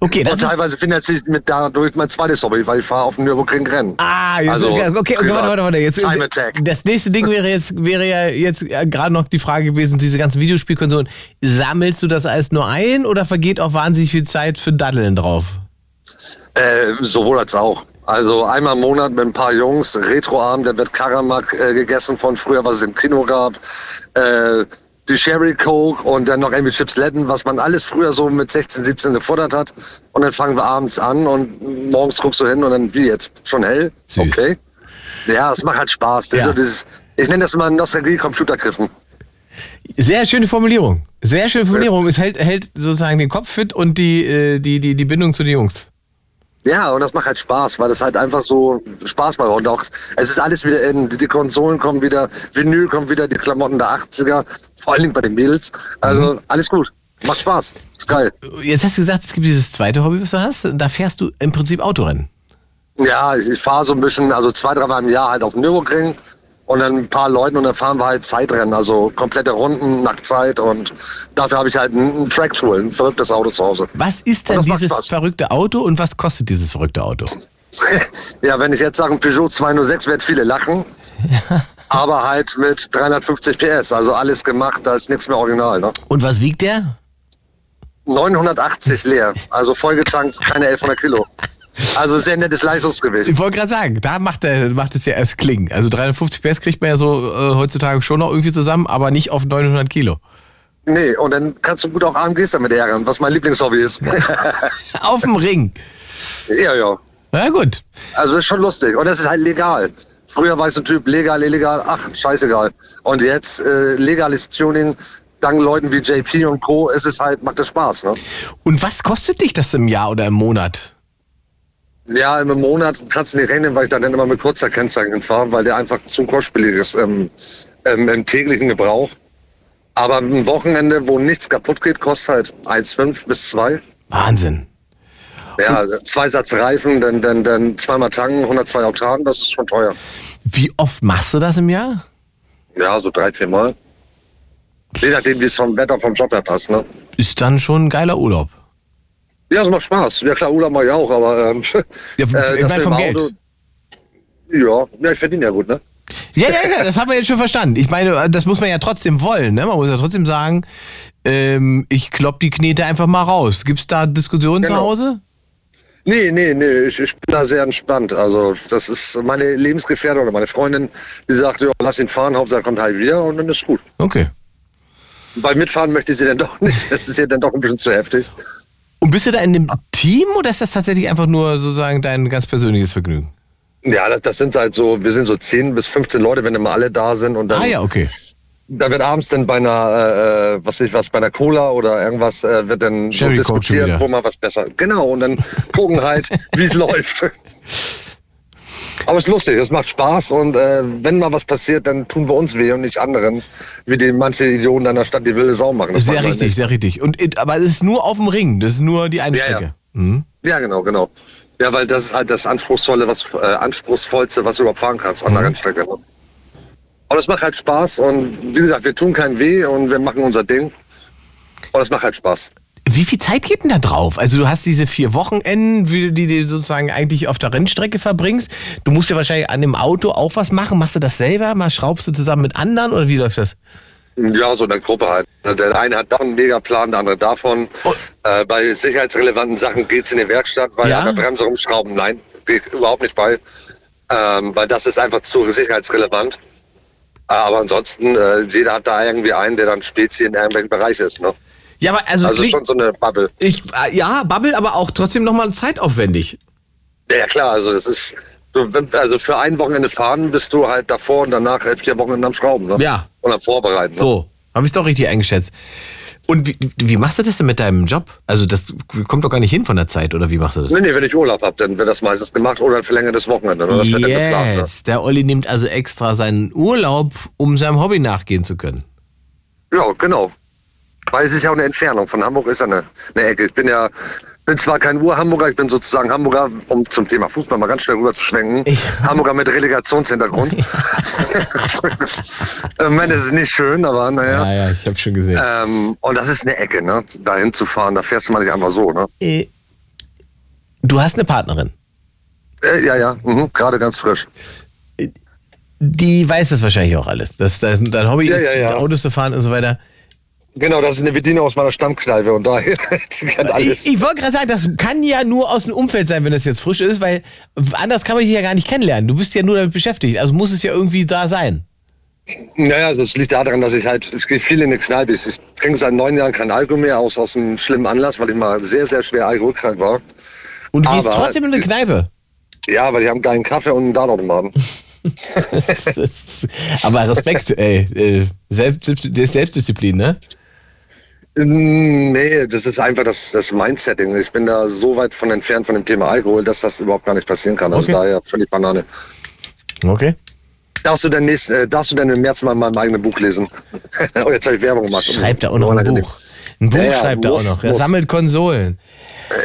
Okay, das Und teilweise finanziere ich mit dadurch mein zweites Hobby, weil ich fahre auf dem Nürburgring Rennen. Ah, jetzt, Also, okay, okay, okay, warte, warte, warte. Jetzt, Time Attack. Das nächste Ding wäre jetzt, wäre ja jetzt äh, gerade noch die Frage gewesen, diese ganzen Videospielkonsolen. Sammelst du das alles nur ein oder vergeht auch wahnsinnig viel Zeit für Daddeln drauf? Äh, sowohl als auch. Also einmal im Monat mit ein paar Jungs, Retroabend, da wird Karamak äh, gegessen von früher, was es im Kino gab. Äh, die Sherry Coke und dann noch irgendwie Chips Letten, was man alles früher so mit 16, 17 gefordert hat. Und dann fangen wir abends an und morgens guckst du hin und dann, wie jetzt? Schon hell? Süß. Okay. Ja, es macht halt Spaß. Ja. so dieses, ich nenne das immer Nostalgie-Computergriffen. Sehr schöne Formulierung. Sehr schöne Formulierung. Es hält, hält sozusagen den Kopf fit und die, äh, die, die, die Bindung zu den Jungs. Ja, und das macht halt Spaß, weil es halt einfach so Spaß macht. Und auch, es ist alles wieder in, die Konsolen kommen wieder, Vinyl kommt wieder, die Klamotten der 80er, vor allen Dingen bei den Mädels. Also alles gut. Macht Spaß. Ist geil. Jetzt hast du gesagt, es gibt dieses zweite Hobby, was du hast. Da fährst du im Prinzip Autorennen. Ja, ich, ich fahre so ein bisschen, also zwei, dreimal im Jahr halt auf dem Nürburgring und dann ein paar Leuten und dann fahren wir halt Zeitrennen, also komplette Runden nach Zeit und dafür habe ich halt ein, ein Track-Tool, ein verrücktes Auto zu Hause. Was ist denn dieses verrückte Auto und was kostet dieses verrückte Auto? ja, wenn ich jetzt sage, ein Peugeot 206, werden viele lachen. Aber halt mit 350 PS, also alles gemacht, da ist nichts mehr original. Ne? Und was wiegt der? 980 leer, also vollgetankt, keine 1100 Kilo. Also sehr nettes Leistungsgewicht. Ich wollte gerade sagen, da macht, der, macht es ja erst klingen. Also 350 PS kriegt man ja so äh, heutzutage schon noch irgendwie zusammen, aber nicht auf 900 Kilo. Nee, und dann kannst du gut auch AMGs damit ärgern, was mein Lieblingshobby ist. Auf dem Ring. ja, ja. Na gut. Also ist schon lustig. Und das ist halt legal. Früher war ich so ein Typ, legal, illegal, ach, scheißegal. Und jetzt äh, legales Tuning, dank Leuten wie JP und Co. ist es halt, macht es Spaß. Ne? Und was kostet dich das im Jahr oder im Monat? Ja, im Monat kannst du nicht rechnen, weil ich dann immer mit kurzer Kennzeichen fahre, weil der einfach zu kostspielig ist im, im, im täglichen Gebrauch. Aber ein Wochenende, wo nichts kaputt geht, kostet halt 1,5 bis 2. Wahnsinn. Ja, zwei Satz Reifen, dann, dann, dann zweimal tanken, 102 Oktanen, das ist schon teuer. Wie oft machst du das im Jahr? Ja, so drei, vier Mal. Je nachdem, wie es vom Wetter, vom Job her passt, ne? Ist dann schon ein geiler Urlaub. Ja, es macht Spaß. Ja klar, Urlaub mache ich auch, aber ähm, Ja, ich mit dem vom Geld. Ja, ja, ich verdiene ja gut, ne? Ja, ja, ja, das haben wir jetzt schon verstanden. Ich meine, das muss man ja trotzdem wollen. Ne? Man muss ja trotzdem sagen, ähm, ich klopp die Knete einfach mal raus. Gibt es da Diskussionen zu Genau. Hause? Nee, nee, nee, ich, ich bin da sehr entspannt. Also das ist meine Lebensgefährtin oder meine Freundin, die sagt, ja, lass ihn fahren, Hauptsache kommt halt wieder und dann ist gut. Okay. Weil mitfahren möchte ich sie dann doch nicht. Das ist ja dann doch ein bisschen zu heftig. Und bist du da in einem Team oder ist das tatsächlich einfach nur sozusagen dein ganz persönliches Vergnügen? Ja, das, das sind halt so, wir sind so 10 bis 15 Leute, wenn immer alle da sind und dann Ah ja, okay. Da wird abends dann bei einer, äh, äh, was weiß ich was, bei einer Cola oder irgendwas, äh, wird dann so Sherry diskutiert, wo man was besser. Genau, und dann gucken halt, wie es läuft. Aber es ist lustig, es macht Spaß und äh, wenn mal was passiert, dann tun wir uns weh und nicht anderen, wie die manche Idioten an der Stadt die wilde Sau machen. Das Sehr richtig, nicht. sehr richtig. Und, aber es ist nur auf dem Ring, das ist nur die eine Ja, ja. Strecke. Mhm. Ja, genau, genau. Ja, weil das ist halt das anspruchsvolle, was äh, anspruchsvollste, was du überhaupt fahren kannst an Mhm. der Rennstrecke. Aber es macht halt Spaß und wie gesagt, wir tun keinen weh und wir machen unser Ding. Und es macht halt Spaß. Wie viel Zeit geht denn da drauf? Also du hast diese vier Wochenenden, die du sozusagen eigentlich auf der Rennstrecke verbringst. Du musst ja wahrscheinlich an dem Auto auch was machen. Machst du das selber? Mal schraubst du zusammen mit anderen oder wie läuft das? Ja, so in der Gruppe halt. Der eine hat davon einen Megaplan, der andere davon. Äh, bei sicherheitsrelevanten Sachen geht's in die Werkstatt, weil Ja? an der Bremse rumschrauben, nein, geht überhaupt nicht bei. Ähm, weil das ist einfach zu sicherheitsrelevant. Aber ansonsten, äh, jeder hat da irgendwie einen, der dann Spezi in irgendwelchen Bereich ist. Ne? Ja, aber also, Also schon so eine Bubble. ich, äh, ja, Bubble, aber auch trotzdem nochmal zeitaufwendig. Ja, klar, also das ist, also für ein Wochenende fahren bist du halt davor und danach äh, vier Wochenende am Schrauben. Ne? Ja. Und am Vorbereiten. Ne? So, habe ich doch richtig eingeschätzt. Und wie, wie machst du das denn mit deinem Job? Also das kommt doch gar nicht hin von der Zeit, oder wie machst du das? Nee, nee, wenn ich Urlaub habe, dann wird das meistens gemacht oder ein verlängertes Wochenende. Ne? Das wird dann geplant. Ne? Yes, der Olli nimmt also extra seinen Urlaub, um seinem Hobby nachgehen zu können. Ja, genau. Weil es ist ja auch eine Entfernung. Von Hamburg ist ja eine, eine Ecke. Ich bin ja, bin zwar kein Ur-Hamburger, ich bin sozusagen Hamburger, um zum Thema Fußball mal ganz schnell rüber zu schwenken. Ich- Hamburger mit Relegationshintergrund. Im Moment ist es nicht schön, aber naja. ja, ich habe schon gesehen. Ähm, und das ist eine Ecke, ne? Dahin zu fahren, da fährst du mal nicht einfach so, ne? Äh, du hast eine Partnerin. Äh, ja, ja, mhm, gerade ganz frisch. Die weiß das wahrscheinlich auch alles. Dass dein, dein Hobby Ja, ist, ja, ja. Autos zu fahren und so weiter. Genau, das ist eine Bedienung aus meiner Stammkneipe und daher, kennt alles. Ich, ich wollte gerade sagen, das kann ja nur aus dem Umfeld sein, wenn das jetzt frisch ist, weil anders kann man dich ja gar nicht kennenlernen. Du bist ja nur damit beschäftigt. Also muss es ja irgendwie da sein. Naja, also es liegt daran, dass ich halt, ich gehe viel in die Kneipe. Ich trinke seit neun Jahren kein Alkohol mehr, aus, aus einem schlimmen Anlass, weil ich mal sehr, sehr schwer alkoholkrank war. Und du gehst Aber- trotzdem in eine Kneipe. Ja, weil die haben geilen Kaffee und einen Dartautomaten. Das Aber Respekt, ey. Äh, Selbst, Selbstdisziplin, ne? Mm, Nee, das ist einfach das, das Mindsetting. Ich bin da so weit von entfernt von dem Thema Alkohol, dass das überhaupt gar nicht passieren kann. Also Okay. daher völlig Banane. Okay. Darfst du denn, nächst, äh, darfst du denn im März mal in meinem eigenen Buch lesen? oh, jetzt habe ich Werbung gemacht. Schreibt er auch noch ein Buch. Ein Buch Ja, schreibt er auch noch. Er muss. sammelt Konsolen.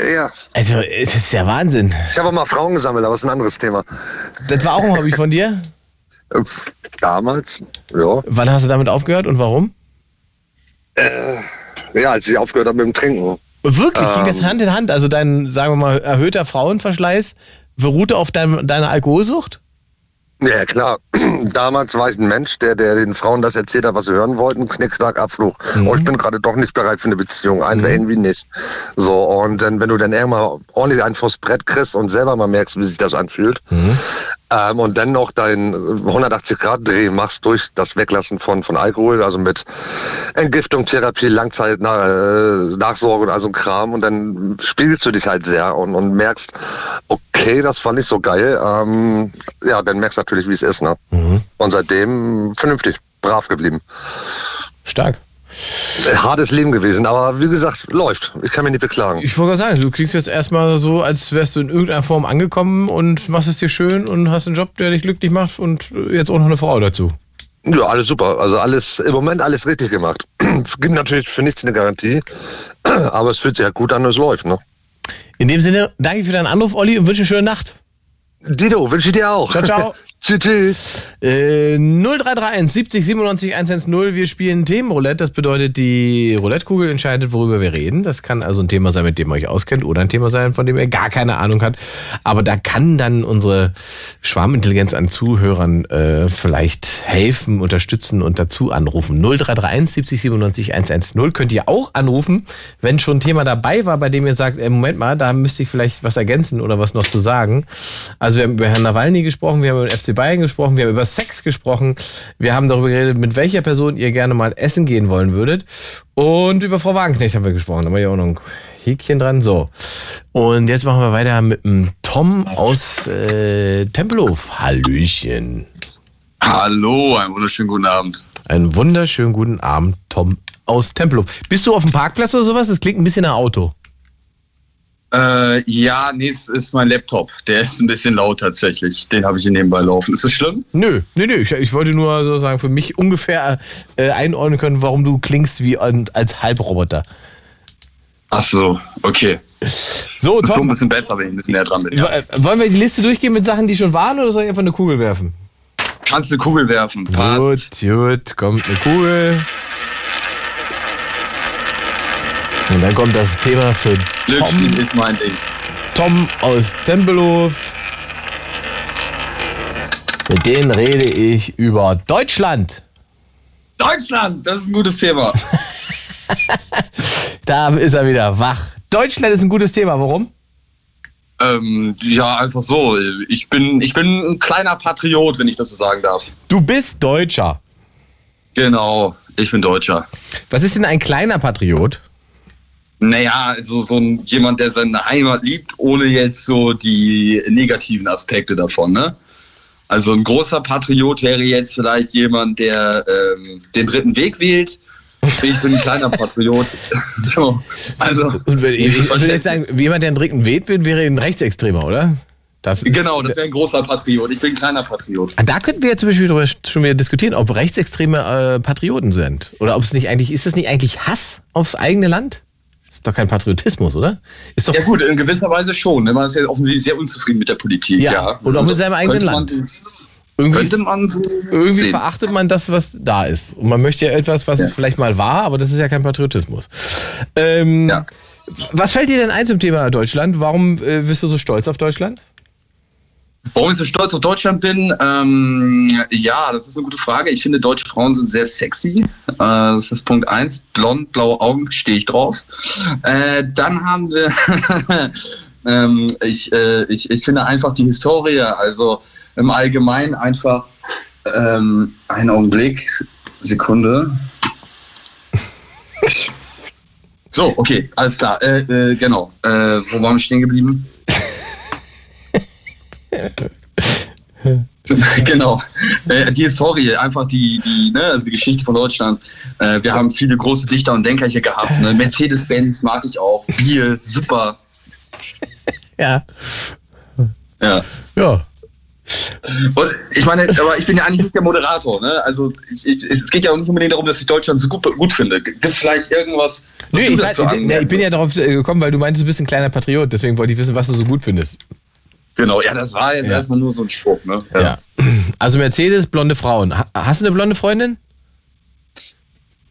Äh, ja, Also, es ist ja Wahnsinn. ich habe auch mal Frauen gesammelt, aber das ist ein anderes Thema. Das war auch ein Hobby von dir. Äh, Damals, ja. Wann hast du damit aufgehört und warum? Ja, als ich aufgehört habe mit dem Trinken. Wirklich, ging das Ähm. Hand in Hand? Also dein, sagen wir mal, erhöhter Frauenverschleiß beruhte auf deinem, deiner Alkoholsucht? Ja, klar. Damals war ich ein Mensch, der, der den Frauen das erzählt hat, was sie hören wollten. Knickschnack, Abfluch. Oh, ich bin gerade doch nicht bereit für eine Beziehung. Einfach irgendwie nicht. So, und dann, wenn du dann irgendwann ordentlich einen vors Brett kriegst und selber mal merkst, wie sich das anfühlt, ähm, und dann noch deinen 180-Grad-Dreh machst durch das Weglassen von, von Alkohol, also mit Entgiftung, Therapie, Langzeit, na, äh, Nachsorge und all so ein Kram, und dann spiegelst du dich halt sehr und, und merkst, okay, das fand ich so geil. Ähm, ja, dann merkst du natürlich, wie es ist. Ne? Und seitdem vernünftig, brav geblieben. Stark. Hartes Leben gewesen, aber wie gesagt, läuft. Ich kann mich nicht beklagen. Ich wollte gerade sagen, du klingst jetzt erstmal so, als wärst du in irgendeiner Form angekommen und machst es dir schön und hast einen Job, der dich glücklich macht und jetzt auch noch eine Frau dazu. Ja, alles super. Also alles, im Moment alles richtig gemacht. Gibt natürlich für nichts eine Garantie, aber es fühlt sich ja gut an und es läuft. Ne? In dem Sinne, danke für deinen Anruf, Olli, und wünsche eine schöne Nacht. Dido, wünsche ich dir auch. Ciao, ciao. tschüss, tschüss. Äh, 0331 70 97 110. Wir spielen Themenroulette. Das bedeutet, die Roulettekugel entscheidet, worüber wir reden. Das kann also ein Thema sein, mit dem ihr euch auskennt oder ein Thema sein, von dem ihr gar keine Ahnung habt. Aber da kann dann unsere Schwarmintelligenz an Zuhörern äh, vielleicht helfen, unterstützen und dazu anrufen. 0331 70 97 110. Könnt ihr auch anrufen, wenn schon ein Thema dabei war, bei dem ihr sagt, äh, Moment mal, da müsste ich vielleicht was ergänzen oder was noch zu sagen. Also wir haben über Herrn Nawalny gesprochen, wir haben über den FC Bayern gesprochen, wir haben über Sex gesprochen, wir haben darüber geredet, mit welcher Person ihr gerne mal essen gehen wollen würdet. Und über Frau Wagenknecht haben wir gesprochen, da war ja auch noch ein Häkchen dran. So. Und jetzt machen wir weiter mit dem Tom aus äh, Tempelhof. Hallöchen. Hallo, einen wunderschönen guten Abend. Einen wunderschönen guten Abend, Tom aus Tempelhof. Bist du auf dem Parkplatz oder sowas? Das klingt ein bisschen nach Auto. Äh, ja, nee, es ist mein Laptop. Der ist ein bisschen laut tatsächlich. Den habe ich hier nebenbei laufen. Ist das schlimm? Nö, nö, nö. Ich, ich wollte nur sozusagen für mich ungefähr äh, einordnen können, warum du klingst wie ein, als Halbroboter. Ach so, okay. So, So ein Tom, bisschen besser, wenn ich ein bisschen näher dran bin. Ja. äh, wollen wir die Liste durchgehen mit Sachen, die schon waren oder soll ich einfach eine Kugel werfen? Kannst eine Kugel werfen. Passt. Gut, gut, kommt eine Kugel. Und dann kommt das Thema für Tom, ist mein Ding. Tom aus Tempelhof. Mit denen rede ich über Deutschland. Deutschland, das ist ein gutes Thema. Da ist er wieder wach. Deutschland ist ein gutes Thema. Warum? ähm, ja, einfach so. Ich bin, ich bin ein kleiner Patriot, wenn ich das so sagen darf. Du bist Deutscher. Genau, ich bin Deutscher. Was ist denn ein kleiner Patriot? Naja, so, so ein, jemand, der seine Heimat liebt, ohne jetzt so die negativen Aspekte davon, ne? Also ein großer Patriot wäre jetzt vielleicht jemand, der ähm, den dritten Weg wählt. Ich bin ein kleiner Patriot. so, also, Und wenn, ich, würde jetzt sagen, jemand, der einen dritten Weg will, wäre ein Rechtsextremer, oder? Das genau, das wäre ein großer Patriot. Ich bin ein kleiner Patriot. Da könnten wir jetzt zum Beispiel drüber schon wieder diskutieren, ob Rechtsextreme äh, Patrioten sind. Oder ob es nicht eigentlich, ist das nicht eigentlich Hass aufs eigene Land? Das ist doch kein Patriotismus, oder? Ist doch, Ja gut, in gewisser Weise schon. ne? Man ist ja offensichtlich sehr unzufrieden mit der Politik. Ja, Ja, und auch mit seinem eigenen Land. Irgendwie, man so irgendwie sehen. verachtet man das, was da ist. Und man möchte ja etwas, was Ja. vielleicht mal war, aber das ist ja kein Patriotismus. Ähm, Ja. Was fällt dir denn ein zum Thema Deutschland? Warum äh, bist du so stolz auf Deutschland? Warum ich so stolz auf Deutschland bin? Ähm, ja, das ist eine gute Frage. Ich finde, deutsche Frauen sind sehr sexy. Äh, das ist Punkt eins. Blond, blaue Augen, stehe ich drauf. Äh, dann haben wir, ähm, ich, äh, ich, ich finde einfach die Historie, also im Allgemeinen einfach, ähm, einen Augenblick, Sekunde. So, okay, alles klar. Äh, äh, genau. Äh, wo waren wir stehen geblieben? genau. Äh, die Historie, einfach die, die, ne, also die Geschichte von Deutschland. Äh, wir haben viele große Dichter und Denker hier gehabt. Ne? Mercedes-Benz mag ich auch. Bier, super. Ja. Ja. Ja. Und ich meine, aber ich bin ja eigentlich nicht der Moderator. Ne? Also ich, ich, es geht ja auch nicht unbedingt darum, dass ich Deutschland so gut, gut finde. Gibt es vielleicht irgendwas, du ich, weiß, ich bin ja darauf äh, gekommen, weil du meintest, du bist ein kleiner Patriot. Deswegen wollte ich wissen, was du so gut findest. Genau, ja, das war jetzt Ja. erstmal nur so ein Spruch. Ne? Ja. Also Mercedes, blonde Frauen. Ha- Hast du eine blonde Freundin?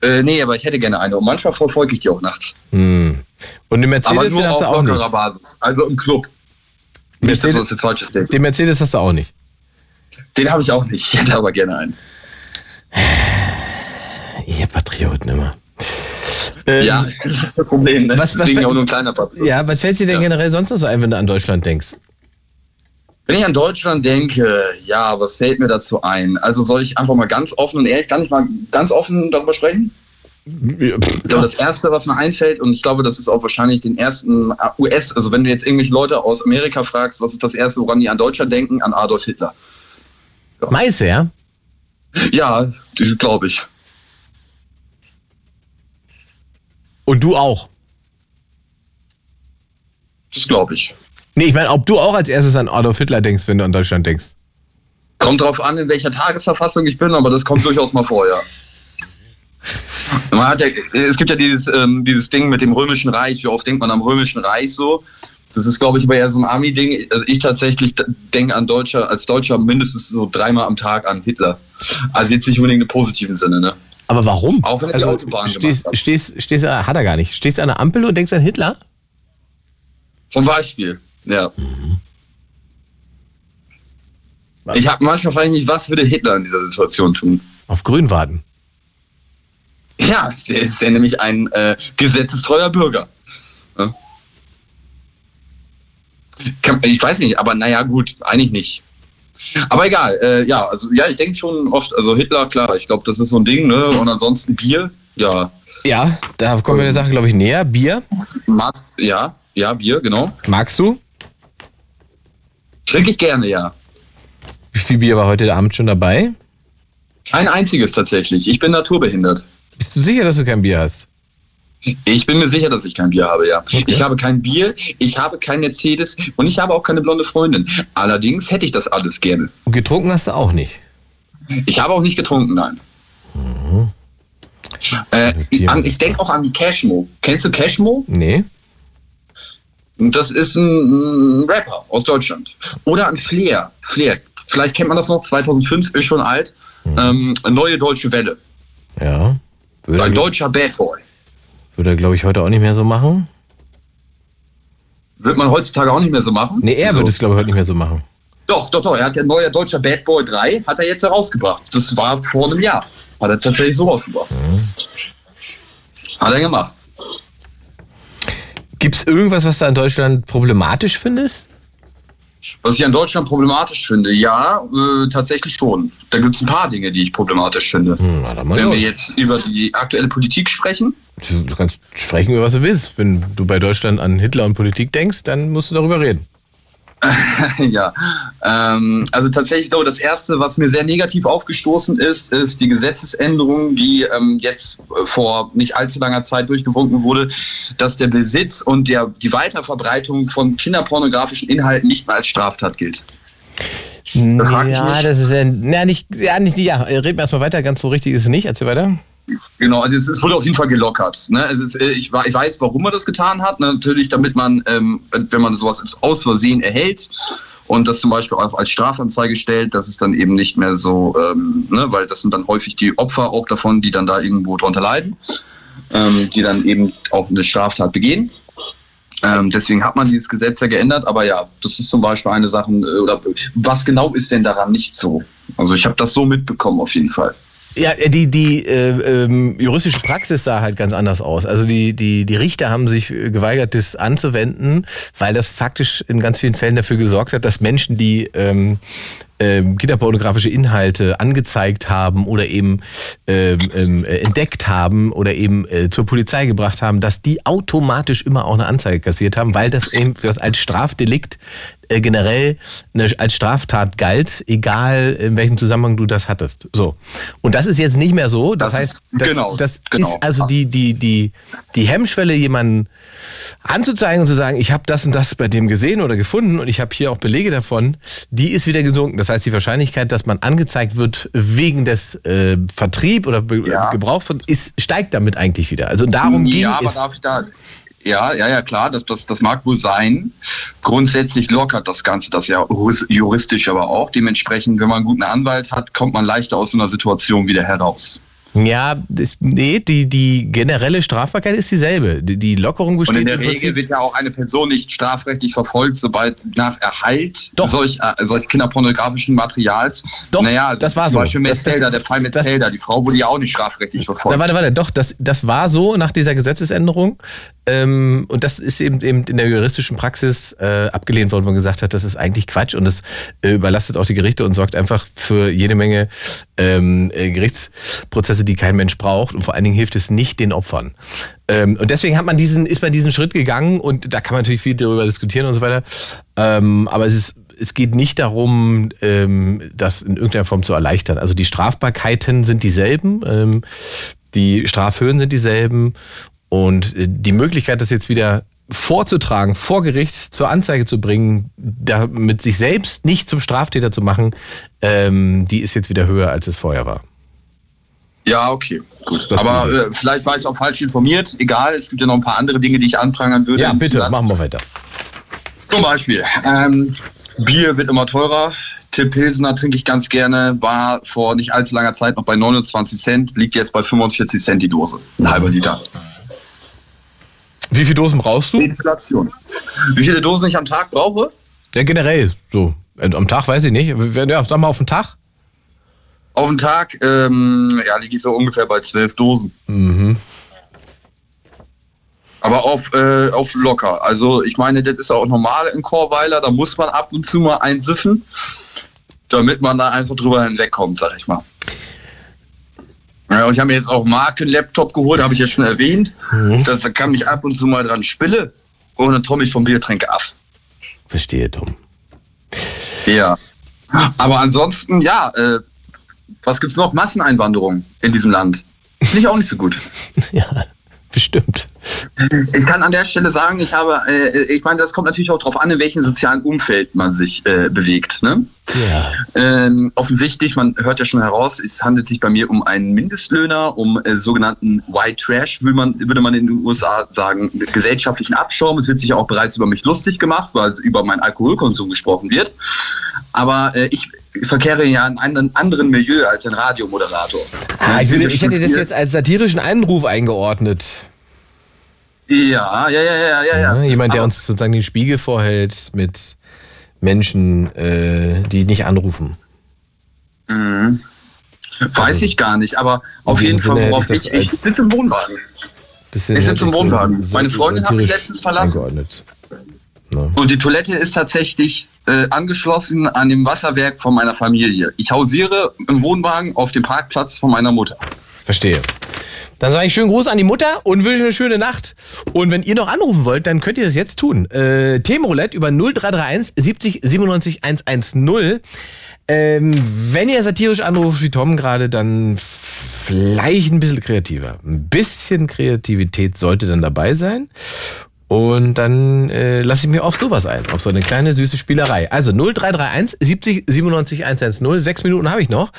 Äh, nee, aber ich hätte gerne eine. Und manchmal verfolge ich die auch nachts. Hm. Und den aber Mercedes, nur den hast du auch nicht. Basis. Also im Club. Nicht, dass Mercedes- wir uns jetzt falsches denken. Den Mercedes hast du auch nicht. Den habe ich auch nicht. Ich hätte aber gerne einen. Ihr Patrioten immer. Ähm, ja, das ist das Problem. Ne? Was- was- Deswegen auch nur ein kleiner Patriot. Ja, was fällt dir denn Ja. generell sonst noch so ein, wenn du an Deutschland denkst? Wenn ich an Deutschland denke, ja, was fällt mir dazu ein? Also soll ich einfach mal ganz offen und ehrlich, kann ich mal ganz offen darüber sprechen? Ich glaube, das Erste, was mir einfällt, und ich glaube, das ist auch wahrscheinlich den ersten US, also wenn du jetzt irgendwelche Leute aus Amerika fragst, was ist das Erste, woran die an Deutschland denken? An Adolf Hitler. Maiswehr? Ja, glaube ich. Und du auch? Das glaube ich. Nee, ich meine, ob du auch als erstes an Adolf Hitler denkst, wenn du an Deutschland denkst. Kommt drauf an, in welcher Tagesverfassung ich bin, aber das kommt durchaus mal vor, ja. Man hat ja, es gibt ja dieses, ähm, dieses Ding mit dem Römischen Reich. Wie oft denkt man am Römischen Reich so? Das ist, glaube ich, aber eher so ein Army-Ding. Also ich tatsächlich denke an Deutscher, als Deutscher mindestens so dreimal am Tag an Hitler. Also jetzt nicht unbedingt im positiven Sinne, ne? Aber warum? Auch wenn er die Autobahn stehst, gemacht hat. stehst, stehst, hat er gar nicht. Stehst an der Ampel und denkst an Hitler? Zum Beispiel, ja. Ich habe manchmal frage ich mich, was würde Hitler in dieser Situation tun? Auf Grün warten. Ja, der ist ja nämlich ein äh, gesetzestreuer Bürger. Ja. Ich weiß nicht, aber naja, gut, eigentlich nicht. Aber egal, äh, ja, also ja, ich denke schon oft, also Hitler, klar, ich glaube, das ist so ein Ding, ne? Und ansonsten Bier, ja. Ja, da kommen wir der Sache, glaube ich, näher. Bier. Magst, ja, ja, Bier, genau. Magst du? Trinke ich gerne, ja. Wie viel Bier war heute Abend schon dabei? Kein einziges tatsächlich. Ich bin naturbehindert. Bist du sicher, dass du kein Bier hast? Ich bin mir sicher, dass ich kein Bier habe, ja. Ich habe kein Bier, ich habe kein Mercedes und ich habe auch keine blonde Freundin. Allerdings hätte ich das alles gerne. Und getrunken hast du auch nicht. Ich habe auch nicht getrunken, nein. Äh, ich ich denke auch an die Cashmo. Kennst du Cashmo? Nee. Das ist ein, ein Rapper aus Deutschland. Oder an Flair. Flair. Vielleicht kennt man das noch, 2005, ist schon alt. Ähm, neue deutsche Welle. Ja. Würde, Ein deutscher Bad Boy. Würde er, glaube ich, heute auch nicht mehr so machen. Wird man heutzutage auch nicht mehr so machen? Nee, er so. würde es, glaube ich, heute nicht mehr so machen. Doch, doch, doch. Er hat ja neuer deutscher Bad Boy 3, hat er jetzt herausgebracht. Das war vor einem Jahr. Hat er tatsächlich so rausgebracht. Hat er gemacht. Gibt es irgendwas, was du an Deutschland problematisch findest? Was ich an Deutschland problematisch finde, ja, äh, tatsächlich schon. Da gibt es ein paar Dinge, die ich problematisch finde. Hm, Wenn los. wir jetzt über die aktuelle Politik sprechen, Du kannst sprechen über was du willst. Wenn du bei Deutschland an Hitler und Politik denkst, dann musst du darüber reden. ja, ähm, also tatsächlich glaube ich, das erste, was mir sehr negativ aufgestoßen ist, ist die Gesetzesänderung, die ähm, jetzt äh, vor nicht allzu langer Zeit durchgewunken wurde, dass der Besitz und der, die Weiterverbreitung von kinderpornografischen Inhalten nicht mehr als Straftat gilt. Das frag ich ja, das ist ja, ja, nicht, ja, nicht, ja, reden wir erstmal weiter. Ganz so richtig ist es nicht. Erzähl weiter. Genau, also es, es wurde auf jeden Fall gelockert. Ne? Ist, äh, ich, ich weiß, warum man das getan hat. Ne? Natürlich, damit man, ähm, wenn man sowas aus Versehen erhält und das zum Beispiel auch als Strafanzeige stellt, dass es dann eben nicht mehr so, ähm, ne? weil das sind dann häufig die Opfer auch davon, die dann da irgendwo drunter leiden, ähm, die dann eben auch eine Straftat begehen. Ähm, deswegen hat man dieses Gesetz ja geändert, aber ja, das ist zum Beispiel eine Sache, äh, oder was genau ist denn daran nicht so? Also ich habe das so mitbekommen auf jeden Fall. Ja, die, die äh, ähm, juristische Praxis sah halt ganz anders aus. Also die, die, die Richter haben sich geweigert, das anzuwenden, weil das faktisch in ganz vielen Fällen dafür gesorgt hat, dass Menschen, die ähm, ähm, kinderpornografische Inhalte angezeigt haben oder eben ähm, äh, entdeckt haben oder eben äh, zur Polizei gebracht haben, dass die automatisch immer auch eine Anzeige kassiert haben, weil das eben das als Strafdelikt äh, generell eine, als Straftat galt, egal in welchem Zusammenhang du das hattest. So. Und das ist jetzt nicht mehr so. Das, Das heißt, ist- das, genau, das genau. ist also die, die, die, die Hemmschwelle, jemanden anzuzeigen und zu sagen, ich habe das und das bei dem gesehen oder gefunden und ich habe hier auch Belege davon, die ist wieder gesunken. Das heißt, die Wahrscheinlichkeit, dass man angezeigt wird wegen des äh, Vertrieb oder Be Ja. Gebrauch von, ist, steigt damit eigentlich wieder. Also darum ging ja, aber es. darf ich da. Ja, ja, ja, klar, das, das, das mag wohl sein. Grundsätzlich lockert das Ganze das ja juris- juristisch aber auch. Dementsprechend, wenn man einen guten Anwalt hat, kommt man leichter aus so einer Situation wieder heraus. Ja, das, nee, die, die generelle Strafbarkeit ist dieselbe. Die, die Lockerung Und besteht in der Regel Prinzip. wird ja auch eine Person nicht strafrechtlich verfolgt, sobald nach Erhalt Doch. solch, äh, solch kinderpornografischen Materials. Doch, naja, also das war zum so. Beispiel Das- das- Metzelder, der Fall das- Metzelder, die Frau wurde ja auch nicht strafrechtlich verfolgt. Na, warte, warte, doch, das, das war so nach dieser Gesetzesänderung. Ähm, und das ist eben, eben in der juristischen Praxis äh, abgelehnt worden, wo man gesagt hat, das ist eigentlich Quatsch und das äh, überlastet auch die Gerichte und sorgt einfach für jede Menge ähm, äh, Gerichtsprozesse, die kein Mensch braucht. Und vor allen Dingen hilft es nicht den Opfern. Ähm, und deswegen hat man diesen, ist man diesen Schritt gegangen und da kann man natürlich viel darüber diskutieren und so weiter. Ähm, aber es ist es geht nicht darum, ähm, das in irgendeiner Form zu erleichtern. Also die Strafbarkeiten sind dieselben, ähm, die Strafhöhen sind dieselben und äh, die Möglichkeit, das jetzt wieder vorzutragen, vor Gericht zur Anzeige zu bringen, damit sich selbst nicht zum Straftäter zu machen, ähm, die ist jetzt wieder höher, als es vorher war. Ja, okay. Gut. Das Aber äh, vielleicht war ich auch falsch informiert. Egal, es gibt ja noch ein paar andere Dinge, die ich anprangern würde. Ja, bitte, Land. machen wir weiter. Zum Beispiel, ähm, Bier wird immer teurer. Tim Pilsener trinke ich ganz gerne, war vor nicht allzu langer Zeit noch bei 29 Cent, liegt jetzt bei 45 Cent die Dose. Ein halber Liter. Wie viele Dosen brauchst du? Inflation. Wie viele Dosen ich am Tag brauche? Ja, generell so. Äh, Am Tag weiß ich nicht. Ja, sag mal auf den Tag. Auf den Tag, ähm, ja, liege ich so ungefähr bei 12 Dosen. Mhm. Aber auf, äh, auf locker. Also ich meine, das ist auch normal in Chorweiler, da muss man ab und zu mal einsiffen, damit man da einfach drüber hinwegkommt, sag ich mal. Ja, und ich habe mir jetzt auch Marken-Laptop geholt, habe ich ja schon erwähnt. Das da kann mich ab und zu mal dran spille und dann komme ich vom Biertränke ab. Verstehe, Tom. Ja. Aber ansonsten, ja, äh, was gibt's noch? Masseneinwanderung in diesem Land. Finde ich auch nicht so gut. Ja, bestimmt. Ich kann an der Stelle sagen, ich habe, äh, ich meine, das kommt natürlich auch darauf an, in welchem sozialen Umfeld man sich äh, bewegt. Ne? Ja. Ähm, offensichtlich, man hört ja schon heraus, es handelt sich bei mir um einen Mindestlöhner, um äh, sogenannten White Trash, würde man, würde man in den USA sagen, gesellschaftlichen Abschaum. Es wird sich auch bereits über mich lustig gemacht, weil es über meinen Alkoholkonsum gesprochen wird. Aber äh, ich verkehre ja in einem anderen Milieu als ein Radiomoderator. Ah, ich, würde, ich hätte das jetzt als satirischen Einruf eingeordnet. Ja, ja, ja, ja, ja, ja. Jemand, der Aber- uns sozusagen den Spiegel vorhält mit Menschen, äh, die nicht anrufen. Mhm. Weiß ich gar nicht, aber auf jeden Fall, worauf ich ich, ich sitze im Wohnwagen. Ich sitze im ich Wohnwagen. Meine Freundin hat mich letztens verlassen. Eingeordnet. Ne? Und die Toilette ist tatsächlich äh, angeschlossen an dem Wasserwerk von meiner Familie. Ich hausiere im Wohnwagen auf dem Parkplatz von meiner Mutter. Verstehe. Dann sage ich schönen Gruß an die Mutter und wünsche eine schöne Nacht. Und wenn ihr noch anrufen wollt, dann könnt ihr das jetzt tun. Äh, Themenroulette über 0331 70 97 110. Ähm, wenn ihr satirisch anruft wie Tom gerade, dann vielleicht ein bisschen kreativer. Ein bisschen Kreativität sollte dann dabei sein. Und dann äh, lasse ich mir auf sowas ein, auf so eine kleine süße Spielerei. Also 0331 70 97 110. Sechs Minuten habe ich noch.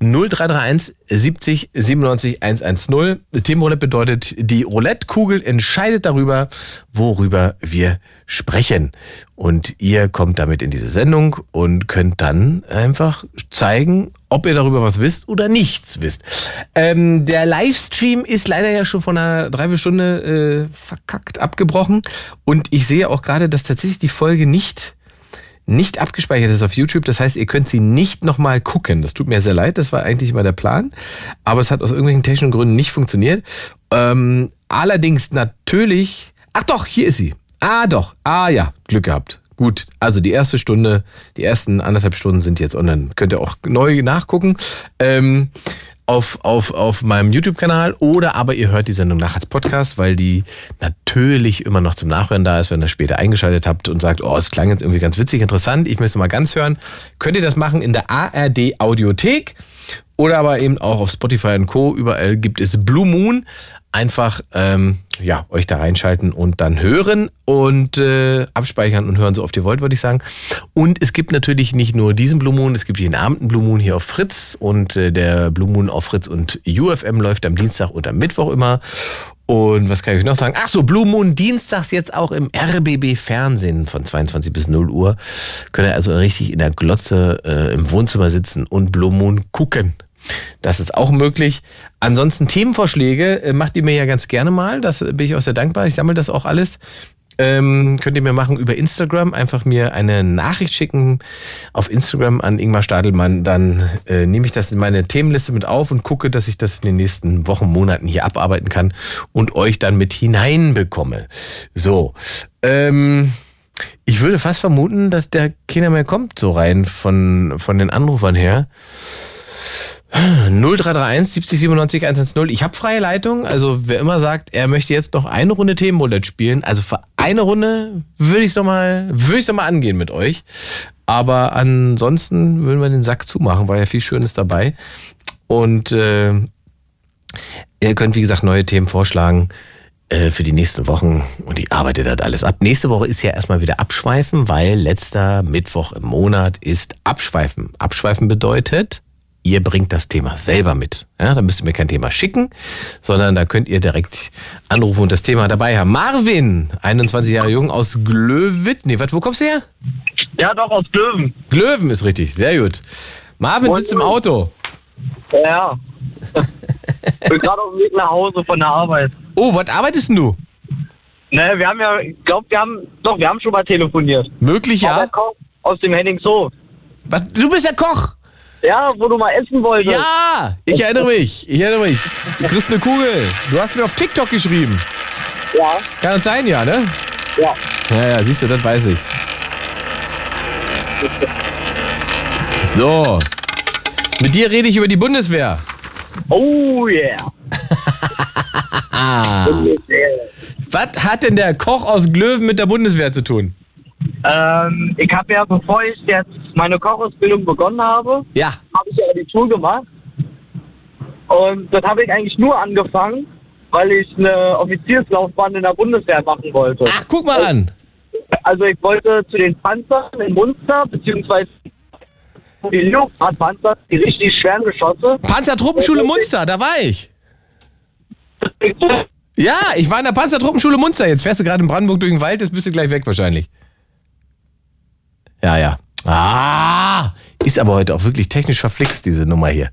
0331 70 97 110. Themenroulette bedeutet, die Roulette-Kugel entscheidet darüber, worüber wir sprechen. Und ihr kommt damit in diese Sendung und könnt dann einfach zeigen, ob ihr darüber was wisst oder nichts wisst. Ähm, der Livestream ist leider ja schon vor einer Dreiviertelstunde äh, verkackt abgebrochen. Und ich sehe auch gerade, dass tatsächlich die Folge nicht nicht abgespeichert ist auf YouTube. Das heißt, ihr könnt sie nicht nochmal gucken. Das tut mir sehr leid. Das war eigentlich mal der Plan. Aber es hat aus irgendwelchen technischen Gründen nicht funktioniert. Ähm, allerdings natürlich. Ach doch, hier ist sie. Ah doch. Ah ja, Glück gehabt. Gut, also die erste Stunde, die ersten anderthalb Stunden sind jetzt online. Könnt ihr auch neu nachgucken. Ähm, auf, auf, auf meinem YouTube-Kanal oder aber ihr hört die Sendung nach als Podcast, weil die natürlich immer noch zum Nachhören da ist, wenn ihr später eingeschaltet habt und sagt, oh, es klang jetzt irgendwie ganz witzig, interessant, ich möchte mal ganz hören. Könnt ihr das machen in der ARD Audiothek oder aber eben auch auf Spotify und Co. Überall gibt es Blue Moon. Einfach ähm, ja, euch da reinschalten und dann hören und äh, abspeichern und hören, so oft ihr wollt, würde ich sagen. Und es gibt natürlich nicht nur diesen Blue Moon, es gibt jeden Abend einen Blue Moon hier auf Fritz und äh, der Blue Moon auf Fritz und UFM läuft am Dienstag und am Mittwoch immer. Und was kann ich euch noch sagen? Ach so, Blue Moon dienstags jetzt auch im RBB Fernsehen von 22 bis 0 Uhr. Könnt ihr also richtig in der Glotze äh, im Wohnzimmer sitzen und Blue Moon gucken. Das ist auch möglich. Ansonsten Themenvorschläge äh, macht ihr mir ja ganz gerne mal. Das bin ich auch sehr dankbar. Ich sammle das auch alles. Ähm, könnt ihr mir machen über Instagram. Einfach mir eine Nachricht schicken auf Instagram an Ingmar Stadelmann. Dann äh, nehme ich das in meine Themenliste mit auf und gucke, dass ich das in den nächsten Wochen, Monaten hier abarbeiten kann und euch dann mit hineinbekomme. So. Ähm, ich würde fast vermuten, dass der keiner mehr kommt, so rein von, von den Anrufern her. 0331 70 97 110. Ich habe freie Leitung. Also wer immer sagt, er möchte jetzt noch eine Runde Themenroulette spielen, also für eine Runde würde ich es doch mal, würde ich doch mal angehen mit euch. Aber ansonsten würden wir den Sack zumachen, war ja viel Schönes dabei. Und äh, ihr könnt wie gesagt neue Themen vorschlagen äh, für die nächsten Wochen und ich arbeite das alles ab. Nächste Woche ist ja erstmal wieder Abschweifen, weil letzter Mittwoch im Monat ist Abschweifen. Abschweifen bedeutet, ihr bringt das Thema selber mit. Ja, da müsst ihr mir kein Thema schicken, sondern da könnt ihr direkt anrufen und das Thema dabei haben. Marvin, 21 Jahre jung aus Glöwit. Nee, was, wo kommst du her? Ja, doch, aus Löwen. Glöwen ist richtig, sehr gut. Marvin sitzt im Auto. Ja. Bin gerade auf dem Weg nach Hause von der Arbeit. Oh, was arbeitest du? Ne, wir haben ja, ich glaube, wir haben, doch, wir haben schon mal telefoniert. Möglich, ja. Koch aus dem Henningshof. Was, du bist der Koch. Ja, wo du mal essen wolltest. Ja, ich erinnere mich. Ich erinnere mich. Du kriegst eine Kugel. Du hast mir auf TikTok geschrieben. Ja. Kann das sein, ja, ne? Ja. Ja, ja, siehst du, das weiß ich. So. Mit dir rede ich über die Bundeswehr. Oh yeah. Ah. Was hat denn der Koch aus Glöwen mit der Bundeswehr zu tun? Ähm, ich habe ja, bevor ich jetzt meine Kochausbildung begonnen habe, Ja. habe ich ja Abitur gemacht. Und das habe ich eigentlich nur angefangen, weil ich eine Offizierslaufbahn in der Bundeswehr machen wollte. Ach, guck mal an. Also ich wollte zu den Panzern in Munster, beziehungsweise die Leopard-Panzer, die richtig schweren Geschosse. Panzertruppenschule Munster, da war ich. Ja, ich war in der Panzertruppenschule Munster. Jetzt fährst du gerade in Brandenburg durch den Wald, jetzt bist du gleich weg wahrscheinlich. Ja, ja. Ah, ist aber heute auch wirklich technisch verflixt, diese Nummer hier.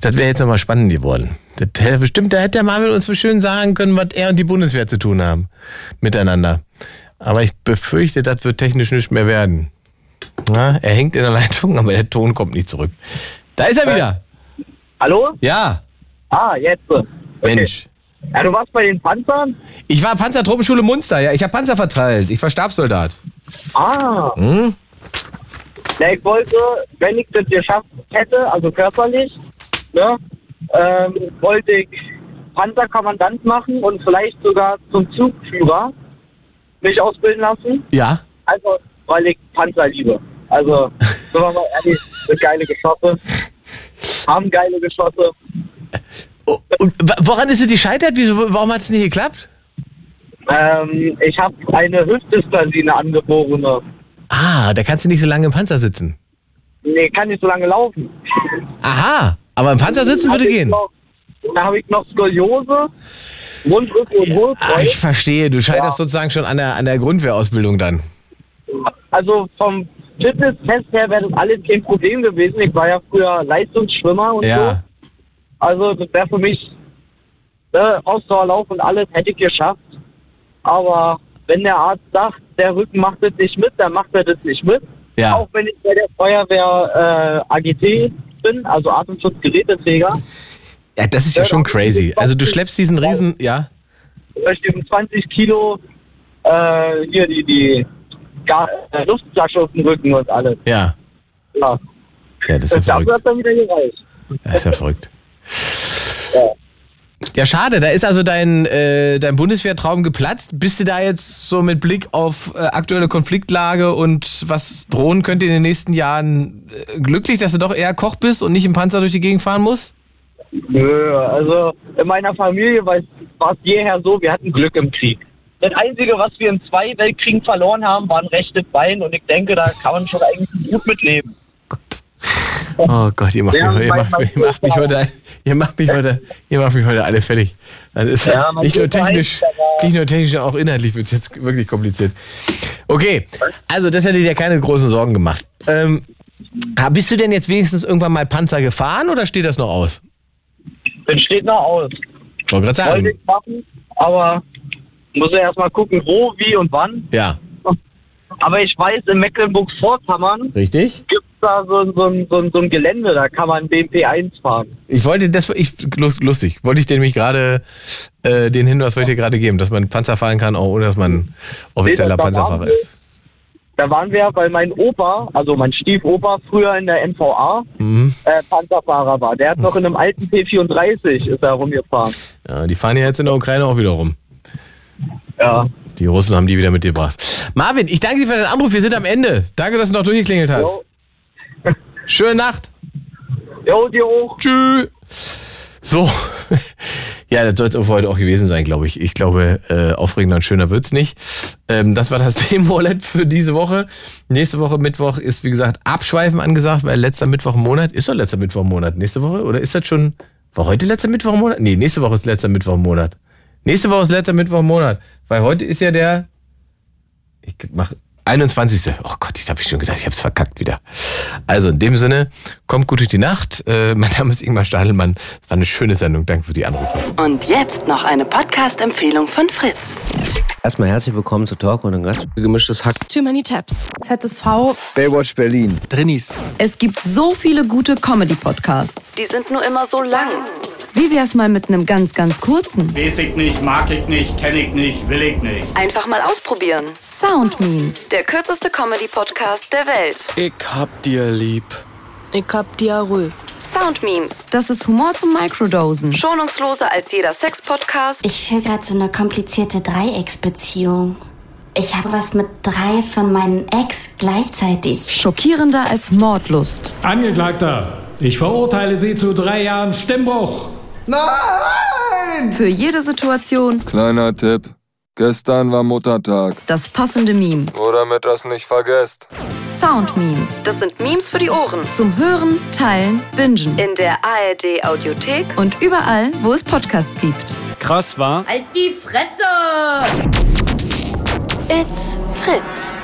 Das wäre jetzt nochmal spannend geworden. Das, bestimmt, da hätte der Marvin uns schön sagen können, was er und die Bundeswehr zu tun haben. Miteinander. Aber ich befürchte, das wird technisch nicht mehr werden. Na, er hängt in der Leitung, aber der Ton kommt nicht zurück. Da ist er wieder. Hallo? Ja, Ah, jetzt. Okay. Mensch. Ja, du warst bei den Panzern? Ich war Panzertruppenschule Munster, ja. Ich habe Panzer verteilt. Ich war Stabssoldat. Ah. Hm? Ja, ich wollte, wenn ich das geschafft hätte, also körperlich, ne, ähm, wollte ich Panzerkommandant machen und vielleicht sogar zum Zugführer mich ausbilden lassen. Ja. Also, weil ich Panzer liebe. Also, sind wir mal ehrlich, sind geile Geschosse. Haben geile Geschosse. Und wa- woran ist es gescheitert? Wieso, warum hat es nicht geklappt? Ähm, ich habe eine Hüftdysplasie, eine angeborene. Ah, da kannst du nicht so lange im Panzer sitzen. Nee, kann nicht so lange laufen. Aha, aber im Panzer sitzen würde gehen. Noch, da habe ich noch Skoliose, Mundrücken und Ah, Hohlkreuz. ich verstehe, du scheiterst Ja. sozusagen schon an der, an der Grundwehrausbildung dann. Also vom Fitnesstest her wäre das alles kein Problem gewesen. Ich war ja früher Leistungsschwimmer und so. Ja. Also das wäre für mich ne, Ausdauerlauf und alles hätte ich geschafft. Aber wenn der Arzt sagt, der Rücken macht das nicht mit, dann macht er das nicht mit. Ja. Auch wenn ich bei der Feuerwehr äh, AGT bin, also Atemschutzgeräteträger, Ja, das ist ja schon crazy. Also du schleppst diesen Riesen, ja. da stehen 20 Kilo äh, hier die, die Ga äh, Luftflasche auf dem Rücken und alles. Ja. Ja. Ja, das ist ja verrückt. Das ist ja verrückt. Ja, schade. Da ist also dein, äh, dein Bundeswehrtraum geplatzt. Bist du da jetzt so mit Blick auf äh, aktuelle Konfliktlage und was drohen könnte in den nächsten Jahren äh, glücklich, dass du doch eher Koch bist und nicht im Panzer durch die Gegend fahren musst? Nö, also in meiner Familie war es jeher so, wir hatten Glück im Krieg. Das Einzige, was wir in zwei Weltkriegen verloren haben, war ein rechtes Bein und ich denke, da kann man schon eigentlich gut mitleben. Oh Gott, ihr macht, Ja, mich, ihr, macht, ihr, macht mich heute, ihr macht mich heute, ihr macht mich heute alle fertig. Das ist Ja, nicht, nur technisch, nicht nur technisch, auch inhaltlich wird es jetzt wirklich kompliziert. Okay, also das hätte dir keine großen Sorgen gemacht. Ähm, bist du denn jetzt wenigstens irgendwann mal Panzer gefahren oder steht das noch aus? Das steht noch aus. Ich wollte gerade Wollte sagen. ich machen, aber muss ja erstmal gucken, wo, wie und wann. Ja, Aber ich weiß, in Mecklenburg-Vorpommern richtig? gibt da so, so, ein- so, so ein Gelände, da kann man BMP 1 fahren. Ich wollte das, ich, lust- lustig, wollte ich dir nämlich gerade, äh, den Hinweis wollte ich dir gerade geben, dass man Panzer fahren kann, auch ohne dass man offizieller Nee, Panzerfahrer wir- ist. Da waren wir, weil mein Opa, also mein Stiefopa, früher in der NVA Mhm. äh, Panzerfahrer war. Der hat noch in einem alten P34 ist er rumgefahren. Ja, die fahren ja jetzt in der Ukraine auch wieder rum. Ja. Die Russen haben die wieder mitgebracht. Marvin, ich danke dir für deinen Anruf. Wir sind am Ende. Danke, dass du noch durchgeklingelt hast. Jo. Schöne Nacht. Jo, dir auch. Tschüss. So. Ja, das soll es für heute auch gewesen sein, glaube ich. Ich glaube, äh, aufregender und schöner wird's nicht. Ähm, das war das Themenroulette für diese Woche. Nächste Woche Mittwoch ist, wie gesagt, Abschweifen angesagt, weil letzter Mittwoch im Monat. Ist doch letzter Mittwoch im Monat nächste Woche? Oder ist das schon. War heute letzter Mittwoch im Monat? Nee, nächste Woche ist letzter Mittwoch im Monat. Nächste Woche ist letzter Mittwoch im Monat. Weil heute ist ja der. Ich mach 21. Oh Gott, ich habe schon gedacht, ich habe es verkackt wieder. Also in dem Sinne, kommt gut durch die Nacht. Äh, mein Name ist Ingmar Stadelmann. Es war eine schöne Sendung. Danke für die Anrufe. Und jetzt noch eine Podcast-Empfehlung von Fritz. Erstmal herzlich willkommen zu Talk und ein Gast. Gemischtes Hack. Too many tabs. ZSV. Baywatch Berlin. Drinis. Es gibt so viele gute Comedy-Podcasts. Die sind nur immer so lang. Wie wär's mal mit einem ganz, ganz kurzen? Weiß ich nicht, mag ich nicht, kenne ich nicht, will ich nicht. Einfach mal ausprobieren. Sound Memes. Der kürzeste Comedy-Podcast der Welt. Ich hab dir lieb. Ich hab Diarrhoe. Sound Memes. Das ist Humor zum Microdosen. Schonungsloser als jeder Sex-Podcast. Ich führe gerade so eine komplizierte Dreiecksbeziehung. Ich habe was mit drei von meinen Ex gleichzeitig. Schockierender als Mordlust. Angeklagter, ich verurteile Sie zu drei Jahren Stimmbruch. Nein! Für jede Situation Kleiner Tipp. Gestern war Muttertag. das passende Meme. Nur damit das nicht vergesst. Sound Memes. Das sind Memes für die Ohren. Zum Hören, Teilen, Bingen. In der ARD-Audiothek. Und überall, wo es Podcasts gibt. Krass war. Halt die Fresse! It's Fritz.